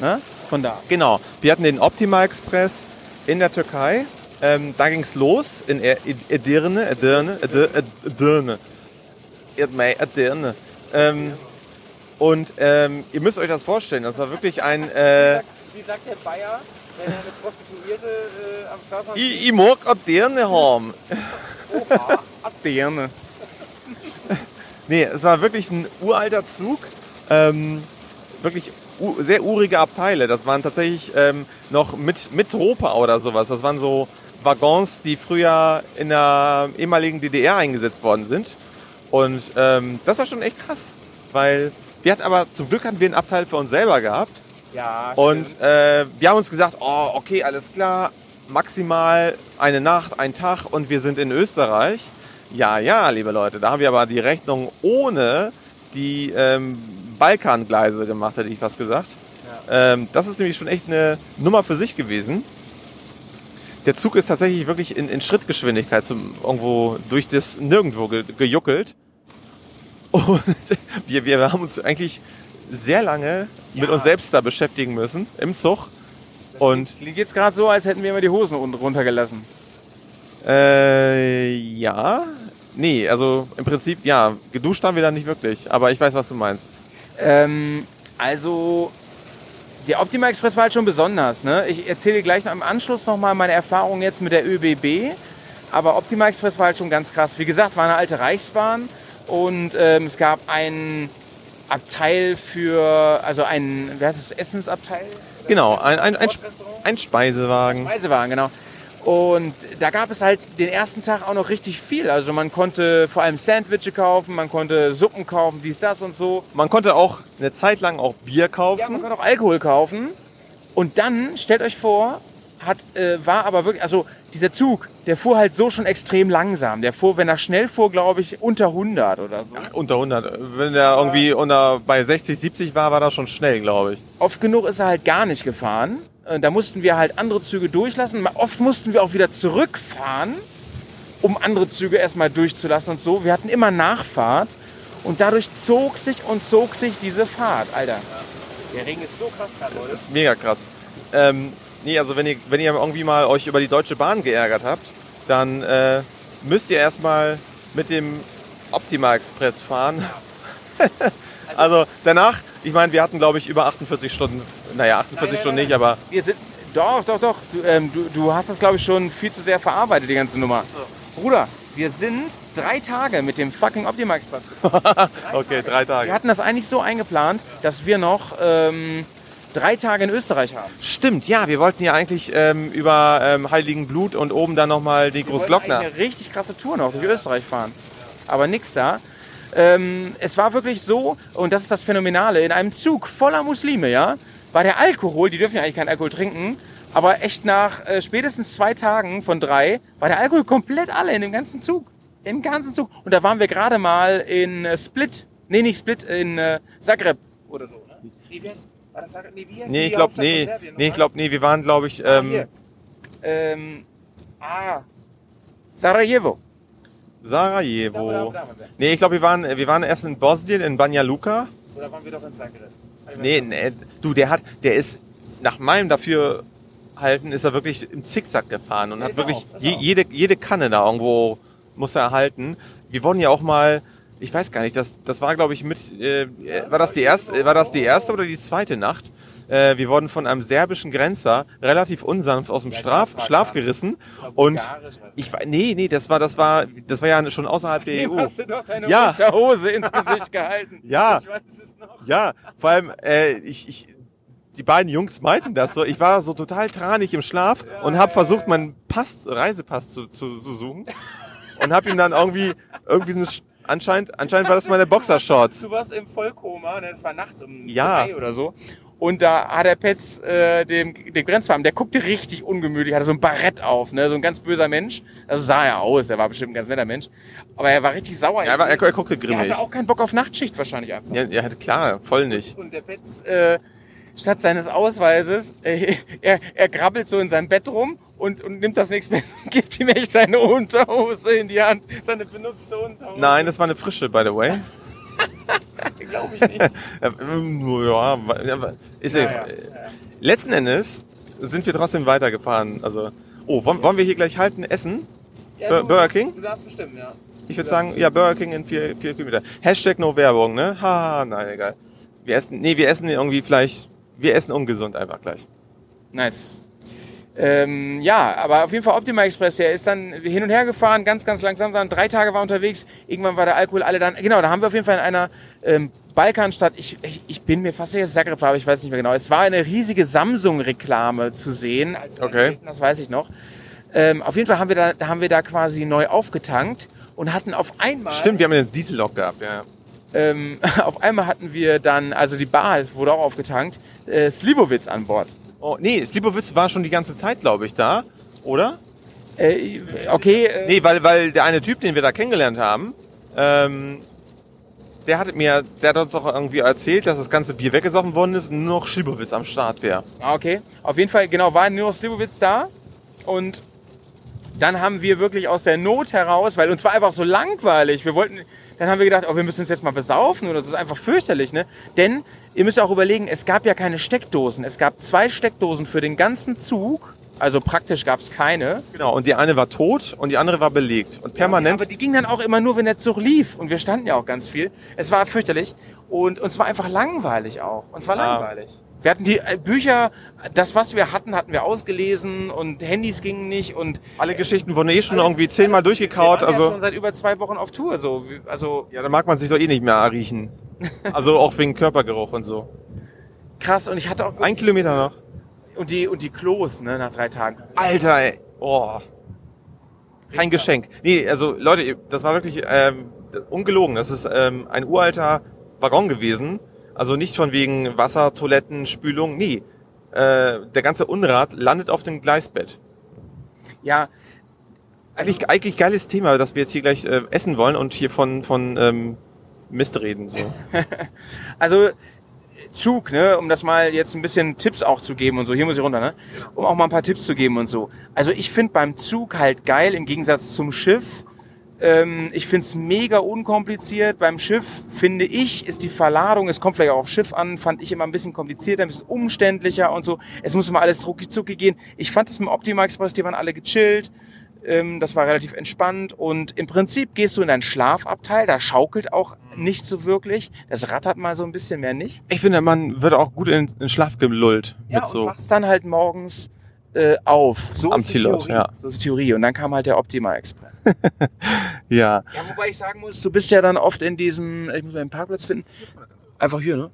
Ne? Von da. Genau. Wir hatten den Optima Express in der Türkei. Ähm, da ging es los in Ed- Edirne, Edirne, Edir- Edirne. Edirne. Edirne. Ähm, und ähm, ihr müsst euch das vorstellen, das war wirklich ein... Äh, Wie sagt der Bayer, wenn er eine Prostituierte äh, am Start hat? ich, ich mag Edirne haben. Aderne. Nee, es war wirklich ein uralter Zug. Ähm, wirklich sehr urige Abteile. Das waren tatsächlich ähm, noch mit, mit Ropa oder sowas. Das waren so Waggons, die früher in der ehemaligen DDR eingesetzt worden sind. Und ähm, das war schon echt krass. Weil wir hatten aber, zum Glück hatten wir einen Abteil für uns selber gehabt. Ja, Und äh, wir haben uns gesagt, oh, okay, alles klar, maximal eine Nacht, ein Tag und wir sind in Österreich. Ja, ja, liebe Leute, da haben wir aber die Rechnung ohne die ähm, Balkangleise gemacht, hätte ich fast gesagt. Ähm, das ist nämlich schon echt eine Nummer für sich gewesen. Der Zug ist tatsächlich wirklich in, in Schrittgeschwindigkeit zum, irgendwo durch das Nirgendwo ge, gejuckelt. Und wir, wir haben uns eigentlich sehr lange mit uns selbst da beschäftigen müssen im Zug. Und Klingt jetzt gerade so, als hätten wir immer die Hosen runtergelassen. äh, ja, nee, also im Prinzip ja, geduscht haben wir da nicht wirklich, aber ich weiß, was du meinst. Ähm, also, der Optima Express war halt schon besonders. Ne? Ich erzähle gleich noch im Anschluss nochmal meine Erfahrung jetzt mit der ÖBB. Aber Optima Express war halt schon ganz krass. Wie gesagt, war eine alte Reichsbahn und ähm, es gab ein Abteil für, also ein, wie heißt es, Essensabteil? Genau, ein, ein, ein, ein Speisewagen. Speisewagen, genau. Und da gab es halt den ersten Tag auch noch richtig viel. Also man konnte vor allem Sandwiches kaufen, man konnte Suppen kaufen, dies, das und so. Man konnte auch eine Zeit lang auch Bier Ja, man kaufen. konnte auch Alkohol kaufen. Und dann, stellt euch vor, hat, äh, war aber wirklich, also dieser Zug, der fuhr halt so schon extrem langsam. Der fuhr, wenn er schnell fuhr, glaube ich, unter 100 oder so. Unter 100. Wenn der irgendwie unter, bei 60, 70 war, war das schon schnell, glaube ich. Oft genug ist er halt gar nicht gefahren. Äh, Da mussten wir halt andere Züge durchlassen. Oft mussten wir auch wieder zurückfahren, um andere Züge erstmal durchzulassen und so. Wir hatten immer Nachfahrt und dadurch zog sich und zog sich diese Fahrt. Alter. Der Regen ist so krass gerade, Leute. Das ist mega krass. Ähm, nee, also wenn ihr, wenn ihr irgendwie mal euch über die Deutsche Bahn geärgert habt, dann äh, müsst ihr erstmal mit dem Optima Express fahren. Also danach, ich meine, wir hatten glaube ich über 48 Stunden, naja, 48 Stunden nicht, aber Wir sind. Doch, doch, doch. Du, ähm, du, du hast das, glaube ich, schon viel zu sehr verarbeitet, die ganze Nummer. Bruder, wir sind drei Tage mit dem fucking Optima Express. okay, drei Wir Tage. hatten das eigentlich so eingeplant, dass wir noch ähm, drei Tage in Österreich haben. Stimmt, ja, wir wollten ja eigentlich ähm, über ähm, Heiligen Blut und oben dann nochmal die Wir wollten Großglockner. Eine richtig krasse Tour noch durch Österreich fahren. Aber nix da. Ähm, es war wirklich so, und das ist das Phänomenale, in einem Zug voller Muslime, ja, war der Alkohol, die dürfen ja eigentlich keinen Alkohol trinken, aber echt nach äh, spätestens zwei Tagen von drei war der Alkohol komplett alle in dem ganzen Zug. Im ganzen Zug. Und da waren wir gerade mal in äh, Split. Nee, nicht Split, in äh, Zagreb oder so. Ne? Wie heißt, war das Zagreb? Nee, wie heißt Nee, ich glaube, nee, nee, ich glaube, nee, wir waren, glaube ich, Ah, ähm, hier. Ähm, ah, Sarajevo. Da, da, Sarajevo. da waren wir. Nee, ich glaube, wir waren, wir waren erst in Bosnien, in Banja Luka. Oder waren wir doch in Zagreb? Nee, nee, du, der hat, der ist, nach meinem Dafürhalten, ist er wirklich im Zickzack gefahren und Ja, hat wirklich auch, je, jede, jede Kanne da irgendwo muss er erhalten. Wir wurden ja auch mal, ich weiß gar nicht, das, das war glaube ich mit, äh, war das die erste, war das die erste oder die zweite Nacht? Äh, wir wurden von einem serbischen Grenzer relativ unsanft aus dem Straf, Schlaf gerissen und ich war, nee, nee, das war, das war, das war ja schon außerhalb der Dem EU. hast du doch deine Ja. Unterhose ins Gesicht gehalten. Ja. Ich weiß es noch. Ja, vor allem, äh, ich, ich, die beiden Jungs meinten das so. Ich war so total tranig im Schlaf und habe versucht, meinen Pass, Reisepass zu, zu, zu suchen und habe ihm dann irgendwie, irgendwie so anscheinend, anscheinend war das meine Boxershorts. Du warst im Vollkoma, ne? das war nachts um Ja. drei oder so. Und da hat der Petz äh, dem, dem Grenzbeamten, der guckte richtig ungemütlich, hatte so ein Barett auf, ne? so ein ganz böser Mensch. Also sah er aus, er war bestimmt ein ganz netter Mensch. Aber er war richtig sauer. Ja, aber er, er guckte er grimmig. hatte auch keinen Bock auf Nachtschicht wahrscheinlich einfach. Ja, ja, klar, voll nicht. Und der Betz, äh, statt seines Ausweises, äh, er, er krabbelt so in seinem Bett rum und, und nimmt das nichts mehr und gibt ihm echt seine Unterhose in die Hand. Seine benutzte Unterhose. Nein, das war eine frische, by the way. glaube ich nicht. Ja, ist ja, Ja, ja. Letzten Endes sind wir trotzdem weitergefahren. Also, oh, wollen, wollen wir hier gleich halten, essen? Ja, du- Burger King? Du darfst bestimmen, ja. Ich würde sagen, ja, Burger King in vier, vier Kilometer. Hashtag no Werbung, ne? Haha, nein, egal. Wir essen, nee, wir essen irgendwie vielleicht, wir essen ungesund einfach gleich. Nice. Ähm, ja, aber auf jeden Fall Optima Express, der ist dann hin und her gefahren, ganz, ganz langsam, dann drei Tage war unterwegs, irgendwann war der Alkohol alle dann, genau, da haben wir auf jeden Fall in einer ähm, Balkanstadt, ich, ich, ich bin mir fast sicher, Zagreb war, aber ich weiß nicht mehr genau, es war eine riesige Samsung-Reklame zu sehen, als wir Okay. das weiß ich noch. Ähm, auf jeden Fall haben wir da, haben wir da quasi neu aufgetankt und hatten auf einmal Stimmt, wir haben eine Diesellok gehabt, ja. ähm, auf einmal hatten wir dann, also die Bar es wurde auch aufgetankt, äh, Slivovitz an Bord. Oh, nee, Slipowitz war schon die ganze Zeit, glaube ich, da, oder? Äh, okay, äh, Nee, weil, weil der eine Typ, den wir da kennengelernt haben, ähm, der hat mir, der hat uns auch irgendwie erzählt, dass das ganze Bier weggesoffen worden ist und nur noch Slipowitz am Start wäre. Ah, Okay, auf jeden Fall, genau, war nur noch Slivovitz da und dann haben wir wirklich aus der Not heraus, weil uns war einfach so langweilig, wir wollten, dann haben wir gedacht, oh, wir müssen uns jetzt mal besaufen oder so, das ist einfach fürchterlich, ne? Denn ihr müsst auch überlegen, es gab ja keine Steckdosen, es gab zwei Steckdosen für den ganzen Zug, also praktisch gab es keine. Genau, und die eine war tot und die andere war belegt. Und permanent. Aber die ging dann auch immer nur, wenn der Zug lief und wir standen ja auch ganz viel. Es war fürchterlich und uns war einfach langweilig auch. Uns war Ah. langweilig. Wir hatten die äh, Bücher, das was wir hatten, hatten wir ausgelesen und Handys gingen nicht und alle Geschichten wurden eh schon Alles- irgendwie zehnmal durchgekaut. Wir waren ja Also, schon seit über zwei Wochen auf Tour, so also ja, da mag man sich doch eh nicht mehr riechen. Also auch wegen Körpergeruch und so. krass und ich hatte auch Ein Kilometer noch. und die und die Klos, ne, nach drei Tagen. Alter, ey. Oh. Kein Geschenk. Nee, also Leute, das war wirklich ähm, ungelogen. Das ist ähm, ein uralter Waggon gewesen. Also nicht von wegen Wasser, Toiletten, Spülung. Nee. Äh, der ganze Unrat landet auf dem Gleisbett. Ja, Eigentlich, eigentlich geiles Thema, dass wir jetzt hier gleich äh, essen wollen und hier von, von ähm, Mist reden. So. Also Zug, ne, um das mal jetzt ein bisschen Tipps auch zu geben und so. Hier muss ich runter, ne? Um auch mal ein paar Tipps zu geben und so. Also ich finde beim Zug halt geil im Gegensatz zum Schiff. Ähm, ich find's mega unkompliziert. Beim Schiff finde ich, ist die Verladung, es kommt vielleicht auch auf Schiff an, fand ich immer ein bisschen komplizierter, ein bisschen umständlicher und so. Es muss immer alles rucki zucki gehen. Ich fand das mit Optima Express, die waren alle gechillt. Ähm, das war relativ entspannt und im Prinzip gehst du in deinen Schlafabteil, da schaukelt auch nicht so wirklich. Das rattert mal so ein bisschen mehr nicht. Ich finde, man wird auch gut in, in Schlaf gelullt Ja, mit und so. wachst dann halt morgens äh, auf. So Am Zielort, Theorie. ja. So ist die Theorie. Und dann kam halt der Optima Express. Ja, Ja, wobei ich sagen muss, du bist ja dann oft in diesen, ich muss mal den Parkplatz finden, einfach hier, ne?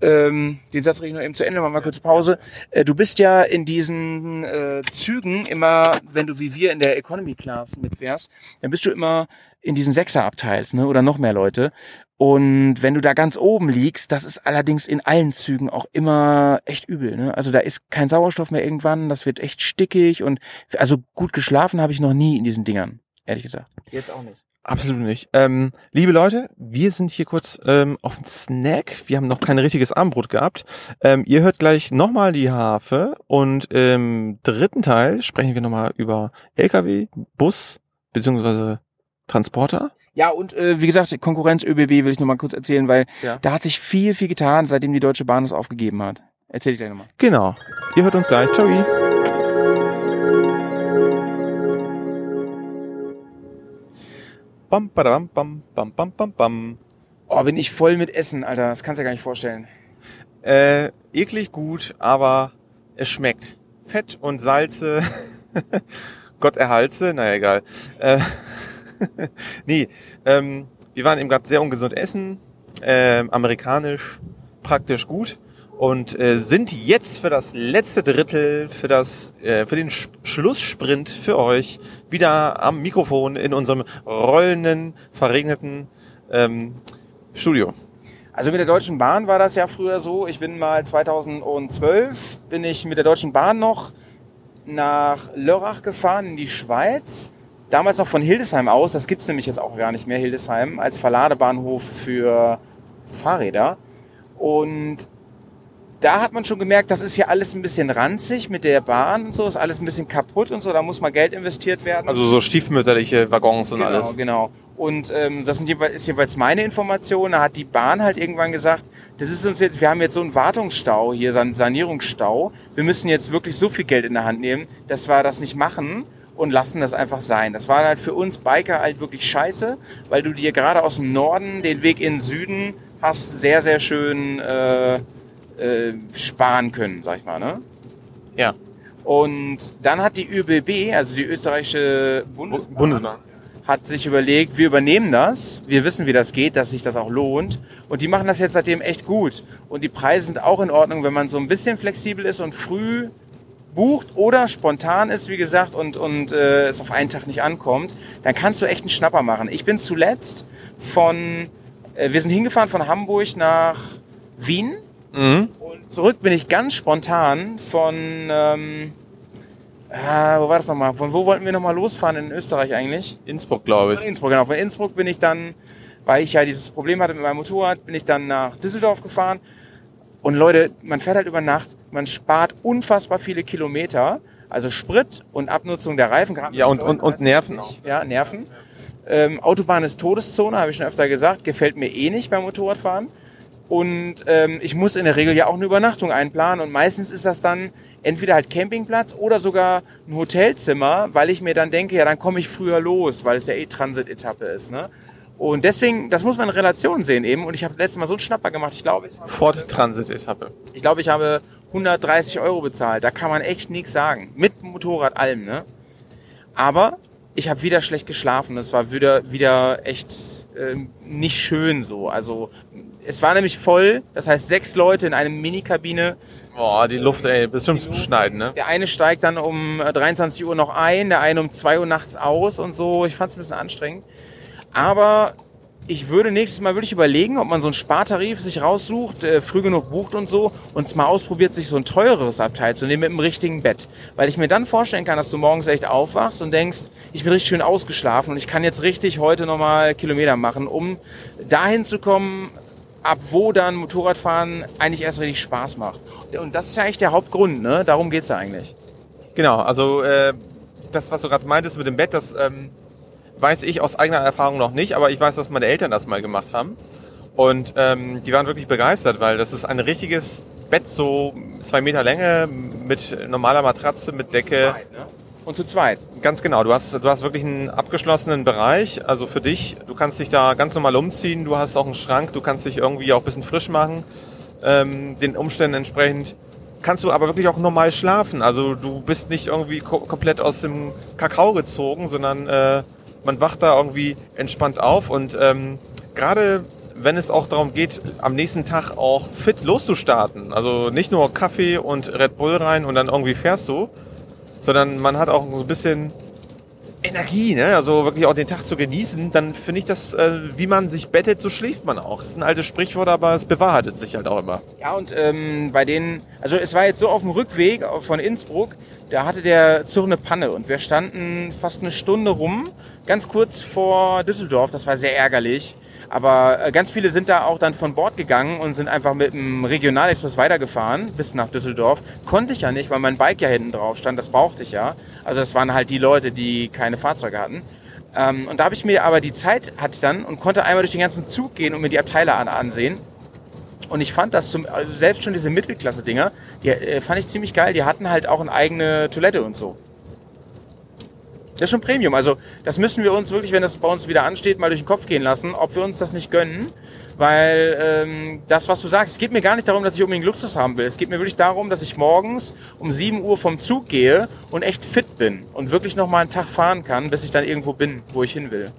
Ähm, den Satz rede ich noch eben zu Ende, machen wir mal kurz Pause. Äh, du bist ja in diesen äh, Zügen immer, wenn du wie wir in der Economy Class mitfährst, dann bist du immer in diesen Sechserabteils, ne? Oder noch mehr Leute. Und wenn du da ganz oben liegst, das ist allerdings in allen Zügen auch immer echt übel. Ne? Also da ist kein Sauerstoff mehr irgendwann, das wird echt stickig und also gut geschlafen habe ich noch nie in diesen Dingern, ehrlich gesagt. Jetzt auch nicht. absolut nicht. Ähm, liebe Leute, wir sind hier kurz ähm, auf den Snack. Wir haben noch kein richtiges Abendbrot gehabt. Ähm, ihr hört gleich nochmal die Harfe und im dritten Teil sprechen wir nochmal über LKW, Bus beziehungsweise Transporter. Ja, und äh, wie gesagt, Konkurrenz ÖBB will ich nur mal kurz erzählen, weil Ja. da hat sich viel, viel getan, seitdem die Deutsche Bahn es aufgegeben hat. Erzähl ich gleich nochmal. Genau. Ihr hört uns gleich. Ciao. Bam, badam, bam, bam, bam, bam, bam. Oh, bin ich voll mit Essen, Alter. Das kannst du dir gar nicht vorstellen. Äh, eklig gut, aber es schmeckt. Fett und Salze. Gott erhalse, naja, egal. Äh, nee, ähm, wir waren eben gerade sehr ungesund essen, ähm, amerikanisch, praktisch gut und äh, sind jetzt für das letzte Drittel, für das, äh, für den Sch Schlusssprint für euch wieder am Mikrofon in unserem rollenden, verregneten ähm, Studio. Also mit der Deutschen Bahn war das ja früher so. Ich bin mal 2012, bin ich mit der Deutschen Bahn noch nach Lörrach gefahren in die Schweiz. Damals noch von Hildesheim aus. Das gibt's nämlich jetzt auch gar nicht mehr, Hildesheim, als Verladebahnhof für Fahrräder. Und da hat man schon gemerkt, das ist hier alles ein bisschen ranzig mit der Bahn und so, ist alles ein bisschen kaputt und so, da muss mal Geld investiert werden. Also so stiefmütterliche Waggons und genau, alles. Genau. Und ähm, das sind jeweils, ist jeweils meine Information. Da hat die Bahn halt irgendwann gesagt, das ist uns jetzt, wir haben jetzt so einen Wartungsstau hier, so einen Sanierungsstau. Wir müssen jetzt wirklich so viel Geld in der Hand nehmen, dass wir das nicht machen und lassen das einfach sein. Das war halt für uns Biker halt wirklich scheiße, weil du dir gerade aus dem Norden den Weg in den Süden hast sehr, sehr schön äh, äh, sparen können, sag ich mal. Ne? Ja. Und dann hat die ÖBB, also die österreichische Bundesbahn, Bundesbahn. hat sich überlegt, wir übernehmen das, wir wissen, wie das geht, dass sich das auch lohnt. Und die machen das jetzt seitdem echt gut. Und die Preise sind auch in Ordnung, wenn man so ein bisschen flexibel ist und früh bucht oder spontan ist, wie gesagt, und, und äh, es auf einen Tag nicht ankommt, dann kannst du echt einen Schnapper machen. Ich bin zuletzt von, äh, wir sind hingefahren von Hamburg nach Wien Mhm. und zurück bin ich ganz spontan von, ähm, ah, wo war das nochmal? Von wo wollten wir nochmal losfahren in Österreich eigentlich? Innsbruck, glaube Von ich. Innsbruck, genau. Von Innsbruck bin ich dann, weil ich ja dieses Problem hatte mit meinem Motorrad, bin ich dann nach Düsseldorf gefahren. Und Leute, man fährt halt über Nacht, man spart unfassbar viele Kilometer. Also Sprit und Abnutzung der Reifen. gerade Ja, und- und- und Nerven nicht. Ja, Nerven. Ähm, Autobahn ist Todeszone, habe ich schon öfter gesagt. Gefällt mir eh nicht beim Motorradfahren. Und ähm, ich muss in der Regel ja auch eine Übernachtung einplanen. Und meistens ist das dann entweder halt Campingplatz oder sogar ein Hotelzimmer, weil ich mir dann denke, ja, dann komme ich früher los, weil es ja eh Transit-Etappe ist. Ne? Und deswegen, das muss man in Relation sehen eben. Und ich habe letztes Mal so einen Schnapper gemacht. Ich glaube, ich Ford Transit-Etappe. ich, glaube, ich habe 130 Euro bezahlt. Da kann man echt nichts sagen. Mit Motorrad allem. Ne? Aber ich habe wieder schlecht geschlafen. Es war wieder, wieder echt ähm, nicht schön so. Also es war nämlich voll. Das heißt, sechs Leute in einer Minikabine. Boah, die Luft, ey, bestimmt zum Schneiden, ne? Der eine steigt dann um äh, 23 Uhr noch ein, der eine um 2 Uhr nachts aus und so. Ich fand es ein bisschen anstrengend. Aber ich würde nächstes Mal wirklich überlegen, ob man so einen Spartarif sich raussucht, äh, früh genug bucht und so und es mal ausprobiert, sich so ein teureres Abteil zu nehmen mit einem richtigen Bett. Weil ich mir dann vorstellen kann, dass du morgens echt aufwachst und denkst, ich bin richtig schön ausgeschlafen und ich kann jetzt richtig heute nochmal Kilometer machen, um dahin zu kommen, ab wo dann Motorradfahren eigentlich erst richtig Spaß macht. Und das ist ja eigentlich der Hauptgrund, ne? Darum geht's ja eigentlich. Genau, also äh, das, was du gerade meintest mit dem Bett, das ähm, weiß ich aus eigener Erfahrung noch nicht, aber ich weiß, dass meine Eltern das mal gemacht haben. Und ähm, die waren wirklich begeistert, weil das ist ein richtiges Bett, so zwei Meter Länge, mit normaler Matratze, mit Decke. ne? Und zu zweit. Ganz genau. Du hast, du hast wirklich einen abgeschlossenen Bereich. Also für dich, du kannst dich da ganz normal umziehen. Du hast auch einen Schrank. Du kannst dich irgendwie auch ein bisschen frisch machen. Ähm, den Umständen entsprechend kannst du aber wirklich auch normal schlafen. Also du bist nicht irgendwie ko komplett aus dem Kakao gezogen, sondern äh, man wacht da irgendwie entspannt auf. Und ähm, gerade wenn es auch darum geht, am nächsten Tag auch fit loszustarten. Also nicht nur Kaffee und Red Bull rein und dann irgendwie fährst du, sondern man hat auch so ein bisschen Energie, ne? also wirklich auch den Tag zu genießen, dann finde ich das, äh, wie man sich bettet, so schläft man auch. Das ist ein altes Sprichwort, aber es bewahrheitet sich halt auch immer. Ja, und ähm, bei denen, also es war jetzt so auf dem Rückweg von Innsbruck, da hatte der eine Panne und wir standen fast eine Stunde rum, ganz kurz vor Düsseldorf, das war sehr ärgerlich. Aber äh, ganz viele sind da auch dann von Bord gegangen und sind einfach mit dem Regionalexpress weitergefahren bis nach Düsseldorf. Konnte ich ja nicht, weil mein Bike ja hinten drauf stand, das brauchte ich ja. Also das waren halt die Leute, die keine Fahrzeuge hatten. Ähm, und da habe ich mir aber die Zeit hatte dann und konnte einmal durch den ganzen Zug gehen und mir die Abteile an, ansehen. Und ich fand das zum, also selbst schon diese Mittelklasse-Dinger, die äh, fand ich ziemlich geil. Die hatten halt auch eine eigene Toilette und so. Das ist schon Premium. Also das müssen wir uns wirklich, wenn das bei uns wieder ansteht, mal durch den Kopf gehen lassen, ob wir uns das nicht gönnen. Weil ähm, das, was du sagst, es geht mir gar nicht darum, dass ich unbedingt Luxus haben will. Es geht mir wirklich darum, dass ich morgens um 7 Uhr vom Zug gehe und echt fit bin und wirklich noch mal einen Tag fahren kann, bis ich dann irgendwo bin, wo ich hin will.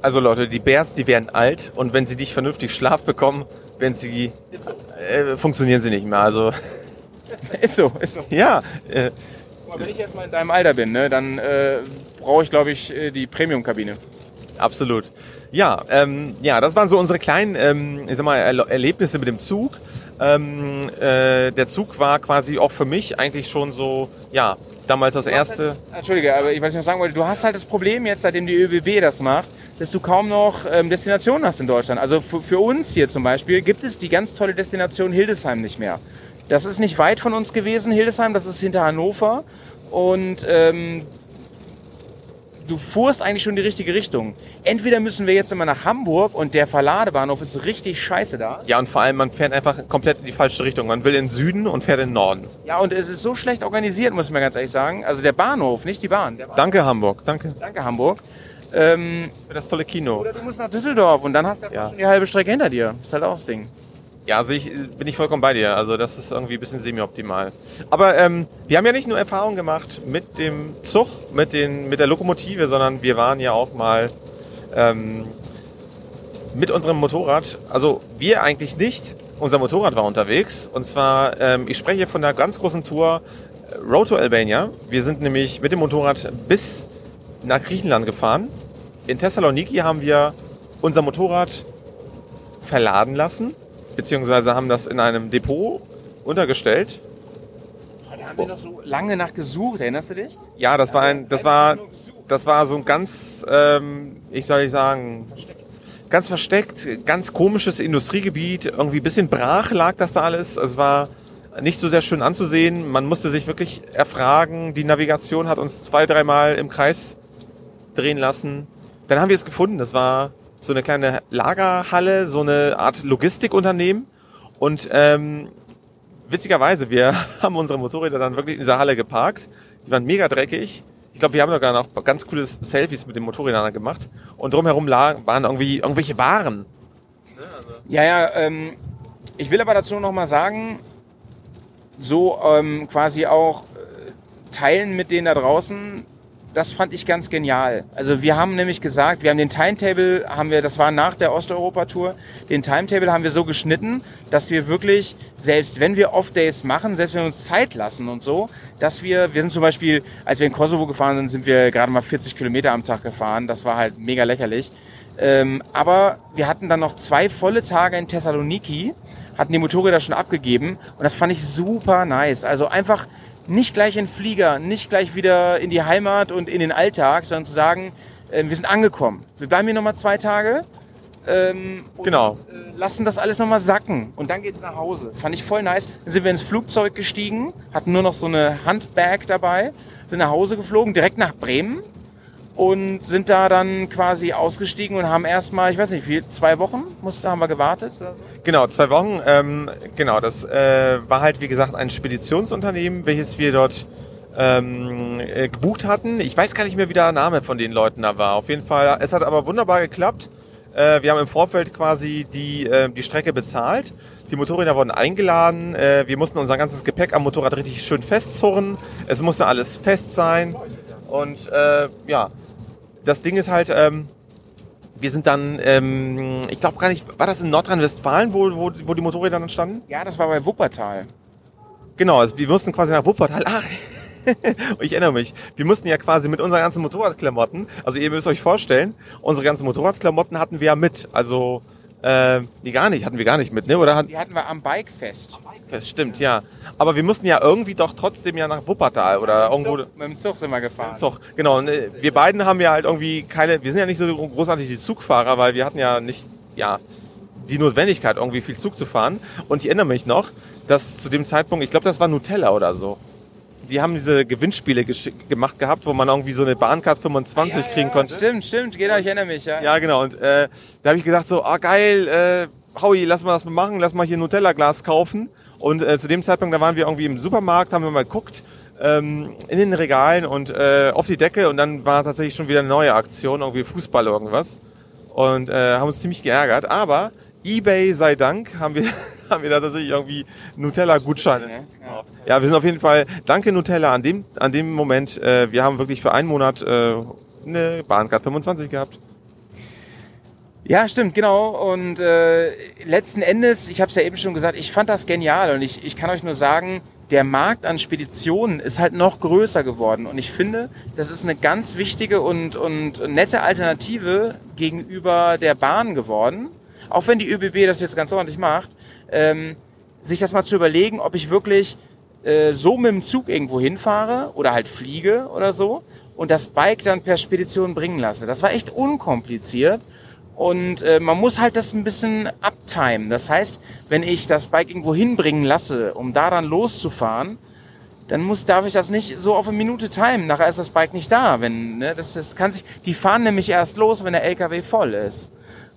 Also Leute, die Bärs, die werden alt und wenn sie nicht vernünftig Schlaf bekommen, wenn sie äh, funktionieren sie nicht mehr. Also Ist so, ist so. ja, äh, mal, Wenn ich jetzt mal in deinem Alter bin, ne, dann äh, brauche ich, glaube ich, äh, die Premium-Kabine. Absolut. Ja, ähm, ja, das waren so unsere kleinen, ähm, ich sag mal, Erle- Erlebnisse mit dem Zug. Ähm, äh, der Zug war quasi auch für mich eigentlich schon so, ja, damals das erste. Entschuldige, aber ich weiß nicht, was ich sagen wollte. Du hast halt das Problem jetzt, seitdem die ÖBB das macht, dass du kaum noch ähm, Destinationen hast in Deutschland. Also für, für uns hier zum Beispiel gibt es die ganz tolle Destination Hildesheim nicht mehr. Das ist nicht weit von uns gewesen, Hildesheim, das ist hinter Hannover. Und ähm, du fuhrst eigentlich schon in die richtige Richtung. Entweder müssen wir jetzt immer nach Hamburg und der Verladebahnhof ist richtig scheiße da. Ja, und vor allem, man fährt einfach komplett in die falsche Richtung. Man will in den Süden und fährt in den Norden. Ja, und es ist so schlecht organisiert, muss ich mir ganz ehrlich sagen. Also der Bahnhof, nicht die Bahn. Der Bahn. Danke, Hamburg. Danke Danke, Hamburg. Ähm, für das tolle Kino. oder du musst nach Düsseldorf und dann hast du ja schon die halbe Strecke hinter dir. ist halt auch das Ding. Ja, sehe ich, bin ich vollkommen bei dir. Also das ist irgendwie ein bisschen semi-optimal. Aber ähm, wir haben ja nicht nur Erfahrung gemacht mit dem Zug, mit, den, mit der Lokomotive, sondern wir waren ja auch mal ähm, mit unserem Motorrad. Also wir eigentlich nicht. Unser Motorrad war unterwegs. Und zwar, ähm, ich spreche von einer ganz großen Tour äh, Road to Albania. Wir sind nämlich mit dem Motorrad bis nach Griechenland gefahren. In Thessaloniki haben wir unser Motorrad verladen lassen beziehungsweise haben das in einem Depot untergestellt. Da haben wir noch so lange nach gesucht, erinnerst du dich? Ja, das war ein, das war, das war so ein ganz, ähm, ich soll nicht sagen, ganz versteckt, ganz komisches Industriegebiet. Irgendwie ein bisschen brach lag das da alles. Es war nicht so sehr schön anzusehen. Man musste sich wirklich erfragen. Die Navigation hat uns zwei, dreimal im Kreis drehen lassen. Dann haben wir es gefunden. Das war so eine kleine Lagerhalle, so eine Art Logistikunternehmen. Und ähm, witzigerweise, wir haben unsere Motorräder dann wirklich in dieser Halle geparkt. Die waren mega dreckig. Ich glaube, wir haben sogar noch ganz coole Selfies mit den Motorrädern gemacht. Und drumherum lagen, waren irgendwie irgendwelche Waren. Ja, ja, ähm, ich will aber dazu noch mal sagen, so ähm, quasi auch äh, teilen mit denen da draußen, das fand ich ganz genial. Also wir haben nämlich gesagt, wir haben den Timetable, haben wir, das war nach der Osteuropa-Tour, den Timetable haben wir so geschnitten, dass wir wirklich, selbst wenn wir Off-Days machen, selbst wenn wir uns Zeit lassen und so, dass wir, wir sind zum Beispiel, als wir in Kosovo gefahren sind, sind wir gerade mal 40 Kilometer am Tag gefahren. Das war halt mega lächerlich. Ähm, aber wir hatten dann noch zwei volle Tage in Thessaloniki, hatten die Motorräder schon abgegeben und das fand ich super nice. Also einfach nicht gleich in den Flieger, nicht gleich wieder in die Heimat und in den Alltag, sondern zu sagen, äh, wir sind angekommen. Wir bleiben hier nochmal zwei Tage. Ähm, und, Genau. Äh, lassen das alles nochmal sacken und dann geht's nach Hause. Fand ich voll nice. Dann sind wir ins Flugzeug gestiegen, hatten nur noch so eine Handbag dabei, sind nach Hause geflogen, direkt nach Bremen und sind da dann quasi ausgestiegen und haben erstmal, ich weiß nicht, wie, zwei Wochen musste, haben wir gewartet oder so? Genau, zwei Wochen. Ähm, genau, das äh, war halt wie gesagt ein Speditionsunternehmen, welches wir dort ähm, äh, gebucht hatten. Ich weiß gar nicht mehr, wie der Name von den Leuten da war. Auf jeden Fall, es hat aber wunderbar geklappt. Äh, wir haben im Vorfeld quasi die, äh, die Strecke bezahlt. Die Motorräder wurden eingeladen. Äh, wir mussten unser ganzes Gepäck am Motorrad richtig schön festzurren. Es musste alles fest sein. Und äh, ja, das Ding ist halt, ähm, wir sind dann, ähm, ich glaube gar nicht, war das in Nordrhein-Westfalen, wo, wo, wo die Motorräder dann standen? Ja, das war bei Wuppertal. Genau, also wir mussten quasi nach Wuppertal. Ach, ich erinnere mich. Wir mussten ja quasi mit unseren ganzen Motorradklamotten, also ihr müsst euch vorstellen, unsere ganzen Motorradklamotten hatten wir ja mit. Also, äh, nee, gar nicht, hatten wir gar nicht mit, ne? Oder hatten Die hatten wir am Bike fest. das stimmt, ja. Aber wir mussten ja irgendwie doch trotzdem ja nach Wuppertal oder irgendwo. Mit dem Zug sind wir gefahren. Zug, genau. Und, äh, wir beiden haben ja halt irgendwie keine, wir sind ja nicht so großartig die Zugfahrer, weil wir hatten ja nicht, ja, die Notwendigkeit, irgendwie viel Zug zu fahren. Und ich erinnere mich noch, dass zu dem Zeitpunkt, ich glaube, das war Nutella oder so. Die haben diese Gewinnspiele gemacht gehabt, wo man irgendwie so eine Bahncard 25 kriegen konnte. Stimmt, stimmt, genau, ich erinnere mich, ja. Ja, genau. Und äh, da habe ich gedacht so, ah geil, äh, Howie, lass mal das mal machen, lass mal hier ein Nutella-Glas kaufen. Und äh, zu dem Zeitpunkt, da waren wir irgendwie im Supermarkt, haben wir mal geguckt ähm, in den Regalen und äh, auf die Decke und dann war tatsächlich schon wieder eine neue Aktion, irgendwie Fußball oder irgendwas. Und äh, haben uns ziemlich geärgert. Aber eBay sei Dank haben wir, haben wir da tatsächlich irgendwie Nutella-Gutscheine. Ja. Ja, wir sind auf jeden Fall, danke Nutella, an dem, an dem Moment, äh, wir haben wirklich für einen Monat äh, eine Bahncard 25 gehabt. Ja, stimmt, genau. Und äh, letzten Endes, ich habe es ja eben schon gesagt, ich fand das genial und ich, ich kann euch nur sagen, der Markt an Speditionen ist halt noch größer geworden. Und ich finde, das ist eine ganz wichtige und, und nette Alternative gegenüber der Bahn geworden. Auch wenn die ÖBB das jetzt ganz ordentlich macht, ähm, sich das mal zu überlegen, ob ich wirklich äh, so mit dem Zug irgendwo hinfahre oder halt fliege oder so und das Bike dann per Spedition bringen lasse. Das war echt unkompliziert. Und äh, man muss halt das ein bisschen uptimen. Das heißt, wenn ich das Bike irgendwo hinbringen lasse, um da dann loszufahren, dann muss, darf ich das nicht so auf eine Minute timen. Nachher ist das Bike nicht da. Wenn, ne, das, das kann sich, die fahren nämlich erst los, wenn der LKW voll ist.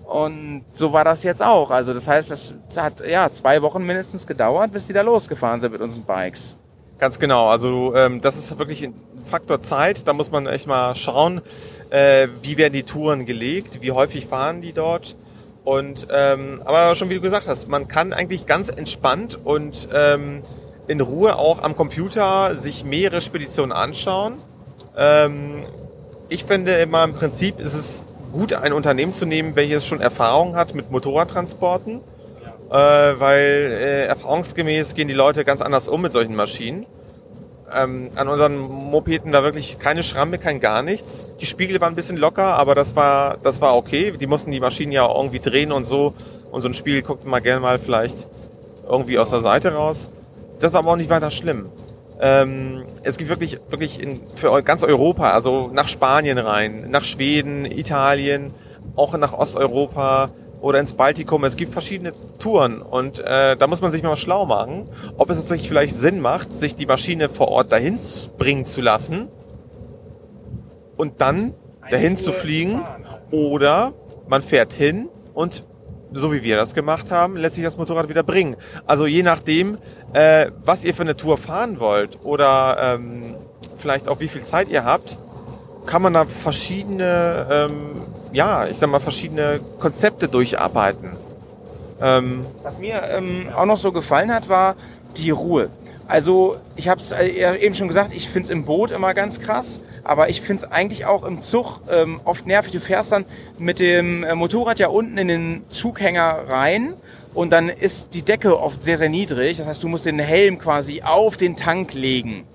Und so war das jetzt auch. Also das heißt, das hat ja zwei Wochen mindestens gedauert, bis die da losgefahren sind mit unseren Bikes. Ganz genau. Also ähm, das ist wirklich ein Faktor Zeit. Da muss man echt mal schauen, äh, wie werden die Touren gelegt, wie häufig fahren die dort. Und ähm, aber schon wie du gesagt hast, man kann eigentlich ganz entspannt und ähm, in Ruhe auch am Computer sich mehrere Speditionen anschauen. Ähm, ich finde immer im Prinzip ist es gut, ein Unternehmen zu nehmen, welches schon Erfahrung hat mit Motorradtransporten, äh, weil äh, erfahrungsgemäß gehen die Leute ganz anders um mit solchen Maschinen. Ähm, an unseren Mopeden da wirklich keine Schramme, kein gar nichts. Die Spiegel waren ein bisschen locker, aber das war, das war okay. Die mussten die Maschinen ja irgendwie drehen und so. Und so ein Spiegel guckt man gerne mal vielleicht irgendwie aus der Seite raus. Das war aber auch nicht weiter schlimm. Ähm, es gibt wirklich, wirklich in, für ganz Europa, also nach Spanien rein, nach Schweden, Italien, auch nach Osteuropa oder ins Baltikum. Es gibt verschiedene Touren und äh, da muss man sich mal schlau machen, ob es tatsächlich vielleicht Sinn macht, sich die Maschine vor Ort dahin bringen zu lassen und dann dahin zu fliegen oder man fährt hin und so wie wir das gemacht haben, lässt sich das Motorrad wieder bringen. Also je nachdem, äh, was ihr für eine Tour fahren wollt oder ähm, vielleicht auch wie viel Zeit ihr habt, kann man da verschiedene, ähm, ja, ich sag mal, verschiedene Konzepte durcharbeiten. Ähm, Was mir ähm, auch noch so gefallen hat, war die Ruhe. Also ich habe es eben schon gesagt, ich finde es im Boot immer ganz krass, aber ich finde es eigentlich auch im Zug ähm, oft nervig. Du fährst dann mit dem äh, Motorrad ja unten in den Zughänger rein und dann ist die Decke oft sehr, sehr niedrig. Das heißt, du musst den Helm quasi auf den Tank legen,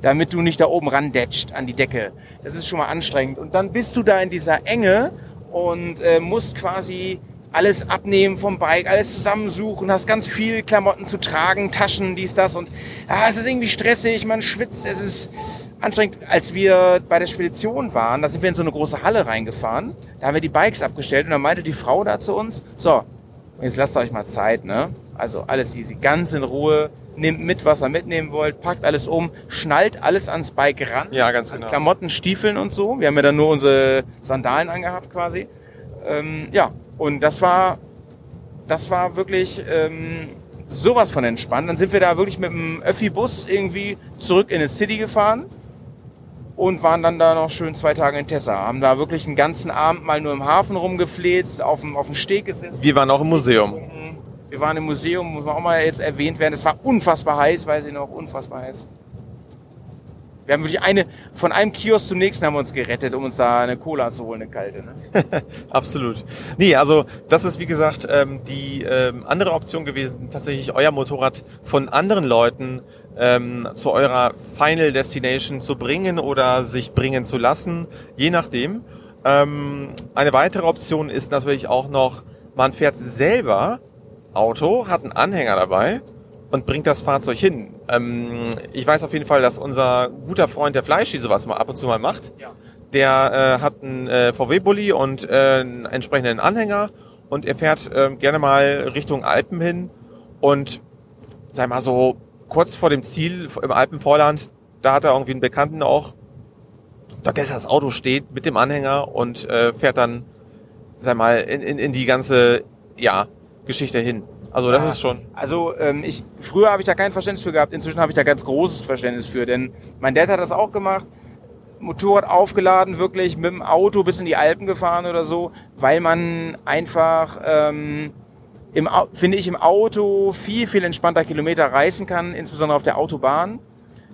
damit du nicht da oben randetscht an die Decke. Das ist schon mal anstrengend. Und dann bist du da in dieser Enge und äh, musst quasi alles abnehmen vom Bike, alles zusammensuchen, hast ganz viel Klamotten zu tragen, Taschen, dies, das und ah, es ist irgendwie stressig, man schwitzt, es ist anstrengend. Als wir bei der Spedition waren, da sind wir in so eine große Halle reingefahren, da haben wir die Bikes abgestellt und dann meinte die Frau da zu uns, so, jetzt lasst euch mal Zeit, ne? Also alles easy, ganz in Ruhe, nehmt mit, was ihr mitnehmen wollt, packt alles um, schnallt alles ans Bike ran. Ja, ganz An genau. Klamotten, Stiefeln und so. Wir haben ja dann nur unsere Sandalen angehabt quasi. Ähm, ja, und das war, das war wirklich ähm, sowas von entspannt. Dann sind wir da wirklich mit dem Öffi-Bus irgendwie zurück in eine City gefahren und waren dann da noch schön zwei Tage in Tessa. Haben da wirklich einen ganzen Abend mal nur im Hafen rumgefläzt, auf dem, auf dem Steg gesessen. Wir waren auch im Museum. Wir waren im Museum, muss man auch mal jetzt erwähnt werden. Es war unfassbar heiß, weiß ich noch, unfassbar heiß. Wir haben wirklich eine, von einem Kiosk zum nächsten haben wir uns gerettet, um uns da eine Cola zu holen, eine kalte. Ne? Absolut. Nee, also das ist wie gesagt ähm, die ähm, andere Option gewesen, tatsächlich euer Motorrad von anderen Leuten ähm, zu eurer Final Destination zu bringen oder sich bringen zu lassen, je nachdem. Ähm, eine weitere Option ist natürlich auch noch, man fährt selber Auto, hat einen Anhänger dabei und bringt das Fahrzeug hin. Ähm, ich weiß auf jeden Fall, dass unser guter Freund der Fleischi sowas mal ab und zu mal macht. Ja. Der äh, hat einen äh, VW-Bully und äh, einen entsprechenden Anhänger und er fährt äh, gerne mal Richtung Alpen hin und sag mal so kurz vor dem Ziel im Alpenvorland, da hat er irgendwie einen Bekannten auch, dort dass das Auto steht mit dem Anhänger und äh, fährt dann, sag mal, in, in, in die ganze ja, Geschichte hin. Also das Ja. ist schon. Also ähm, ich früher habe ich da kein Verständnis für gehabt, inzwischen habe ich da ganz großes Verständnis für, denn mein Dad hat das auch gemacht. Motorrad aufgeladen, wirklich mit dem Auto bis in die Alpen gefahren oder so, weil man einfach, ähm, im, finde ich, im Auto viel, viel entspannter Kilometer reißen kann, insbesondere auf der Autobahn.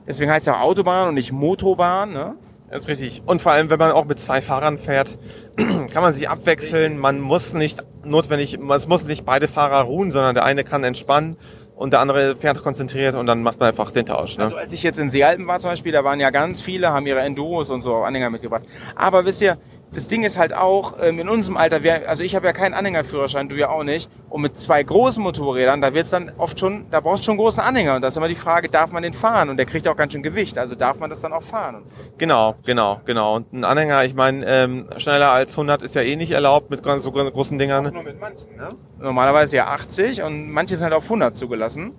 Deswegen heißt es auch Autobahn und nicht Motobahn. Ne? Das ist richtig. Und vor allem, wenn man auch mit zwei Fahrern fährt, kann man sich abwechseln. Man muss nicht notwendig, es muss nicht beide Fahrer ruhen, sondern der eine kann entspannen und der andere fährt konzentriert und dann macht man einfach den Tausch. Ne? Also als ich jetzt in Seealpen war zum Beispiel, da waren ja ganz viele, haben ihre Enduros und so Anhänger mitgebracht. Aber wisst ihr, das Ding ist halt auch, ähm, in unserem Alter, wir, also ich habe ja keinen Anhängerführerschein, du ja auch nicht. Und mit zwei großen Motorrädern, da wird's dann oft schon, da brauchst du schon einen großen Anhänger. Und da ist immer die Frage, darf man den fahren? Und der kriegt auch ganz schön Gewicht, also darf man das dann auch fahren? Genau, genau, genau. Und ein Anhänger, ich meine, ähm, schneller als 100 ist ja eh nicht erlaubt mit ganz so großen Dingern. nur mit manchen, ne? Normalerweise ja 80 und manche sind halt auf 100 zugelassen.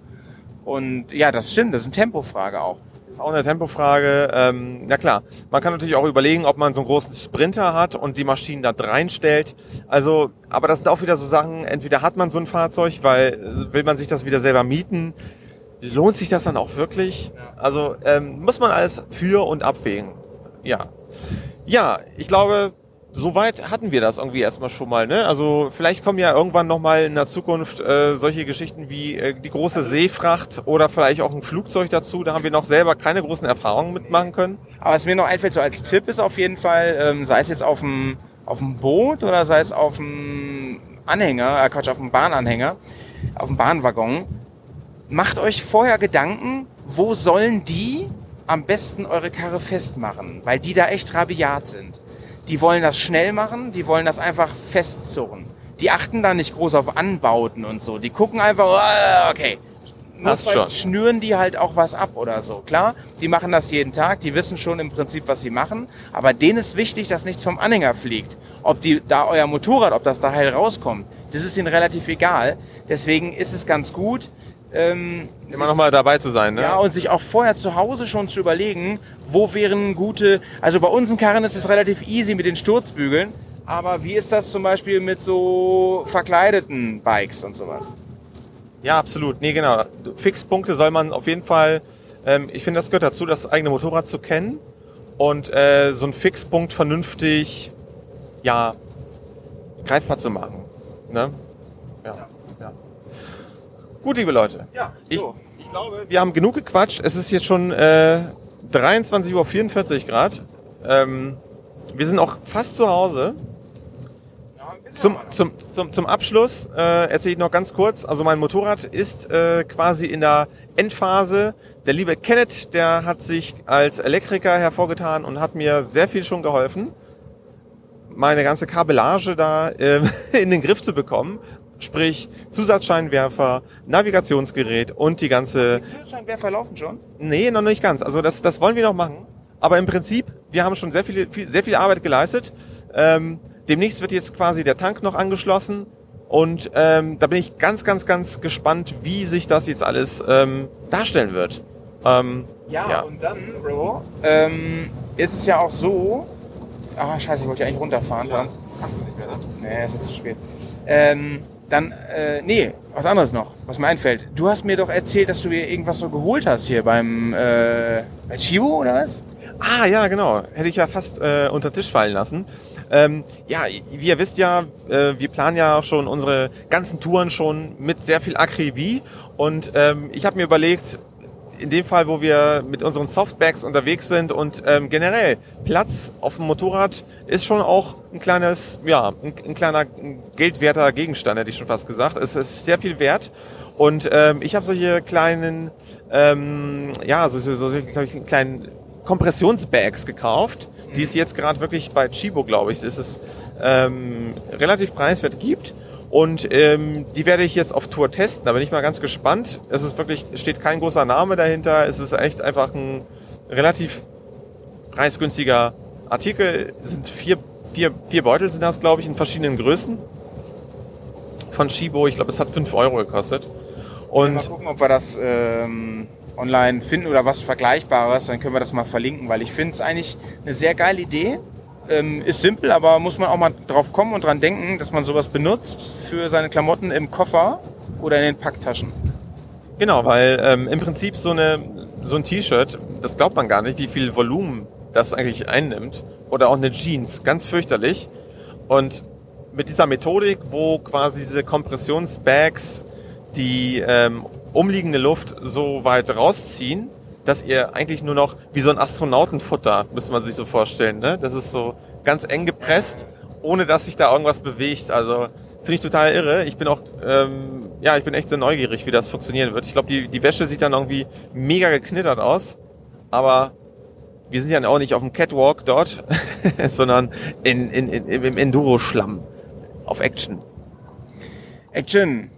Und ja, das stimmt, das ist eine Tempofrage auch. Ist auch eine Tempofrage. Ähm, ja klar, man kann natürlich auch überlegen, ob man so einen großen Sprinter hat und die Maschinen da reinstellt. Also, aber das sind auch wieder so Sachen, entweder hat man so ein Fahrzeug, weil äh, will man sich das wieder selber mieten. Lohnt sich das dann auch wirklich? Also ähm, muss man alles für und abwägen. Ja. Ja, ich glaube, soweit hatten wir das irgendwie erstmal schon mal. Ne? Also vielleicht kommen ja irgendwann nochmal in der Zukunft äh, solche Geschichten wie äh, die große Seefracht oder vielleicht auch ein Flugzeug dazu. Da haben wir noch selber keine großen Erfahrungen mitmachen können. Aber was mir noch einfällt, so als Tipp ist auf jeden Fall, ähm, sei es jetzt auf dem, auf dem Boot oder sei es auf dem Anhänger, äh Quatsch, auf dem Bahnanhänger, auf dem Bahnwaggon, macht euch vorher Gedanken, wo sollen die am besten eure Karre festmachen, weil die da echt rabiat sind. Die wollen das schnell machen, die wollen das einfach festzurren. Die achten da nicht groß auf Anbauten und so. Die gucken einfach, oh, okay, Notfalls schnüren die halt auch was ab oder so. Klar, die machen das jeden Tag, die wissen schon im Prinzip, was sie machen, aber denen ist wichtig, dass nichts vom Anhänger fliegt. Ob die da euer Motorrad, ob das da heil rauskommt, das ist ihnen relativ egal. Deswegen ist es ganz gut, ähm, Immer nochmal dabei zu sein. Ne? ja, und sich auch vorher zu Hause schon zu überlegen, wo wären gute, also bei unseren Karren ist es relativ easy mit den Sturzbügeln, aber wie ist das zum Beispiel mit so verkleideten Bikes und sowas? Ja, absolut. Nee, genau. Fixpunkte soll man auf jeden Fall, ähm, ich finde, das gehört dazu, das eigene Motorrad zu kennen und äh, so einen Fixpunkt vernünftig, ja, greifbar zu machen. Ne? Gut, liebe Leute. Ja, Ich, ich glaube, wir haben genug gequatscht. Es ist jetzt schon äh, 23.44 Uhr Grad. Ähm, wir sind auch fast zu Hause. Zum, zum, zum, zum Abschluss äh, erzähle ich noch ganz kurz. Also mein Motorrad ist äh, quasi in der Endphase. Der liebe Kenneth, der hat sich als Elektriker hervorgetan und hat mir sehr viel schon geholfen, meine ganze Kabellage da äh, in den Griff zu bekommen. Sprich Zusatzscheinwerfer, Navigationsgerät und die ganze Die Führerscheinwerfer laufen schon? Nee, noch nicht ganz. Also das, das wollen wir noch machen. Aber im Prinzip, wir haben schon sehr viel, viel, sehr viel Arbeit geleistet. Ähm, demnächst wird jetzt quasi der Tank noch angeschlossen. Und ähm, da bin ich ganz, ganz, ganz gespannt, wie sich das jetzt alles ähm, darstellen wird. Ähm, Ja, und dann, Bro, ähm, ist es ja auch so. Ah, scheiße, ich wollte ja eigentlich runterfahren. Dann. Hast du nicht mehr, ne? Nee, es ist zu spät. Ähm, Dann, äh, nee, was anderes noch, was mir einfällt. Du hast mir doch erzählt, dass du dir irgendwas so geholt hast hier beim, äh, bei Chivo oder was? Ah, ja, genau. Hätte ich ja fast äh, unter Tisch fallen lassen. Ähm, ja, wie ihr wisst ja, äh, wir planen ja auch schon unsere ganzen Touren schon mit sehr viel Akribie. Und ähm, ich habe mir überlegt, in dem Fall, wo wir mit unseren Softbags unterwegs sind und ähm, generell Platz auf dem Motorrad ist schon auch ein kleines, ja, ein, ein kleiner geldwerter Gegenstand, hätte ich schon fast gesagt. Es ist sehr viel wert. Und ähm, ich habe solche kleinen, ähm, ja, so, so, so kleinen Kompressionsbags gekauft, die es jetzt gerade wirklich bei Chibo, glaube ich, ist es ähm, relativ preiswert gibt. Und ähm, die werde ich jetzt auf Tour testen. Da bin ich mal ganz gespannt. Es ist wirklich, steht kein großer Name dahinter. Es ist echt einfach ein relativ preisgünstiger Artikel. Es sind vier, vier, vier Beutel sind das, glaube ich, in verschiedenen Größen. Von Shibo. Ich glaube, es hat fünf Euro gekostet. Und mal gucken, ob wir das ähm, online finden oder was Vergleichbares. Dann können wir das mal verlinken, weil ich finde es eigentlich eine sehr geile Idee. Ähm, ist simpel, aber muss man auch mal drauf kommen und dran denken, dass man sowas benutzt für seine Klamotten im Koffer oder in den Packtaschen. Genau, weil ähm, im Prinzip so, eine, so ein T-Shirt, das glaubt man gar nicht, wie viel Volumen das eigentlich einnimmt. Oder auch eine Jeans, ganz fürchterlich. Und mit dieser Methodik, wo quasi diese Kompressionsbags die ähm, umliegende Luft so weit rausziehen, dass ihr eigentlich nur noch wie so ein Astronautenfutter, müsste man sich so vorstellen. Ne? Das ist so ganz eng gepresst, ohne dass sich da irgendwas bewegt. Also finde ich total irre. Ich bin auch, ähm, ja, ich bin echt sehr neugierig, wie das funktionieren wird. Ich glaube, die, die Wäsche sieht dann irgendwie mega geknittert aus, aber wir sind ja auch nicht auf dem Catwalk dort, sondern in, in, in, im Enduro-Schlamm. Auf Action. Action.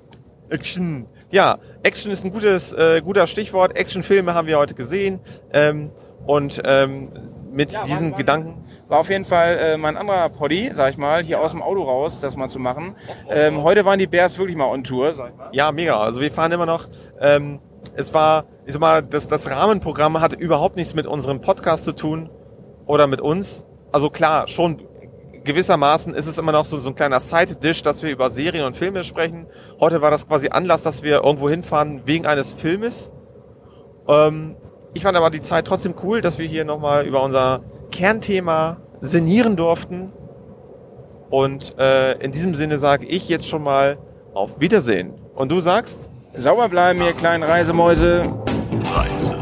Action. Ja, Action ist ein gutes, äh, guter Stichwort. Actionfilme haben wir heute gesehen. Ähm, und ähm, mit Ja, diesen war- Gedanken. War auf jeden Fall äh, mein anderer Poddy, sag ich mal, hier aus dem Auto raus, das mal zu machen. Ähm, heute waren die Bears wirklich mal on Tour, sag ich mal. Ja, mega. Also wir fahren immer noch. Ähm, es war, ich sag mal, das, das Rahmenprogramm hatte überhaupt nichts mit unserem Podcast zu tun oder mit uns. Also klar, schon gewissermaßen ist es immer noch so, so ein kleiner Side-Dish, dass wir über Serien und Filme sprechen. Heute war das quasi Anlass, dass wir irgendwo hinfahren wegen eines Filmes. Ähm, ich fand aber die Zeit trotzdem cool, dass wir hier nochmal über unser Kernthema sinnieren durften. Und äh, in diesem Sinne sage ich jetzt schon mal auf Wiedersehen. Und du sagst? Sauber bleiben, ihr kleinen Reisemäuse. Reise.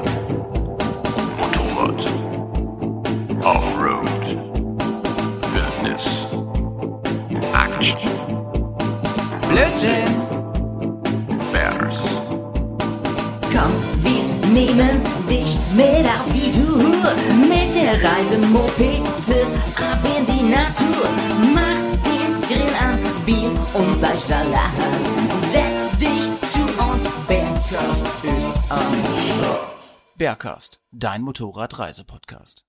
Motorrad. Offroad. Blödsinn! Bears. Komm, wir nehmen dich mit auf die Tour. Mit der Reisemopete ab in die Natur. Mach den Grill an, Bier und Fleischsalat. Setz dich zu uns, Bergkast ist am Start. Bergcast, dein Motorradreisepodcast.